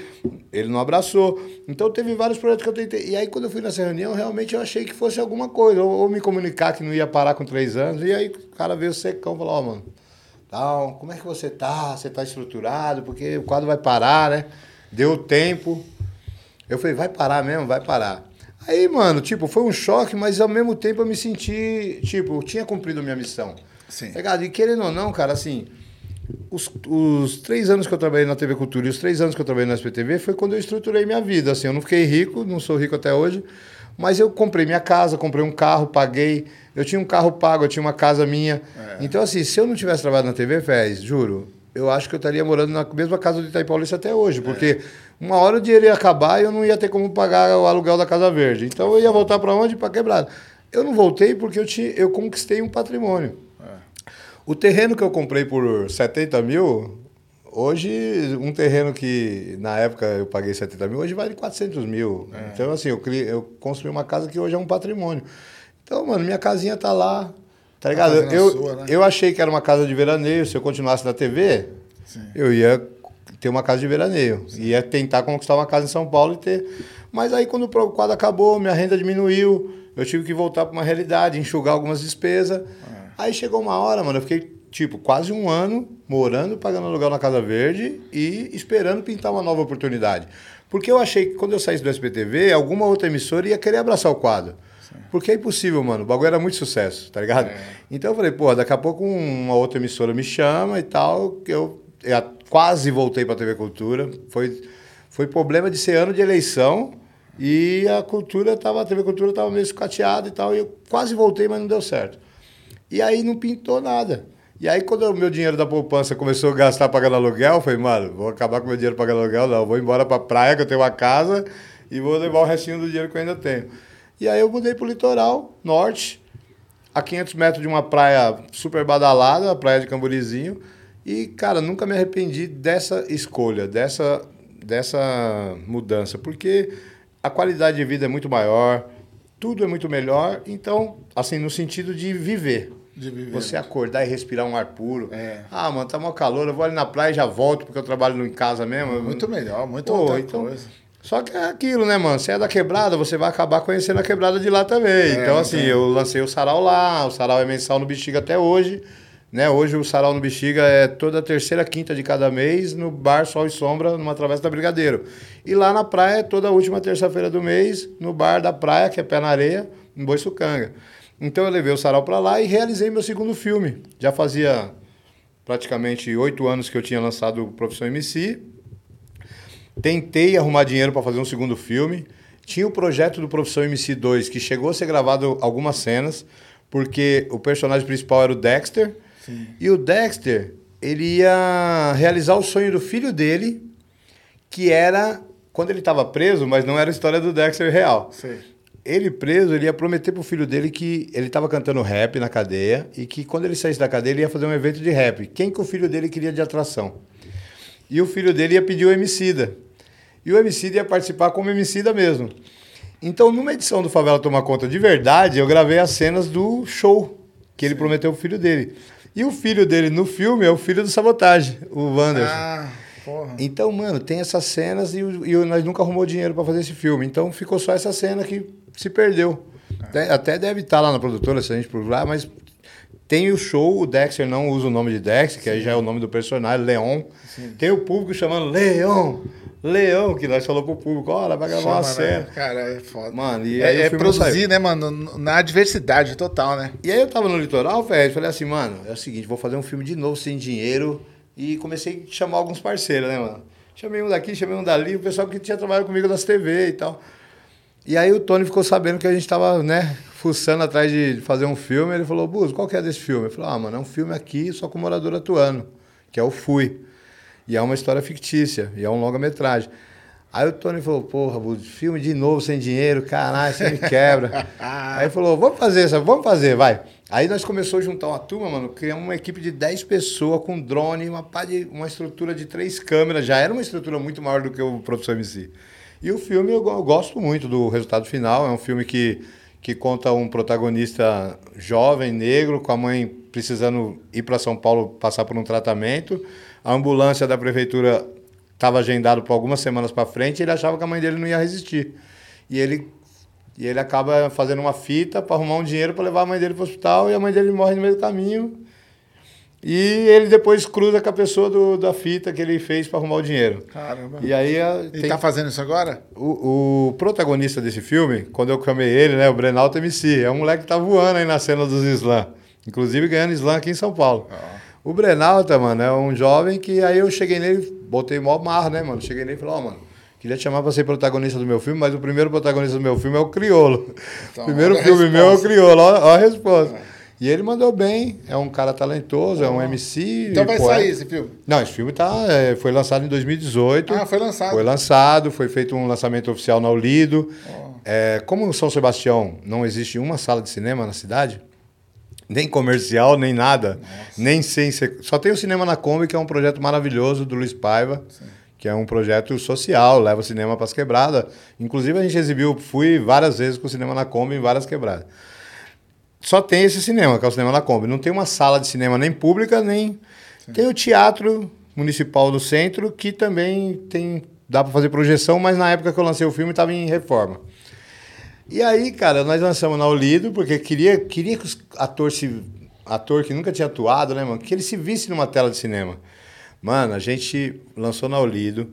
Ele não abraçou. Então teve vários projetos que eu tentei. E aí, quando eu fui nessa reunião, realmente eu achei que fosse alguma coisa. Ou, ou me comunicar que não ia parar com três anos. E aí o cara veio secão e falou, ó, mano, tal, como é que você tá? Você tá estruturado? Porque o quadro vai parar, né? Deu tempo. Eu falei, vai parar mesmo? Vai parar. Aí, mano, tipo, foi um choque, mas ao mesmo tempo eu me senti, tipo, eu tinha cumprido a minha missão. Sim. Tá ligado? E querendo ou não, cara, assim, os, os três anos que eu trabalhei na TV Cultura e os três anos que eu trabalhei na SPTV foi quando eu estruturei minha vida. Assim, eu não fiquei rico, não sou rico até hoje, mas eu comprei minha casa, comprei um carro, paguei. Eu tinha um carro pago, eu tinha uma casa minha. Então, assim, se eu não tivesse trabalhado na TV, Fez, juro, eu acho que eu estaria morando na mesma casa do Itaí Paulista até hoje, porque uma hora o dinheiro ia acabar e eu não ia ter como pagar o aluguel da Casa Verde. Então eu ia voltar para onde? Para quebrada. Eu não voltei porque eu, tinha, eu conquistei um patrimônio. O terreno que eu comprei por 70 mil, hoje, um terreno que na época eu paguei 70 mil, hoje vale 400 mil. Então, assim, eu, criei, eu construí uma casa que hoje é um patrimônio. Então, mano, minha casinha tá lá. Tá ligado? fazendo a eu, sua, né? eu achei que era uma casa de veraneio. Se eu continuasse na TV, eu ia ter uma casa de veraneio. Ia tentar conquistar uma casa em São Paulo e ter. Mas aí, quando o quadro acabou, minha renda diminuiu. Eu tive que voltar para uma realidade, enxugar algumas despesas. Aí chegou uma hora, mano, eu fiquei, tipo, quase um ano morando, pagando aluguel na Casa Verde e esperando pintar uma nova oportunidade. Porque eu achei que quando eu saísse do SPTV, alguma outra emissora ia querer abraçar o quadro. Porque é impossível, mano. O bagulho era muito sucesso, tá ligado? Então eu falei, pô, daqui a pouco uma outra emissora me chama e tal, que eu, eu quase voltei pra TV Cultura. Foi, foi problema de ser ano de eleição e a cultura tava, a TV Cultura tava meio escateada e tal, e eu quase voltei, mas não deu certo. E aí não pintou nada. E aí, quando o meu dinheiro da poupança começou a gastar pagando aluguel, eu falei, mano, vou acabar com meu dinheiro pagando aluguel, não. Vou embora pra praia, que eu tenho uma casa, e vou levar o restinho do dinheiro que eu ainda tenho. E aí eu mudei pro litoral, norte, a 500 metros de uma praia super badalada, a praia de Camborizinho. E, cara, nunca me arrependi dessa escolha, dessa, dessa mudança, porque a qualidade de vida é muito maior, tudo é muito melhor. Então, assim, no sentido de viver. Você acordar e respirar um ar puro. É. Ah, mano, tá mó calor, eu vou ali na praia e já volto, porque eu trabalho em casa mesmo. Muito melhor, muito Pô, então, coisa. Só que é aquilo, né, mano? Você é da quebrada, você vai acabar conhecendo a quebrada de lá também. então, não assim, tem. eu lancei o sarau lá, o sarau é mensal no Bexiga até hoje. Né? Hoje o sarau no Bexiga é toda terceira, quinta de cada mês, no bar Sol e Sombra, numa travessa da Brigadeiro. E lá na praia é toda última terça-feira do mês, no bar da praia, que é pé na areia, em Boiçucanga. Então eu levei o sarau pra lá e realizei meu segundo filme. Já fazia praticamente oito anos que eu tinha lançado o Profissão MC. Tentei arrumar dinheiro para fazer um segundo filme. Tinha o projeto do Profissão MC 2, que chegou a ser gravado algumas cenas, porque o personagem principal era o Dexter. E o Dexter, ele ia realizar o sonho do filho dele, que era quando ele estava preso, mas não era a história do Dexter real. Sei. Ele preso, ele ia prometer pro filho dele que ele estava cantando rap na cadeia e que quando ele saísse da cadeia ele ia fazer um evento de rap. Quem que o filho dele queria de atração? E o filho dele ia pedir o Emicida. E o Emicida ia participar como Emicida mesmo. Então, numa edição do Favela Tomar Conta de verdade, eu gravei as cenas do show que ele prometeu pro filho dele. E o filho dele no filme é o filho do Sabotagem, o Wanderson. Ah, porra. Então, mano, tem essas cenas e, e nós nunca arrumou dinheiro pra fazer esse filme. Então ficou só essa cena que se perdeu. Até, até deve estar lá na produtora se a gente procurar, mas tem o show, o Dexter não usa o nome de Dexter, que aí já é o nome do personagem, Leon. Tem o público chamando Leon, Leão, que nós falou pro público, olha, vai gravar uma Chama, cena. né? Cara, é foda. Mano, e aí é, o é não produzir, né, mano? Na diversidade total, né? E aí eu tava no litoral, velho, falei assim, mano, é o seguinte, vou fazer um filme de novo sem dinheiro. E comecei a chamar alguns parceiros, né, mano? Chamei um daqui, chamei um dali, o pessoal que tinha trabalhado comigo nas TV e tal. E aí o Tony ficou sabendo que a gente tava, né, fuçando atrás de fazer um filme. Ele falou, Buzo, qual que é desse filme? Eu falei, ah, mano, é um filme aqui só com morador atuando, que é o Fui. E é uma história fictícia, e é um longa-metragem. Aí o Tony falou, porra, filme de novo sem dinheiro, caralho, você me quebra. aí falou, vamos fazer isso, vamos fazer, vai. Aí nós começamos a juntar uma turma, mano, criamos uma equipe de 10 pessoas com drone, uma, de, uma estrutura de três câmeras, já era uma estrutura muito maior do que o Professor MC. E o filme eu, eu gosto muito do resultado final, é um filme que, que conta um protagonista jovem, negro, com a mãe precisando ir para São Paulo passar por um tratamento. A ambulância da prefeitura estava agendado por algumas semanas para frente, ele achava que a mãe dele não ia resistir. E ele, e ele acaba fazendo uma fita para arrumar um dinheiro para levar a mãe dele para o hospital e a mãe dele morre no meio do caminho. E ele depois cruza com a pessoa do, da fita que ele fez para arrumar o dinheiro. Caramba. E aí Ele tem- tá fazendo isso agora? o, o protagonista desse filme, quando eu chamei ele, né, o Brenalto MC, é um moleque que tá voando aí na cena dos slam. Inclusive ganhando slam aqui em São Paulo. O Brenalta, mano, é um jovem que aí eu cheguei nele, botei mó marra, né, mano? Cheguei nele e falei, ó, mano, queria te chamar pra ser protagonista do meu filme, mas o primeiro protagonista do meu filme é o Criolo. Então, o primeiro filme meu é o. Criolo, ó, ó a resposta. E ele mandou bem, é um cara talentoso, é um MC. Então vai poeta. sair esse filme. Não, esse filme tá, é, foi lançado em 2018. Ah, foi lançado. Foi lançado, foi feito um lançamento oficial na Olido. É, como em São Sebastião não existe uma sala de cinema na cidade, nem comercial, nem nada, nem sem só tem o Cinema na Kombi, que é um projeto maravilhoso do Luiz Paiva, que é um projeto social, leva o cinema para as quebradas. Inclusive a gente exibiu, fui várias vezes com o Cinema na Kombi em várias quebradas. Só tem esse cinema, que é o Cinema na Kombi. Não tem uma sala de cinema nem pública, nem. Tem o Teatro Municipal do Centro, que também tem. dá para fazer projeção, mas na época que eu lancei o filme estava em reforma. E aí, cara, nós lançamos na Olido, porque queria, queria que os ator, se, ator que nunca tinha atuado, né, mano, que ele se visse numa tela de cinema. Mano, a gente lançou na Olido.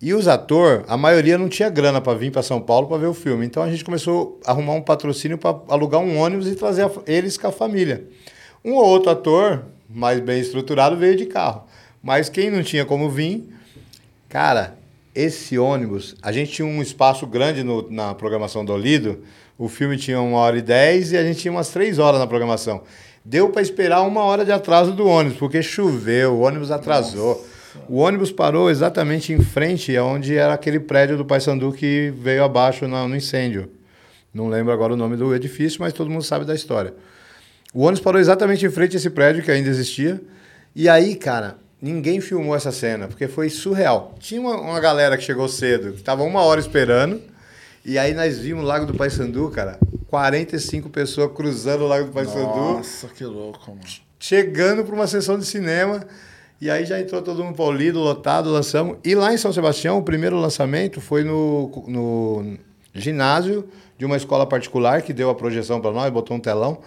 E os atores, a maioria não tinha grana para vir para São Paulo para ver o filme. Então a gente começou a arrumar um patrocínio para alugar um ônibus e trazer a- eles com a família. Um ou outro ator, mais bem estruturado, veio de carro. Mas quem não tinha como vir, Cara, esse ônibus, a gente tinha um espaço grande no- na programação do Olido. O filme tinha uma hora e dez e a gente tinha umas três horas na programação. Deu para esperar uma hora de atraso do ônibus, porque choveu, o ônibus atrasou. O ônibus parou exatamente em frente aonde era aquele prédio do Paysandu que veio abaixo na- no incêndio. Não lembro agora o nome do edifício, mas todo mundo sabe da história. O ônibus parou exatamente em frente a esse prédio que ainda existia. E aí, cara, ninguém filmou essa cena, porque foi surreal. Tinha uma, uma galera que chegou cedo, que estava uma hora esperando. E aí nós vimos o Lago do Paissandu, cara. 45 pessoas cruzando o Lago do Paissandu, Nossa, que louco, mano. chegando para uma sessão de cinema. E aí já entrou todo mundo paulido, lotado, lançamos. E lá em São Sebastião, o primeiro lançamento foi no, no ginásio de uma escola particular que deu a projeção para nós, botou um telão.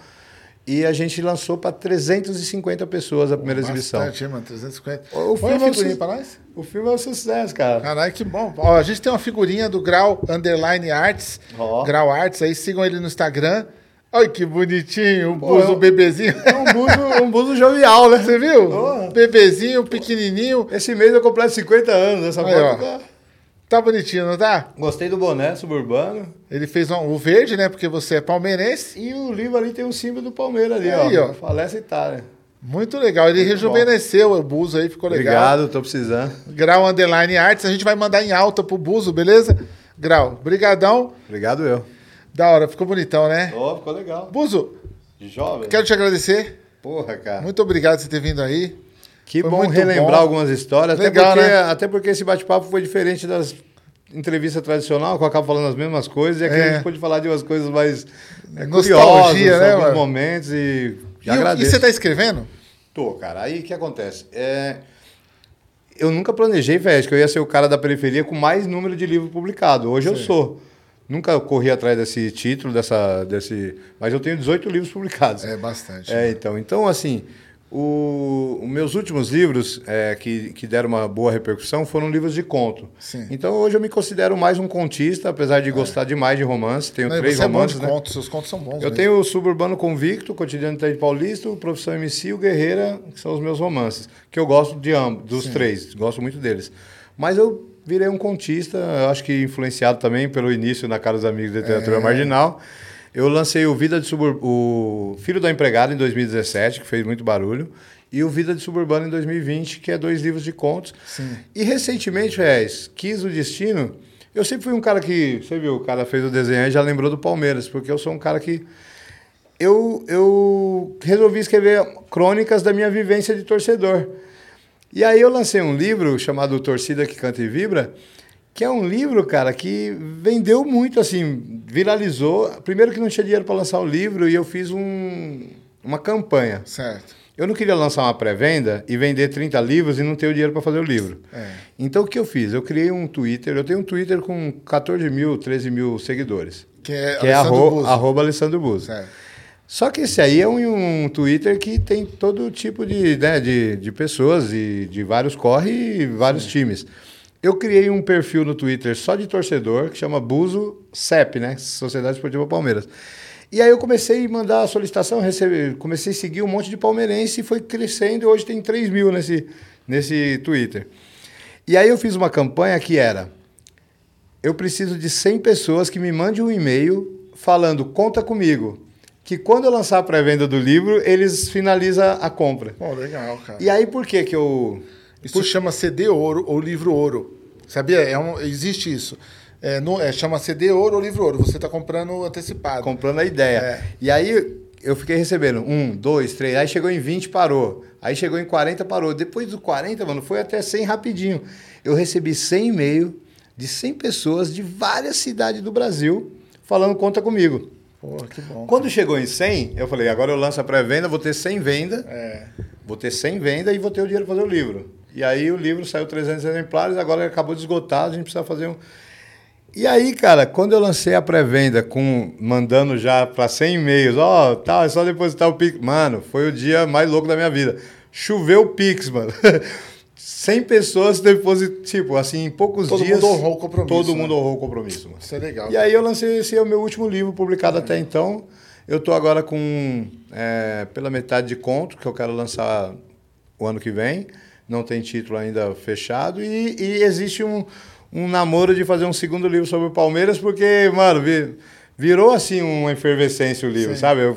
E a gente lançou para 350 pessoas a primeira exibição. Bastante, mano? 350. O a filme é um figurinha nós. O filme é um sucesso, cara. Caralho, que bom. Ó, a gente tem uma figurinha do Grau Underline Arts. Ó. Grau Arts, aí sigam ele no Instagram. Olha que bonitinho, o Pô, buzo, é o um- bebezinho. É um buzo, um buzo jovial, né? Você viu? Ó. Bebezinho, pequenininho. Esse mês eu completo 50 anos. Essa foto ó. Tá- bonitinho, não tá? Gostei do boné suburbano. Ele fez um- o verde, né? Porque você é palmeirense. E o livro ali tem um símbolo do Palmeiras ali, Aí, ó. ó. Falece Itália. Muito legal. Ele rejuvenesceu o buzo aí, ficou legal. Obrigado, tô precisando. Grau Underline Arts. A gente vai mandar em alta pro buzo, beleza? Grau, brigadão. Obrigado eu. Da hora, ficou bonitão, né? Ó, ficou legal. Buzo, jovem. quero te agradecer. Porra, cara. Muito obrigado por você ter vindo aí. Que Foi bom relembrar bom. algumas histórias. Legal, até, porque, né? até porque esse bate-papo foi diferente das entrevistas tradicionais, que eu acabo falando as mesmas coisas. E aqui É. a gente pôde falar de umas coisas mais é, curiosas, né, alguns mano? momentos. E, E, agradeço. e você tá escrevendo? Tô, cara. Aí o que acontece? É, Eu nunca planejei, velho, que eu ia ser o cara da periferia com mais número de livros publicados. Hoje eu sou. Nunca corri atrás desse título, dessa, desse. Mas eu tenho 18 livros publicados. É bastante. É, então. Então, assim, o, os meus últimos livros é, que, que deram uma boa repercussão foram livros de conto. Sim. Então, hoje eu me considero mais um contista, apesar de gostar demais de romance. Tenho Não, três é romances, de né? contos, seus contos são bons. Eu mesmo. tenho o Suburbano Convicto, Cotidiano de Paulista, o Profissão MC e o Guerreira, que são os meus romances. Que eu gosto de ambos, dos três, gosto muito deles. Mas eu virei um contista, acho que influenciado também pelo início na Cara dos Amigos da Literatura É. Marginal. Eu lancei o Vida de Subur... o Filho da Empregada em 2017, que fez muito barulho, e o Vida de Suburbano em 2020, que é dois livros de contos. Sim. E recentemente, Reis, quis o destino. Eu sempre fui um cara que, você viu, o cara fez o desenho e já lembrou do Palmeiras, porque eu sou um cara que eu, eu resolvi escrever crônicas da minha vivência de torcedor. E aí eu lancei um livro chamado Torcida que Canta e Vibra, que é um livro, cara, que vendeu muito, assim, viralizou. Primeiro que não tinha dinheiro para lançar o livro e eu fiz um, uma campanha. Certo. Eu não queria lançar uma pré-venda e vender 30 livros e não ter o dinheiro para fazer o livro. É. Então o que eu fiz? Eu criei um Twitter, eu tenho um Twitter com 14 mil, 13 mil seguidores. Que é, Que é arro Buzo. arroba Alessandro Buzo. Certo. Só que esse aí é um, um Twitter que tem todo tipo de, né, de, de pessoas e de vários corre e vários times. Eu criei um perfil no Twitter só de torcedor, que chama Buzo CEP, né? Sociedade Esportiva Palmeiras. E aí eu comecei a mandar a solicitação, receber, comecei a seguir um monte de palmeirense e foi crescendo e hoje tem 3 mil nesse, nesse Twitter. E aí eu fiz uma campanha que era eu preciso de 100 pessoas que me mandem um e-mail falando conta comigo, que quando eu lançar a pré-venda do livro, eles finalizam a compra. Pô, legal, cara. E aí por que que eu... Isso chama CD Ouro ou Livro Ouro. Sabia? É um, existe isso. É, no, é, chama CD Ouro ou Livro Ouro. Você está comprando antecipado. comprando a ideia. É. E aí eu fiquei recebendo um, dois, três, aí chegou em 20, parou. Aí chegou em 40, parou. Depois do 40, mano, foi até 100 rapidinho. Eu recebi 100 e-mail de 100 pessoas de várias cidades do Brasil falando conta comigo. Pô, que bom. Quando chegou em 100, eu falei, agora eu lanço a pré-venda, vou ter 100 venda, É. vou ter 100 venda e vou ter o dinheiro para fazer o livro. E aí o livro saiu 300 exemplares, agora ele acabou de esgotar, a gente precisa fazer um... E aí, cara, quando eu lancei a pré-venda com mandando já para 100 e-mails, ó, tá, é só depositar o Pix. Mano, foi o dia mais louco da minha vida. Choveu o Pix, mano. 100 pessoas depositaram, tipo, assim, em poucos Todo dias. mundo honrou o compromisso, Todo né? mundo honrou o compromisso, mano. Isso é legal. E aí eu lancei, esse é o meu último livro publicado até então. Eu tô agora com é, pela metade de conto, que eu quero lançar o ano que vem. Não tem título ainda fechado. E, e existe um, um namoro de fazer um segundo livro sobre o Palmeiras, porque, mano, vi- virou assim uma efervescência o livro, Sim. sabe? Eu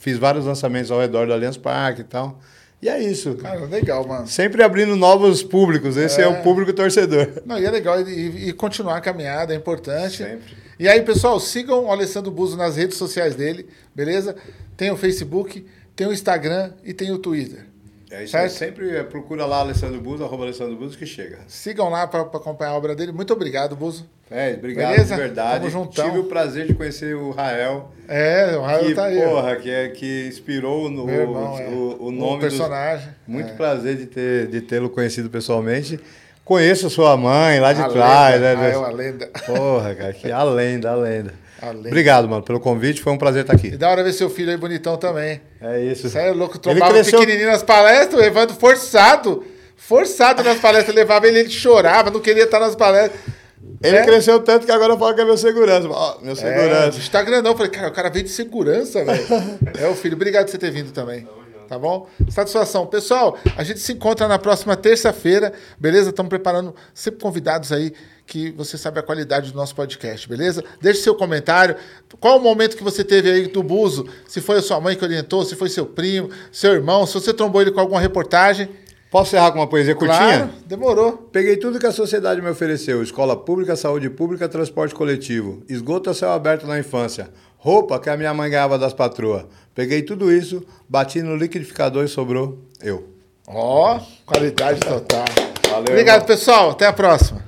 fiz vários lançamentos ao redor do Allianz Parque e tal. E é isso. Cara, legal, mano. Sempre abrindo novos públicos. Esse é, É. o público torcedor. Não, e é legal e, e- continuar a caminhada, é importante. Sempre. E aí, pessoal, sigam o Alessandro Buzo nas redes sociais dele, beleza? Tem o Facebook, tem o Instagram e tem o Twitter. É isso Certo? aí. Sempre é, procura lá Alessandro Buzo, arroba Alessandro Buzo, que chega. Sigam lá para acompanhar a obra dele. Muito obrigado, Buzo. É, obrigado Beleza? de verdade. Tamo juntão. Tive o prazer de conhecer o Rael. É, o Raio que, tá aí. porra, que, é, que inspirou no, irmão, o, é. o, O nome personagem, Dos... Muito é. prazer de ter de tê-lo conhecido pessoalmente. Conheço sua mãe lá de A trás, lenda, né? Rael, a lenda. Porra, cara, que a lenda, a lenda. A lenda. Obrigado, mano, pelo convite. Foi um prazer estar E aqui. da hora ver seu filho aí bonitão também. É isso. Aí é louco, trombava cresceu- pequenininho nas palestras, o Evandro forçado. Forçado nas palestras, levava ele, ele chorava, não queria estar nas palestras. Ele É. cresceu tanto que agora fala que é meu segurança. Ó, meu É, segurança. Instagram não. Falei, cara, o cara veio de segurança, velho. é o filho. Obrigado por você ter vindo também. Tá bom? Satisfação. Pessoal, a gente se encontra na próxima terça-feira, beleza? Estamos preparando sempre convidados aí que você sabe a qualidade do nosso podcast, beleza? Deixe seu comentário. Qual o momento que você teve aí do Buzo? Se foi a sua mãe que orientou, se foi seu primo, seu irmão, se você trombou ele com alguma reportagem. Posso encerrar com uma poesia curtinha? Claro, demorou. Peguei tudo que a sociedade me ofereceu: escola pública, saúde pública, transporte coletivo, esgoto a céu aberto na infância, roupa que a minha mãe ganhava das patroas. Peguei tudo isso, bati no liquidificador e sobrou eu. Ó, qualidade total. Valeu, Obrigado, irmão. pessoal. Até a próxima.